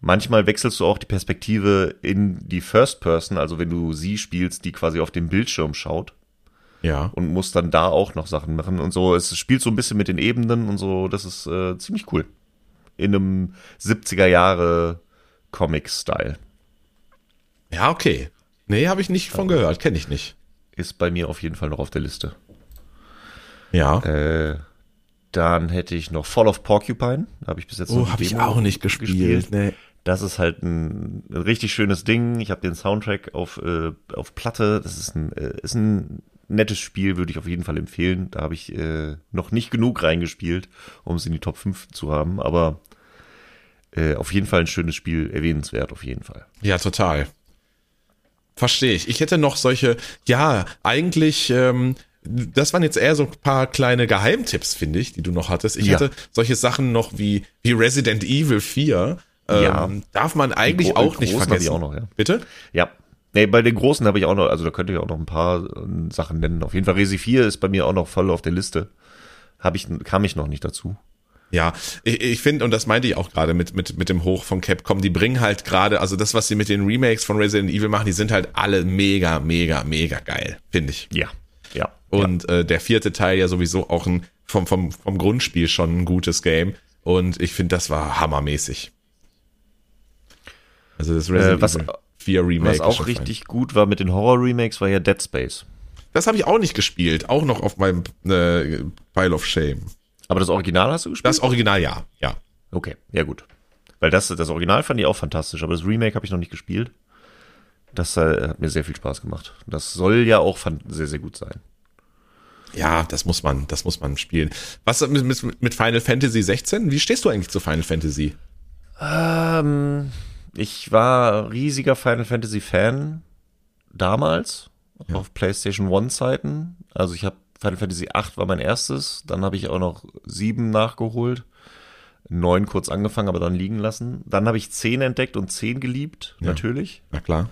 Manchmal wechselst du auch die Perspektive in die First Person, also wenn du sie spielst, die quasi auf dem Bildschirm schaut. Ja. Und musst dann da auch noch Sachen machen und so. Es spielt so ein bisschen mit den Ebenen und so. Das ist äh, ziemlich cool. In einem 70er Jahre Comic-Style. Ja, okay. Nee, habe ich nicht von gehört. Kenne ich nicht. Ist bei mir auf jeden Fall noch auf der Liste. Ja. Äh, dann hätte ich noch Fall of Porcupine. Habe ich bis jetzt oh, habe ich auch nicht gespielt. gespielt. Nee. Das ist halt ein, ein richtig schönes Ding. Ich habe den Soundtrack auf, äh, auf Platte. Das ist ein, äh, ist ein nettes Spiel, würde ich auf jeden Fall empfehlen. Da habe ich äh, noch nicht genug reingespielt, um es in die Top 5 zu haben. Aber äh, auf jeden Fall ein schönes Spiel, erwähnenswert auf jeden Fall. Ja, total. Verstehe ich. Ich hätte noch solche, ja, eigentlich ähm, das waren jetzt eher so ein paar kleine Geheimtipps, finde ich, die du noch hattest. Ich ja. hatte solche Sachen noch wie, wie Resident Evil 4. Ja. Ähm, darf man eigentlich auch nicht vergessen. Ich auch noch, ja. Bitte? Ja. Nee, bei den großen habe ich auch noch, also da könnte ich auch noch ein paar äh, Sachen nennen. Auf jeden Fall Resi 4 ist bei mir auch noch voll auf der Liste. Habe ich, kam ich noch nicht dazu. Ja, ich, ich finde, und das meinte ich auch gerade mit, mit, mit dem Hoch von Capcom, die bringen halt gerade, also das, was sie mit den Remakes von Resident Evil machen, die sind halt alle mega, mega, mega geil, finde ich. Ja, ja. Und ja. Äh, der vierte Teil ja sowieso auch ein, vom, vom, vom Grundspiel schon ein gutes Game. Und ich finde, das war hammermäßig. Also das Resident äh, was, Evil 4 Remake. Was auch richtig fein. gut war mit den Horror-Remakes, war ja Dead Space. Das habe ich auch nicht gespielt, auch noch auf meinem äh, Pile of Shame. Aber das Original hast du gespielt? Das Original, ja, ja. Okay, ja gut. Weil das, das Original fand ich auch fantastisch, aber das Remake habe ich noch nicht gespielt. Das äh, hat mir sehr viel Spaß gemacht. Das soll ja auch sehr, sehr gut sein. Ja, das muss man, das muss man spielen. Was mit, mit, mit Final Fantasy 16? Wie stehst du eigentlich zu Final Fantasy? Ähm, ich war riesiger Final Fantasy Fan damals ja. auf PlayStation One Zeiten. Also ich habe Final Fantasy 8 war mein erstes, dann habe ich auch noch 7 nachgeholt. 9 kurz angefangen, aber dann liegen lassen. Dann habe ich 10 entdeckt und 10 geliebt, ja. natürlich. Na klar.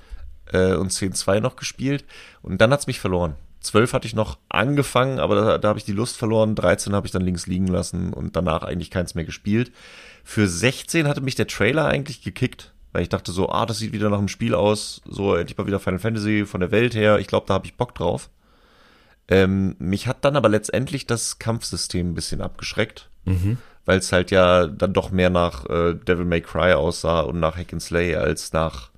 Äh, und 10-2 noch gespielt. Und dann hat es mich verloren. 12 hatte ich noch angefangen, aber da, da habe ich die Lust verloren. 13 habe ich dann links liegen lassen und danach eigentlich keins mehr gespielt. Für 16 hatte mich der Trailer eigentlich gekickt, weil ich dachte so, ah, das sieht wieder nach einem Spiel aus, so endlich mal wieder Final Fantasy von der Welt her. Ich glaube, da habe ich Bock drauf. Ähm, mich hat dann aber letztendlich das Kampfsystem ein bisschen abgeschreckt, mhm. weil es halt ja dann doch mehr nach äh, Devil May Cry aussah und nach Hack and Slay als nach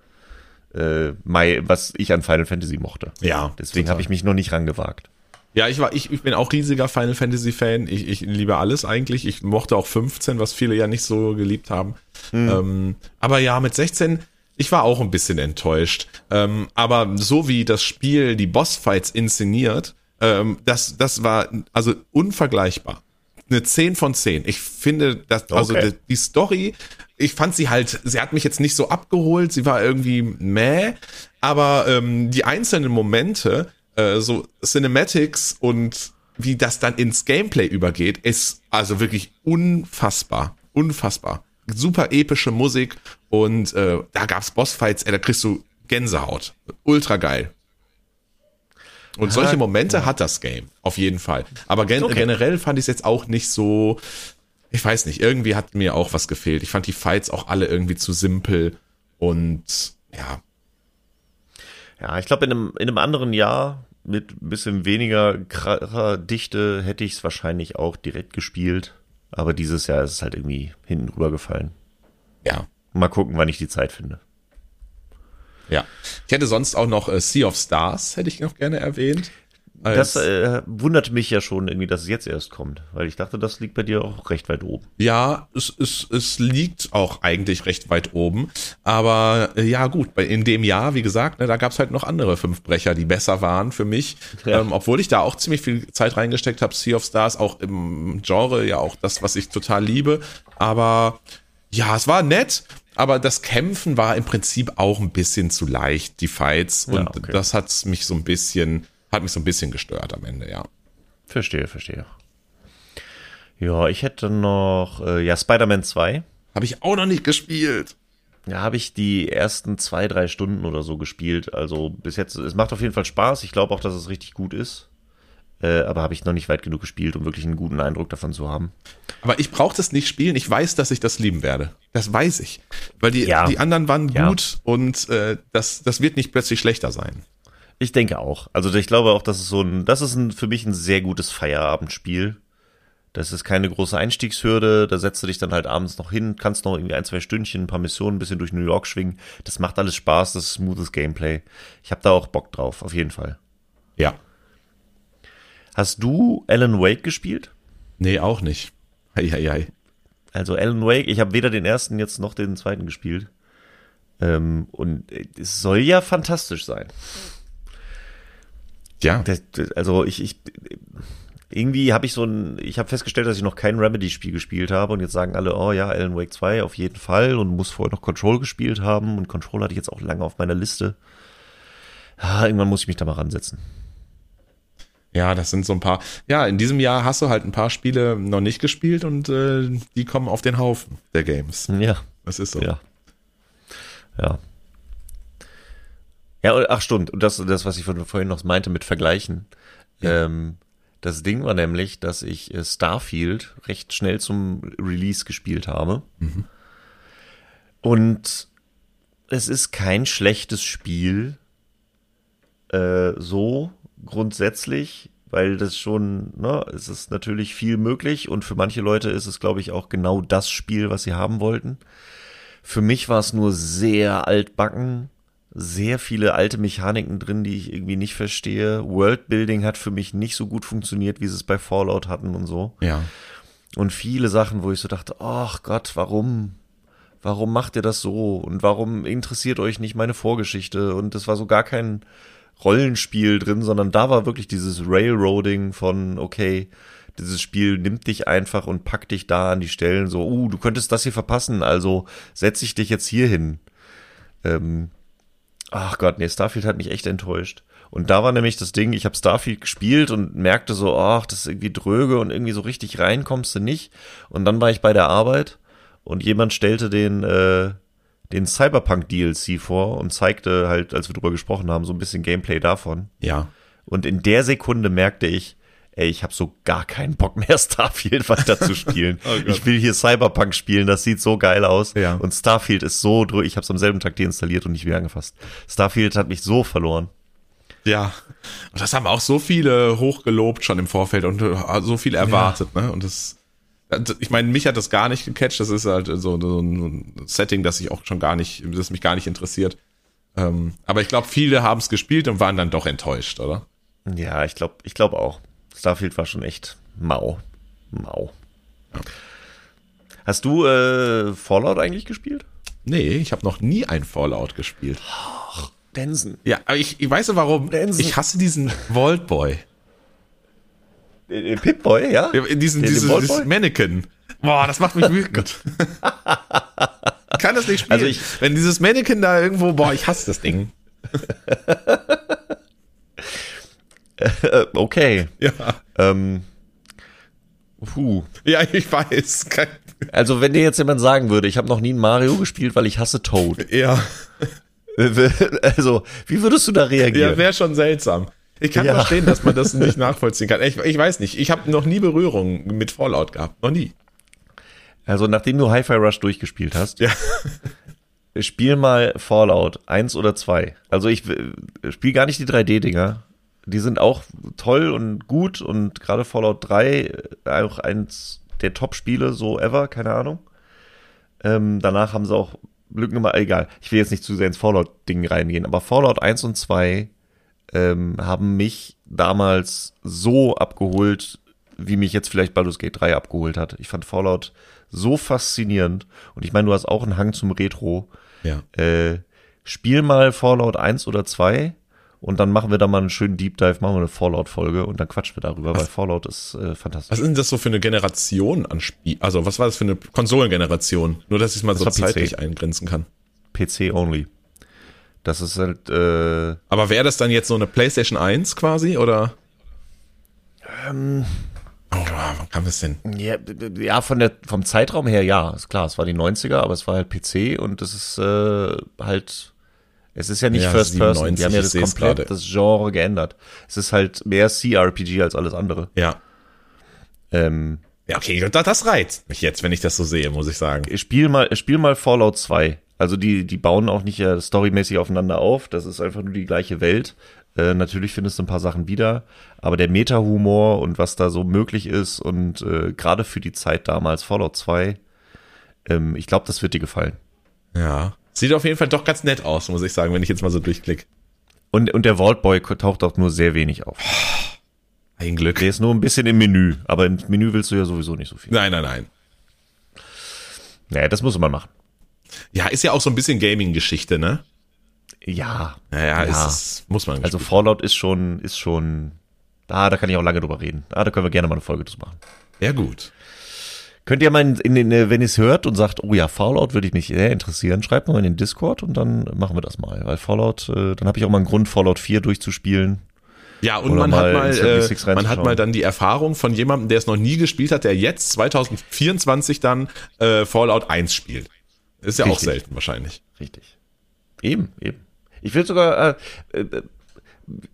äh, My, was ich an Final Fantasy mochte. Ja. Deswegen habe ich mich noch nicht rangewagt. Ja, ich war, ich, ich bin auch riesiger Final Fantasy Fan. Ich, ich liebe alles eigentlich. Ich mochte auch 15, was viele ja nicht so geliebt haben. Mhm. Ähm, aber ja, mit 16, ich war auch ein bisschen enttäuscht. Ähm, aber so wie das Spiel die Bossfights inszeniert, ähm, das, das war also unvergleichbar. Eine 10 von 10. Ich finde, dass, also okay. die, die Story, ich fand sie halt, sie hat mich jetzt nicht so abgeholt, sie war irgendwie meh, aber ähm, die einzelnen Momente, äh, so Cinematics und wie das dann ins Gameplay übergeht, ist also wirklich unfassbar. Unfassbar. Super epische Musik und äh, da gab's Bossfights, ey, da kriegst du Gänsehaut. Ultra geil. Und solche Momente ja. hat das Game, auf jeden Fall. Aber gen okay. generell fand ich es jetzt auch nicht so, ich weiß nicht, irgendwie hat mir auch was gefehlt. Ich fand die Fights auch alle irgendwie zu simpel und ja. Ja, ich glaube, in einem, in einem anderen Jahr mit ein bisschen weniger Dichte hätte ich es wahrscheinlich auch direkt gespielt. Aber dieses Jahr ist es halt irgendwie hinten rübergefallen. Ja. Mal gucken, wann ich die Zeit finde. Ja. Ich hätte sonst auch noch äh, Sea of Stars, hätte ich noch gerne erwähnt. Das äh, wundert mich ja schon irgendwie, dass es jetzt erst kommt, weil ich dachte, das liegt bei dir auch recht weit oben. Ja, es, es, es liegt auch eigentlich recht weit oben. Aber äh, ja, gut, in dem Jahr, wie gesagt, ne, da gab's halt noch andere fünf Brecher, die besser waren für mich. Ja. Ähm, obwohl ich da auch ziemlich viel Zeit reingesteckt habe, Sea of Stars, auch im Genre, ja auch das, was ich total liebe. Aber ja, es war nett aber das Kämpfen war im Prinzip auch ein bisschen zu leicht, die Fights. Und ja, okay. das hat mich so ein bisschen, hat mich so ein bisschen gestört am Ende, ja. Verstehe, verstehe. Ja, ich hätte noch, äh, ja, Spider-Man 2. Habe ich auch noch nicht gespielt. Ja, habe ich die ersten zwei, drei Stunden oder so gespielt. Also bis jetzt, es macht auf jeden Fall Spaß. Ich glaube auch, dass es richtig gut ist äh, aber habe ich noch nicht weit genug gespielt, um wirklich einen guten Eindruck davon zu haben. Aber ich brauche das nicht spielen. Ich weiß, dass ich das lieben werde. Das weiß ich, weil die ja. die anderen waren ja. gut und äh, das das wird nicht plötzlich schlechter sein. Ich denke auch. Also ich glaube auch, dass es so ein, das ist ein, für mich ein sehr gutes Feierabendspiel. Das ist keine große Einstiegshürde. Da setzt du dich dann halt abends noch hin, kannst noch irgendwie ein, zwei Stündchen, ein paar Missionen, ein bisschen durch New York schwingen. Das macht alles Spaß, das ist smoothes Gameplay. Ich habe da auch Bock drauf, auf jeden Fall. Ja, Hast du Alan Wake gespielt? Nee, auch nicht. Eieiei. Also Alan Wake, ich habe weder den ersten jetzt noch den zweiten gespielt. Ähm, und es soll ja fantastisch sein. Ja. Das, also ich, ich irgendwie habe ich so ein, ich habe festgestellt, dass ich noch kein Remedy-Spiel gespielt habe und jetzt sagen alle, oh ja, Alan Wake 2 auf jeden Fall und muss vorher noch Control gespielt haben und Control hatte ich jetzt auch lange auf meiner Liste. Ja, irgendwann muss ich mich da mal ransetzen. Ja, das sind so ein paar. Ja, in diesem Jahr hast du halt ein paar Spiele noch nicht gespielt und äh, die kommen auf den Haufen der Games. Ja. Das ist so. Ja. Ja. Ja, ach stimmt. Und das, das, was ich vorhin noch meinte mit Vergleichen. Ja. Ähm, Das Ding war nämlich, dass ich äh, Starfield recht schnell zum Release gespielt habe. Und es ist kein schlechtes Spiel, äh, so grundsätzlich, weil das schon, ne, es ist natürlich viel möglich und für manche Leute ist es, glaube ich, auch genau das Spiel, was sie haben wollten. Für mich war es nur sehr altbacken, sehr viele alte Mechaniken drin, die ich irgendwie nicht verstehe. Worldbuilding hat für mich nicht so gut funktioniert, wie sie es bei Fallout hatten und so. Ja. Und viele Sachen, wo ich so dachte, ach Gott, warum? Warum macht ihr das so? Und warum interessiert euch nicht meine Vorgeschichte? Und es war so gar kein Rollenspiel drin, sondern da war wirklich dieses Railroading von, okay, dieses Spiel nimmt dich einfach und packt dich da an die Stellen, so, uh, du könntest das hier verpassen, also setze ich dich jetzt hier hin. Ähm, ach Gott, nee, Starfield hat mich echt enttäuscht. Und da war nämlich das Ding, ich habe Starfield gespielt und merkte so, ach, das ist irgendwie dröge und irgendwie so richtig rein kommst du nicht. Und dann war ich bei der Arbeit und jemand stellte den, äh, den Cyberpunk DLC vor und zeigte halt, als wir drüber gesprochen haben, so ein bisschen Gameplay davon. Ja. Und in der Sekunde merkte ich, ey, ich habe so gar keinen Bock mehr, Starfield weiter zu spielen. Oh ich will hier Cyberpunk spielen, das sieht so geil aus. Ja. Und Starfield ist so drüber, ich habe es am selben Tag deinstalliert und nicht wieder angefasst. Starfield hat mich so verloren. Ja. Und das haben auch so viele hochgelobt schon im Vorfeld und äh, so viel erwartet, ne? Und das, ich meine, mich hat das gar nicht gecatcht. Das ist halt so, so ein Setting, das ich auch schon gar nicht, das mich gar nicht interessiert. Ähm, aber ich glaube, viele haben es gespielt und waren dann doch enttäuscht, oder? Ja, ich glaube, ich glaube auch. Starfield war schon echt mau. Mau. Hast du äh, Fallout eigentlich gespielt? Nee, ich habe noch nie ein Fallout gespielt. Densen. Ja, aber ich, ich weiß ja warum. Densen. Ich hasse diesen Vault Boy. Äh, Pip-Boy, ja? Ja, Diesen, Den- dieses, dieses? Mannequin. Boah, das macht mich wütend. Ich kann das nicht spielen. Also ich- Wenn dieses Mannequin da irgendwo, boah, ich hasse das Ding. Äh, okay. Ja. Ähm, puh. Ja, ich weiß. Kein, Also, wenn dir jetzt jemand sagen würde, ich habe noch nie ein Mario gespielt, weil ich hasse Toad. ja. Also, wie würdest du da reagieren? Ja, wäre schon seltsam. Ich kann Ja. verstehen, dass man das nicht nachvollziehen kann. Ich, ich weiß nicht. Ich habe noch nie Berührung mit Fallout gehabt. Noch nie. also, nachdem du Hi-Fi Rush durchgespielt hast, Ja. spiel mal Fallout 1 oder 2. Also, ich spiele gar nicht die 3D-Dinger. Die sind auch toll und gut und gerade Fallout 3 äh, auch eins der Top-Spiele so ever, keine Ahnung. Ähm, danach haben sie auch Lücken immer, egal. Ich will jetzt nicht zu sehr ins Fallout-Ding reingehen, aber Fallout 1 und 2 ähm, haben mich damals so abgeholt, wie mich jetzt vielleicht Baldur's Gate 3 abgeholt hat. Ich fand Fallout so faszinierend und ich meine, du hast auch einen Hang zum Retro. Ja. Äh, spiel mal Fallout 1 oder 2 und dann machen wir da mal einen schönen Deep Dive, machen wir eine Fallout-Folge und dann quatschen wir darüber, weil Fallout ist äh, fantastisch. Was ist denn das so für eine Generation an Spiel? Also, was war das für eine Konsolengeneration? Nur, dass ich es mal so war PC. zeitlich eingrenzen kann. PC only. Das ist halt, äh, Aber wäre das dann jetzt so eine PlayStation 1 quasi oder? Ähm. oh, wann kam das denn? ja, ja, von der, vom Zeitraum her ja, ist klar, es war die 90er, aber es war halt PC und das ist äh, halt, es ist ja nicht Ja, First Person. 97, Die haben ja das komplett gerade. das Genre geändert. Es ist halt mehr CRPG als alles andere. Ja. Ähm, Ja, okay, das, das reizt mich jetzt, wenn ich das so sehe, muss ich sagen. spiel mal, spiel mal Fallout 2. Also die, die bauen auch nicht ja storymäßig aufeinander auf. Das ist einfach nur die gleiche Welt. Äh, natürlich findest du ein paar Sachen wieder, aber der Meta-Humor und was da so möglich ist und äh, gerade für die Zeit damals Fallout 2, ähm, ich glaube, das wird dir gefallen. Ja. Sieht auf jeden Fall doch ganz nett aus, muss ich sagen, wenn ich jetzt mal so durchklicke. Und, und der Vault Boy taucht auch nur sehr wenig auf. Ein Glück. Der ist nur ein bisschen im Menü, aber im Menü willst du ja sowieso nicht so viel. Nein, nein, nein. Naja, das muss man machen. Ja, ist ja auch so ein bisschen Gaming-Geschichte, ne? Ja. Naja, Ja. Ist, muss man. Also Fallout ist schon, ist schon, ah, da kann ich auch lange drüber reden. Ah, da können wir gerne mal eine Folge zu machen. ja, gut. Könnt ihr mal, in, in, äh, wenn ihr es hört und sagt, oh ja, Fallout würde ich mich sehr interessieren, schreibt mal in den Discord und dann machen wir das mal. Weil Fallout, äh, dann habe ich auch mal einen Grund, Fallout 4 durchzuspielen. Ja, und Oder man mal hat mal, in äh, 76 man hat mal dann die Erfahrung von jemandem, der es noch nie gespielt hat, der jetzt 2024 dann äh, Fallout 1 spielt. Ist ja auch Richtig. selten wahrscheinlich. Richtig. Eben, eben. Ich will sogar, äh, äh,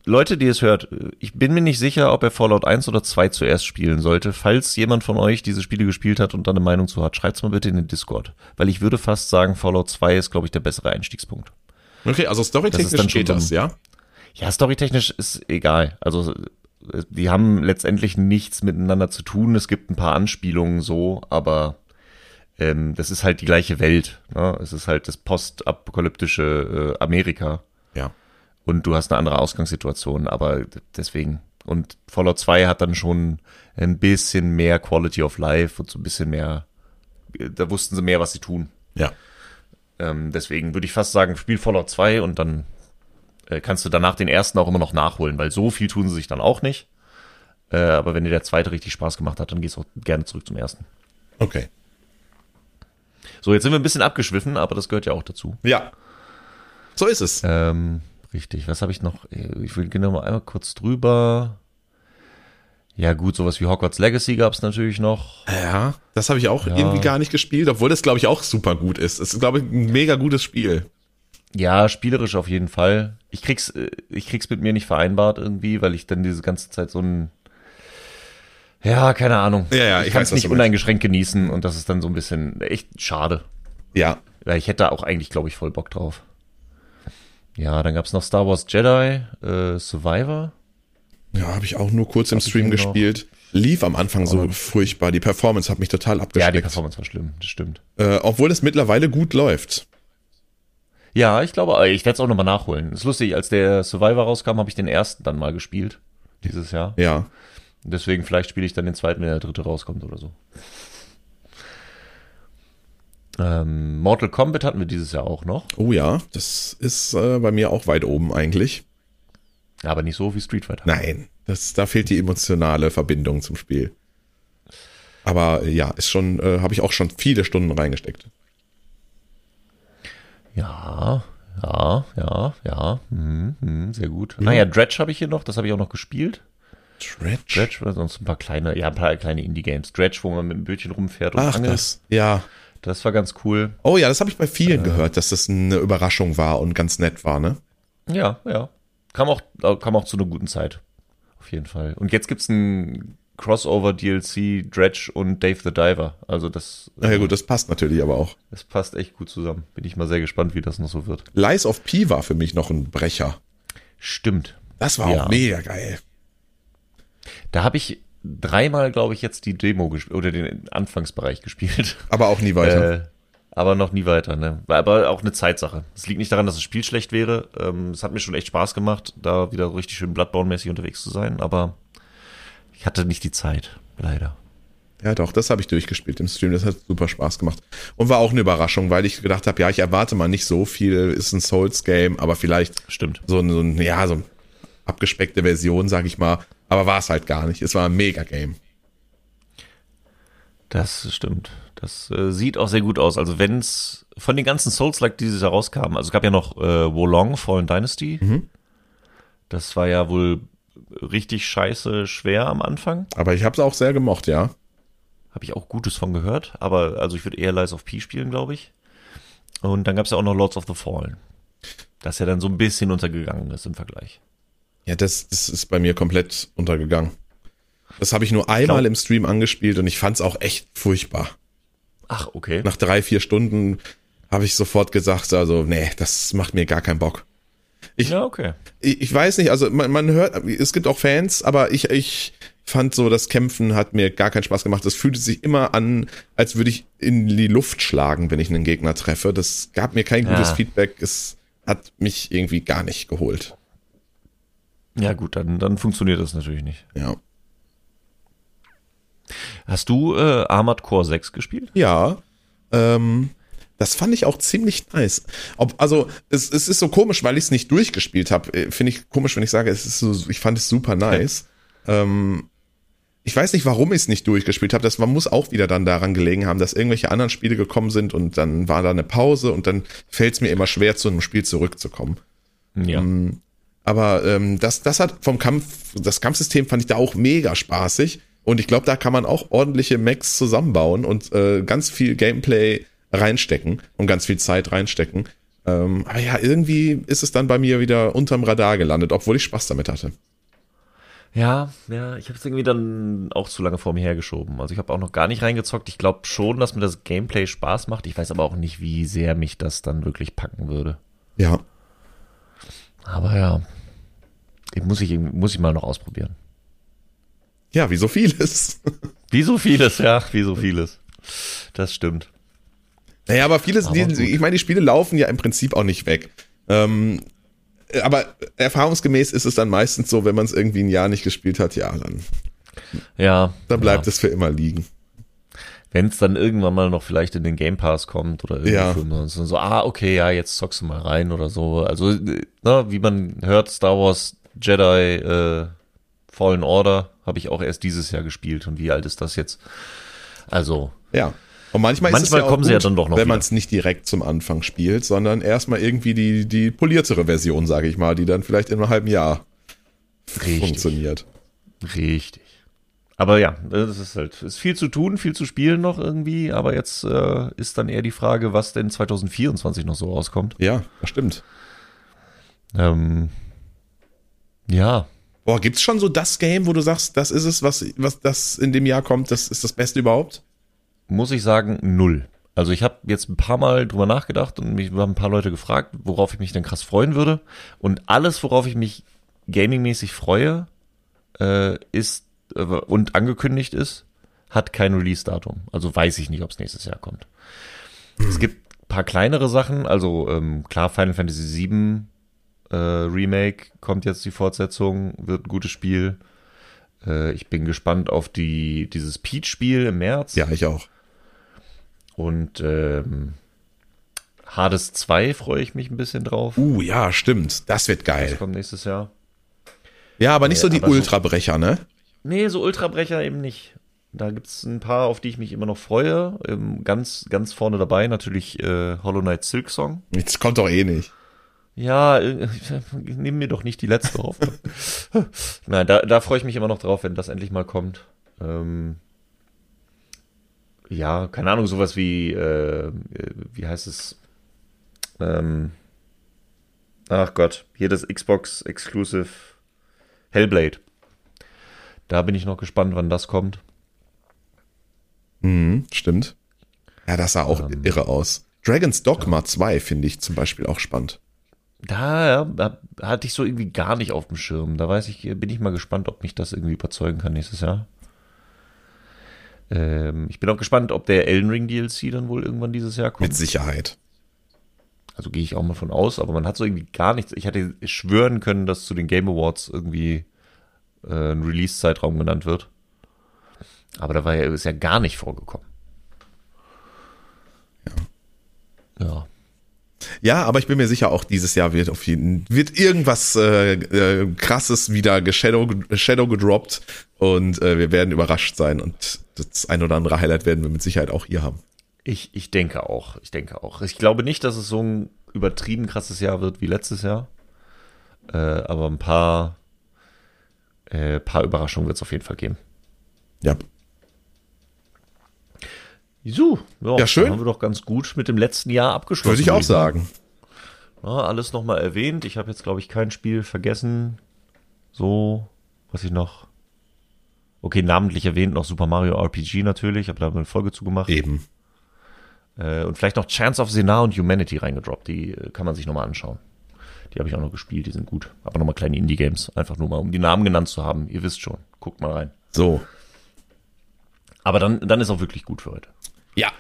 Leute, die es hört, ich bin mir nicht sicher, ob er Fallout 1 oder 2 zuerst spielen sollte. Falls jemand von euch diese Spiele gespielt hat und da eine Meinung zu hat, schreibt's mal bitte in den Discord. Weil ich würde fast sagen, Fallout 2 ist, glaube ich, der bessere Einstiegspunkt. Okay, also storytechnisch geht das, ja? Ja, storytechnisch ist egal. Also die haben letztendlich nichts miteinander zu tun. Es gibt ein paar Anspielungen so, aber ähm, das ist halt die gleiche Welt. Ne? Es ist halt das postapokalyptische äh, Amerika. Ja. Und du hast eine andere Ausgangssituation, aber deswegen. Und Fallout 2 hat dann schon ein bisschen mehr Quality of Life und so ein bisschen mehr, da wussten sie mehr, was sie tun. Ja. Ähm, deswegen würde ich fast sagen, spiel Fallout 2 und dann äh, kannst du danach den ersten auch immer noch nachholen, weil so viel tun sie sich dann auch nicht. Äh, aber wenn dir der zweite richtig Spaß gemacht hat, dann gehst du auch gerne zurück zum ersten. Okay. So, jetzt sind wir ein bisschen abgeschwiffen, aber das gehört ja auch dazu. Ja. So ist es. Ähm, richtig. Was habe ich noch? Ich will genau mal einmal kurz drüber. Ja, gut, sowas wie Hogwarts Legacy gab es natürlich noch. Ja, das habe ich auch Ja. irgendwie gar nicht gespielt, obwohl das, glaube ich, auch super gut ist. Es ist, glaube ich, ein mega gutes Spiel. Ja, spielerisch auf jeden Fall. Ich krieg's, äh, ich krieg's mit mir nicht vereinbart irgendwie, weil ich dann diese ganze Zeit so ein, ja, keine Ahnung. Ja, ja, ich ich kann es nicht uneingeschränkt genießen und das ist dann so ein bisschen echt schade. Ja. Weil ich hätte da auch eigentlich, glaube ich, voll Bock drauf. Ja, dann gab's noch Star Wars Jedi, äh, Survivor. Ja, habe ich auch nur kurz im Stream noch. gespielt. Lief am Anfang so furchtbar. Die Performance hat mich total Ja, die abgeschreckt. Performance war schlimm, das stimmt. äh, obwohl es mittlerweile gut läuft. Ja, ich glaube, äh, ich werde es auch nochmal nachholen. ist lustig, als der Survivor rauskam, habe ich den ersten dann mal gespielt. Dieses Jahr. Ja. Deswegen vielleicht spiele ich dann den zweiten, wenn der dritte rauskommt oder so. Ähm, Mortal Kombat hatten wir dieses Jahr auch noch, Oh ja, das ist äh, bei mir auch weit oben eigentlich. aber nicht so wie Street Fighter. Nein, das, da fehlt die emotionale Verbindung zum Spiel. Aber äh, ja, ist schon, äh, habe ich auch schon viele Stunden reingesteckt. Ja, ja, ja, ja, mhm, mhm, sehr gut. Naja, Dredge habe ich hier noch, das habe ich auch noch gespielt. Dredge? Dredge oder sonst ein paar kleine, ja, ein paar kleine Indie-Games. Dredge, wo man mit dem Bötchen rumfährt und Ach, angelt. das. Ja. Das war ganz cool. Oh ja, das habe ich bei vielen gehört, dass das eine Überraschung war und ganz nett war, ne? Ja, ja. Kam auch, kam auch zu einer guten Zeit. Auf jeden Fall. Und jetzt gibt's ein Crossover-DLC, Dredge und Dave the Diver. Also das, Na ja gut, das passt natürlich aber auch. das passt echt gut zusammen. Bin ich mal sehr gespannt, wie das noch so wird. Lies of P war für mich noch ein Brecher. Stimmt. Das war Ja. auch mega geil. Da habe ich dreimal, glaube ich, jetzt die Demo gespielt oder den Anfangsbereich gespielt. Aber auch nie weiter. Äh, aber noch nie weiter, ne? War aber auch eine Zeitsache. Es liegt nicht daran, dass das Spiel schlecht wäre. Ähm, es hat mir schon echt Spaß gemacht, da wieder so richtig schön Bloodborne-mäßig unterwegs zu sein, aber ich hatte nicht die Zeit, leider. Ja, doch, das habe ich durchgespielt im Stream. Das hat super Spaß gemacht. Und war auch eine Überraschung, weil ich gedacht habe, ja, ich erwarte mal nicht so viel, ist ein Souls-Game, aber vielleicht Stimmt. so ein, so ein ja, so eine abgespeckte Version, sag ich mal. Aber war es halt gar nicht. Es war ein Mega-Game. Das stimmt. Das äh, sieht auch sehr gut aus. Also wenn es von den ganzen Souls-like, die dieses Jahr rauskamen, also es gab ja noch äh, Wolong, Fallen Dynasty. Das war ja wohl richtig scheiße schwer am Anfang. Aber ich habe es auch sehr gemocht, ja. Habe ich auch Gutes von gehört. Aber also ich würde eher Lies of P spielen, glaube ich. Und dann gab es ja auch noch Lords of the Fallen. Das ja dann so ein bisschen untergegangen ist im Vergleich. Ja, das, das ist bei mir komplett untergegangen. Das habe ich nur einmal Glaub- im Stream angespielt und ich fand es auch echt furchtbar. Ach, okay. Nach drei, vier Stunden habe ich sofort gesagt, also, nee, das macht mir gar keinen Bock. Ich, Ja, okay. ich, ich weiß nicht, also man, man hört, es gibt auch Fans, aber ich, ich fand so, das Kämpfen hat mir gar keinen Spaß gemacht. Es fühlte sich immer an, als würde ich in die Luft schlagen, wenn ich einen Gegner treffe. Das gab mir kein gutes Ja. Feedback. Es hat mich irgendwie gar nicht geholt. Ja, gut, dann, dann funktioniert das natürlich nicht. Ja. Hast du äh, Armored Core 6 gespielt? Ja, ähm, das fand ich auch ziemlich nice. Ob, also, es, es ist so komisch, weil ich es nicht durchgespielt habe. Finde ich komisch, wenn ich sage, es ist so, ich fand es super nice. Ähm, ich weiß nicht, warum ich es nicht durchgespielt habe. Das man muss auch wieder dann daran gelegen haben, dass irgendwelche anderen Spiele gekommen sind und dann war da eine Pause und dann fällt es mir immer schwer, zu einem Spiel zurückzukommen. Ja. Aber ähm, das, das hat vom Kampf, das Kampfsystem fand ich da auch mega spaßig. Und ich glaube, da kann man auch ordentliche Mechs zusammenbauen und äh, ganz viel Gameplay reinstecken und ganz viel Zeit reinstecken. Ähm, aber ja, irgendwie ist es dann bei mir wieder unterm Radar gelandet, obwohl ich Spaß damit hatte. Ja, ja, ich habe es irgendwie dann auch zu lange vor mir hergeschoben. Also ich habe auch noch gar nicht reingezockt. Ich glaube schon, dass mir das Gameplay Spaß macht. Ich weiß aber auch nicht, wie sehr mich das dann wirklich packen würde. Ja. Aber ja, ich muss ich, muss ich mal noch ausprobieren. Ja, wie so vieles. Wie so vieles, ja, wie so vieles. Das stimmt. Naja, aber vieles, Aber die, ich meine, die Spiele laufen ja im Prinzip auch nicht weg. Ähm, aber erfahrungsgemäß ist es dann meistens so, wenn man es irgendwie ein Jahr nicht gespielt hat, ja, dann, Ja. dann bleibt ja. es für immer liegen. Wenn es dann irgendwann mal noch vielleicht in den Game Pass kommt oder Ja. irgendwo ja. so, ah, okay, ja, jetzt zockst du mal rein oder so. Also, äh, ne, wie man hört, Star Wars Jedi äh, Fallen Order habe ich auch erst dieses Jahr gespielt. Und wie alt ist das jetzt? Also, Ja. Und manchmal, ist es Manchmal ja auch kommen gut, sie ja dann doch noch wenn man es nicht direkt zum Anfang spielt, sondern erstmal irgendwie die, die poliertere Version, sage ich mal, die dann vielleicht in einem halben Jahr richtig. funktioniert. Richtig. Aber ja, das ist halt, ist viel zu tun, viel zu spielen noch irgendwie. Aber jetzt äh, ist dann eher die Frage, was denn 2024 noch so rauskommt. Ja, das stimmt. Ähm, ja, Boah, gibt's schon so das Game, wo du sagst, das ist es, was, was das in dem Jahr kommt, das ist das Beste überhaupt? muss ich sagen, null. Also ich habe jetzt ein paar Mal drüber nachgedacht und mich haben ein paar Leute gefragt, worauf ich mich denn krass freuen würde. Und alles, worauf ich mich gamingmäßig freue, äh, ist und angekündigt ist, hat kein Release-Datum. Also weiß ich nicht, ob es nächstes Jahr kommt. Es gibt ein paar kleinere Sachen, also ähm, klar, Final Fantasy VII äh, Remake kommt jetzt die Fortsetzung, wird ein gutes Spiel. Äh, ich bin gespannt auf die, dieses Peach-Spiel im März. Ja, ich auch. Und ähm, Hades 2 freue ich mich ein bisschen drauf. Uh, ja, stimmt. Das wird Das geil. kommt nächstes Jahr. Ja, aber nicht so die Ultrabrecher, ne? Nee, so Ultrabrecher eben nicht. Da gibt's ein paar, auf die ich mich immer noch freue. Ähm, ganz, ganz vorne dabei natürlich äh, Hollow Knight Silk Song. Das kommt doch eh nicht. Ja, äh, nimm mir doch nicht die letzte Hoffnung. Nein, da, da freue ich mich immer noch drauf, wenn das endlich mal kommt. Ähm, ja, keine Ahnung, sowas wie, äh, wie heißt es? Ähm, ach Gott, hier das Xbox Exclusive Hellblade. Da bin ich noch gespannt, wann das kommt. Mhm, stimmt. Ja, das sah auch Ähm. irre aus. Dragon's Dogma 2 finde ich zum Beispiel auch spannend. Da ja, da hatte ich so irgendwie gar nicht auf dem Schirm. Da weiß ich, bin ich mal gespannt, ob mich das irgendwie überzeugen kann nächstes Jahr. Ähm, ich bin auch gespannt, ob der Elden Ring DLC dann wohl irgendwann dieses Jahr kommt. Mit Sicherheit. Also gehe ich auch mal von aus, aber man hat so irgendwie gar nichts. Ich hätte schwören können, dass zu den Game Awards irgendwie äh, ein Release-Zeitraum genannt wird. Aber da war ja, ist ja gar nicht vorgekommen. Ja. Ja. Ja, aber ich bin mir sicher, auch dieses Jahr wird auf jeden wird irgendwas äh, äh, krasses wieder geshadow, shadow gedroppt und äh, wir werden überrascht sein und das ein oder andere Highlight werden wir mit Sicherheit auch hier haben. Ich, ich denke auch. Ich denke auch. Ich glaube nicht, dass es so ein übertrieben krasses Jahr wird wie letztes Jahr. Äh, aber ein paar, äh, paar Überraschungen wird es auf jeden Fall geben. Ja. So, ja, Ja, schön. Haben wir doch ganz gut mit dem letzten Jahr abgeschlossen. Würde ich auch sagen. Ja, alles nochmal erwähnt. Ich habe jetzt, glaube ich, kein Spiel vergessen. So, was ich noch. Okay, namentlich erwähnt noch Super Mario RPG natürlich. Ich habe da eine Folge zugemacht. Eben. Äh, und vielleicht noch Chance of Senar und Humanity reingedroppt. Die äh, kann man sich nochmal anschauen. Die habe ich auch noch gespielt, die sind gut. Aber nochmal kleine Indie-Games. Einfach nur mal, um die Namen genannt zu haben. Ihr wisst schon. Guckt mal rein. So. Aber dann, dann ist auch wirklich gut für heute. Ja.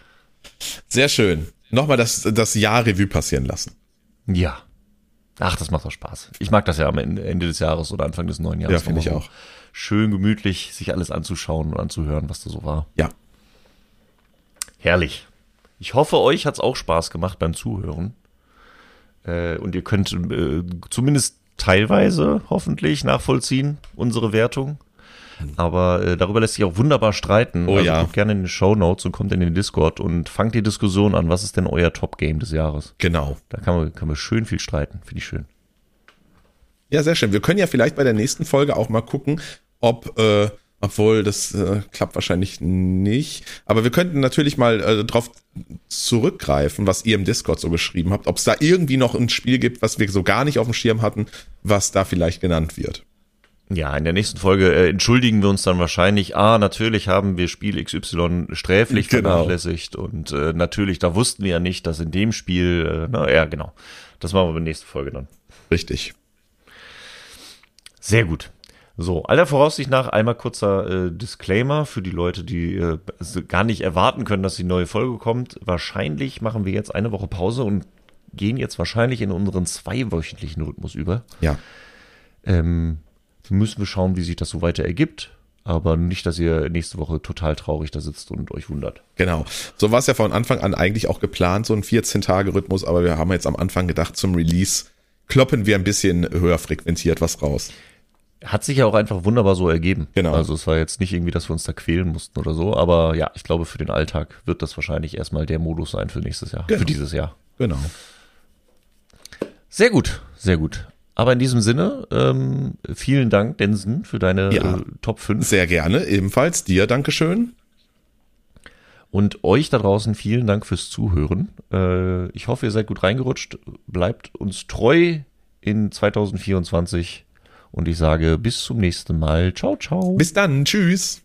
Sehr schön. Nochmal das, das Jahr Revue passieren lassen. Ja. Ach, das macht doch Spaß. Ich mag das ja am Ende des Jahres oder Anfang des neuen Jahres. Ja, finde ich auch. Schön gemütlich, sich alles anzuschauen und anzuhören, was da so war. Ja. Herrlich. Ich hoffe, euch hat's auch Spaß gemacht beim Zuhören. Äh, und ihr könnt äh, zumindest teilweise hoffentlich nachvollziehen, unsere Wertung. Aber äh, darüber lässt sich auch wunderbar streiten. Oh also ja. guckt gerne in die Show Notes und kommt in den Discord und fangt die Diskussion an, was ist denn euer Top-Game des Jahres? Genau. Da kann man, kann man schön viel streiten. Finde ich schön. Ja, sehr schön. Wir können ja vielleicht bei der nächsten Folge auch mal gucken, ob, äh, Obwohl, das äh, klappt wahrscheinlich nicht. Aber wir könnten natürlich mal äh, drauf zurückgreifen, was ihr im Discord so geschrieben habt. Ob es da irgendwie noch ein Spiel gibt, was wir so gar nicht auf dem Schirm hatten, was da vielleicht genannt wird. Ja, in der nächsten Folge äh, entschuldigen wir uns dann wahrscheinlich. Ah, natürlich haben wir Spiel XY sträflich Genau. vernachlässigt und äh, natürlich, da wussten wir ja nicht, dass in dem Spiel, äh, na ja, genau. Das machen wir in der nächsten Folge dann. Richtig. Sehr gut. So, aller Voraussicht nach einmal kurzer äh, Disclaimer für die Leute, die äh, gar nicht erwarten können, dass die neue Folge kommt. Wahrscheinlich machen wir jetzt eine Woche Pause und gehen jetzt wahrscheinlich in unseren zweiwöchentlichen Rhythmus über. Ja. Ähm, müssen wir schauen, wie sich das so weiter ergibt. Aber nicht, dass ihr nächste Woche total traurig da sitzt und euch wundert. Genau. So war es ja von Anfang an eigentlich auch geplant, so ein 14-Tage-Rhythmus, aber wir haben jetzt am Anfang gedacht, zum Release kloppen wir ein bisschen höher frequentiert was raus. Hat sich ja auch einfach wunderbar so ergeben. Genau. Also es war jetzt nicht irgendwie, dass wir uns da quälen mussten oder so. Aber ja, ich glaube, für den Alltag wird das wahrscheinlich erstmal der Modus sein für nächstes Jahr. Genau. Für dieses Jahr. Genau. Sehr gut, sehr gut. Aber in diesem Sinne, ähm, vielen Dank, Densen, für deine Ja. äh, Top 5. Sehr gerne. Ebenfalls dir, Dankeschön. Und euch da draußen vielen Dank fürs Zuhören. Äh, ich hoffe, ihr seid gut reingerutscht. Bleibt uns treu in 2024. Und ich sage bis zum nächsten Mal. Ciao, ciao. Bis dann. Tschüss.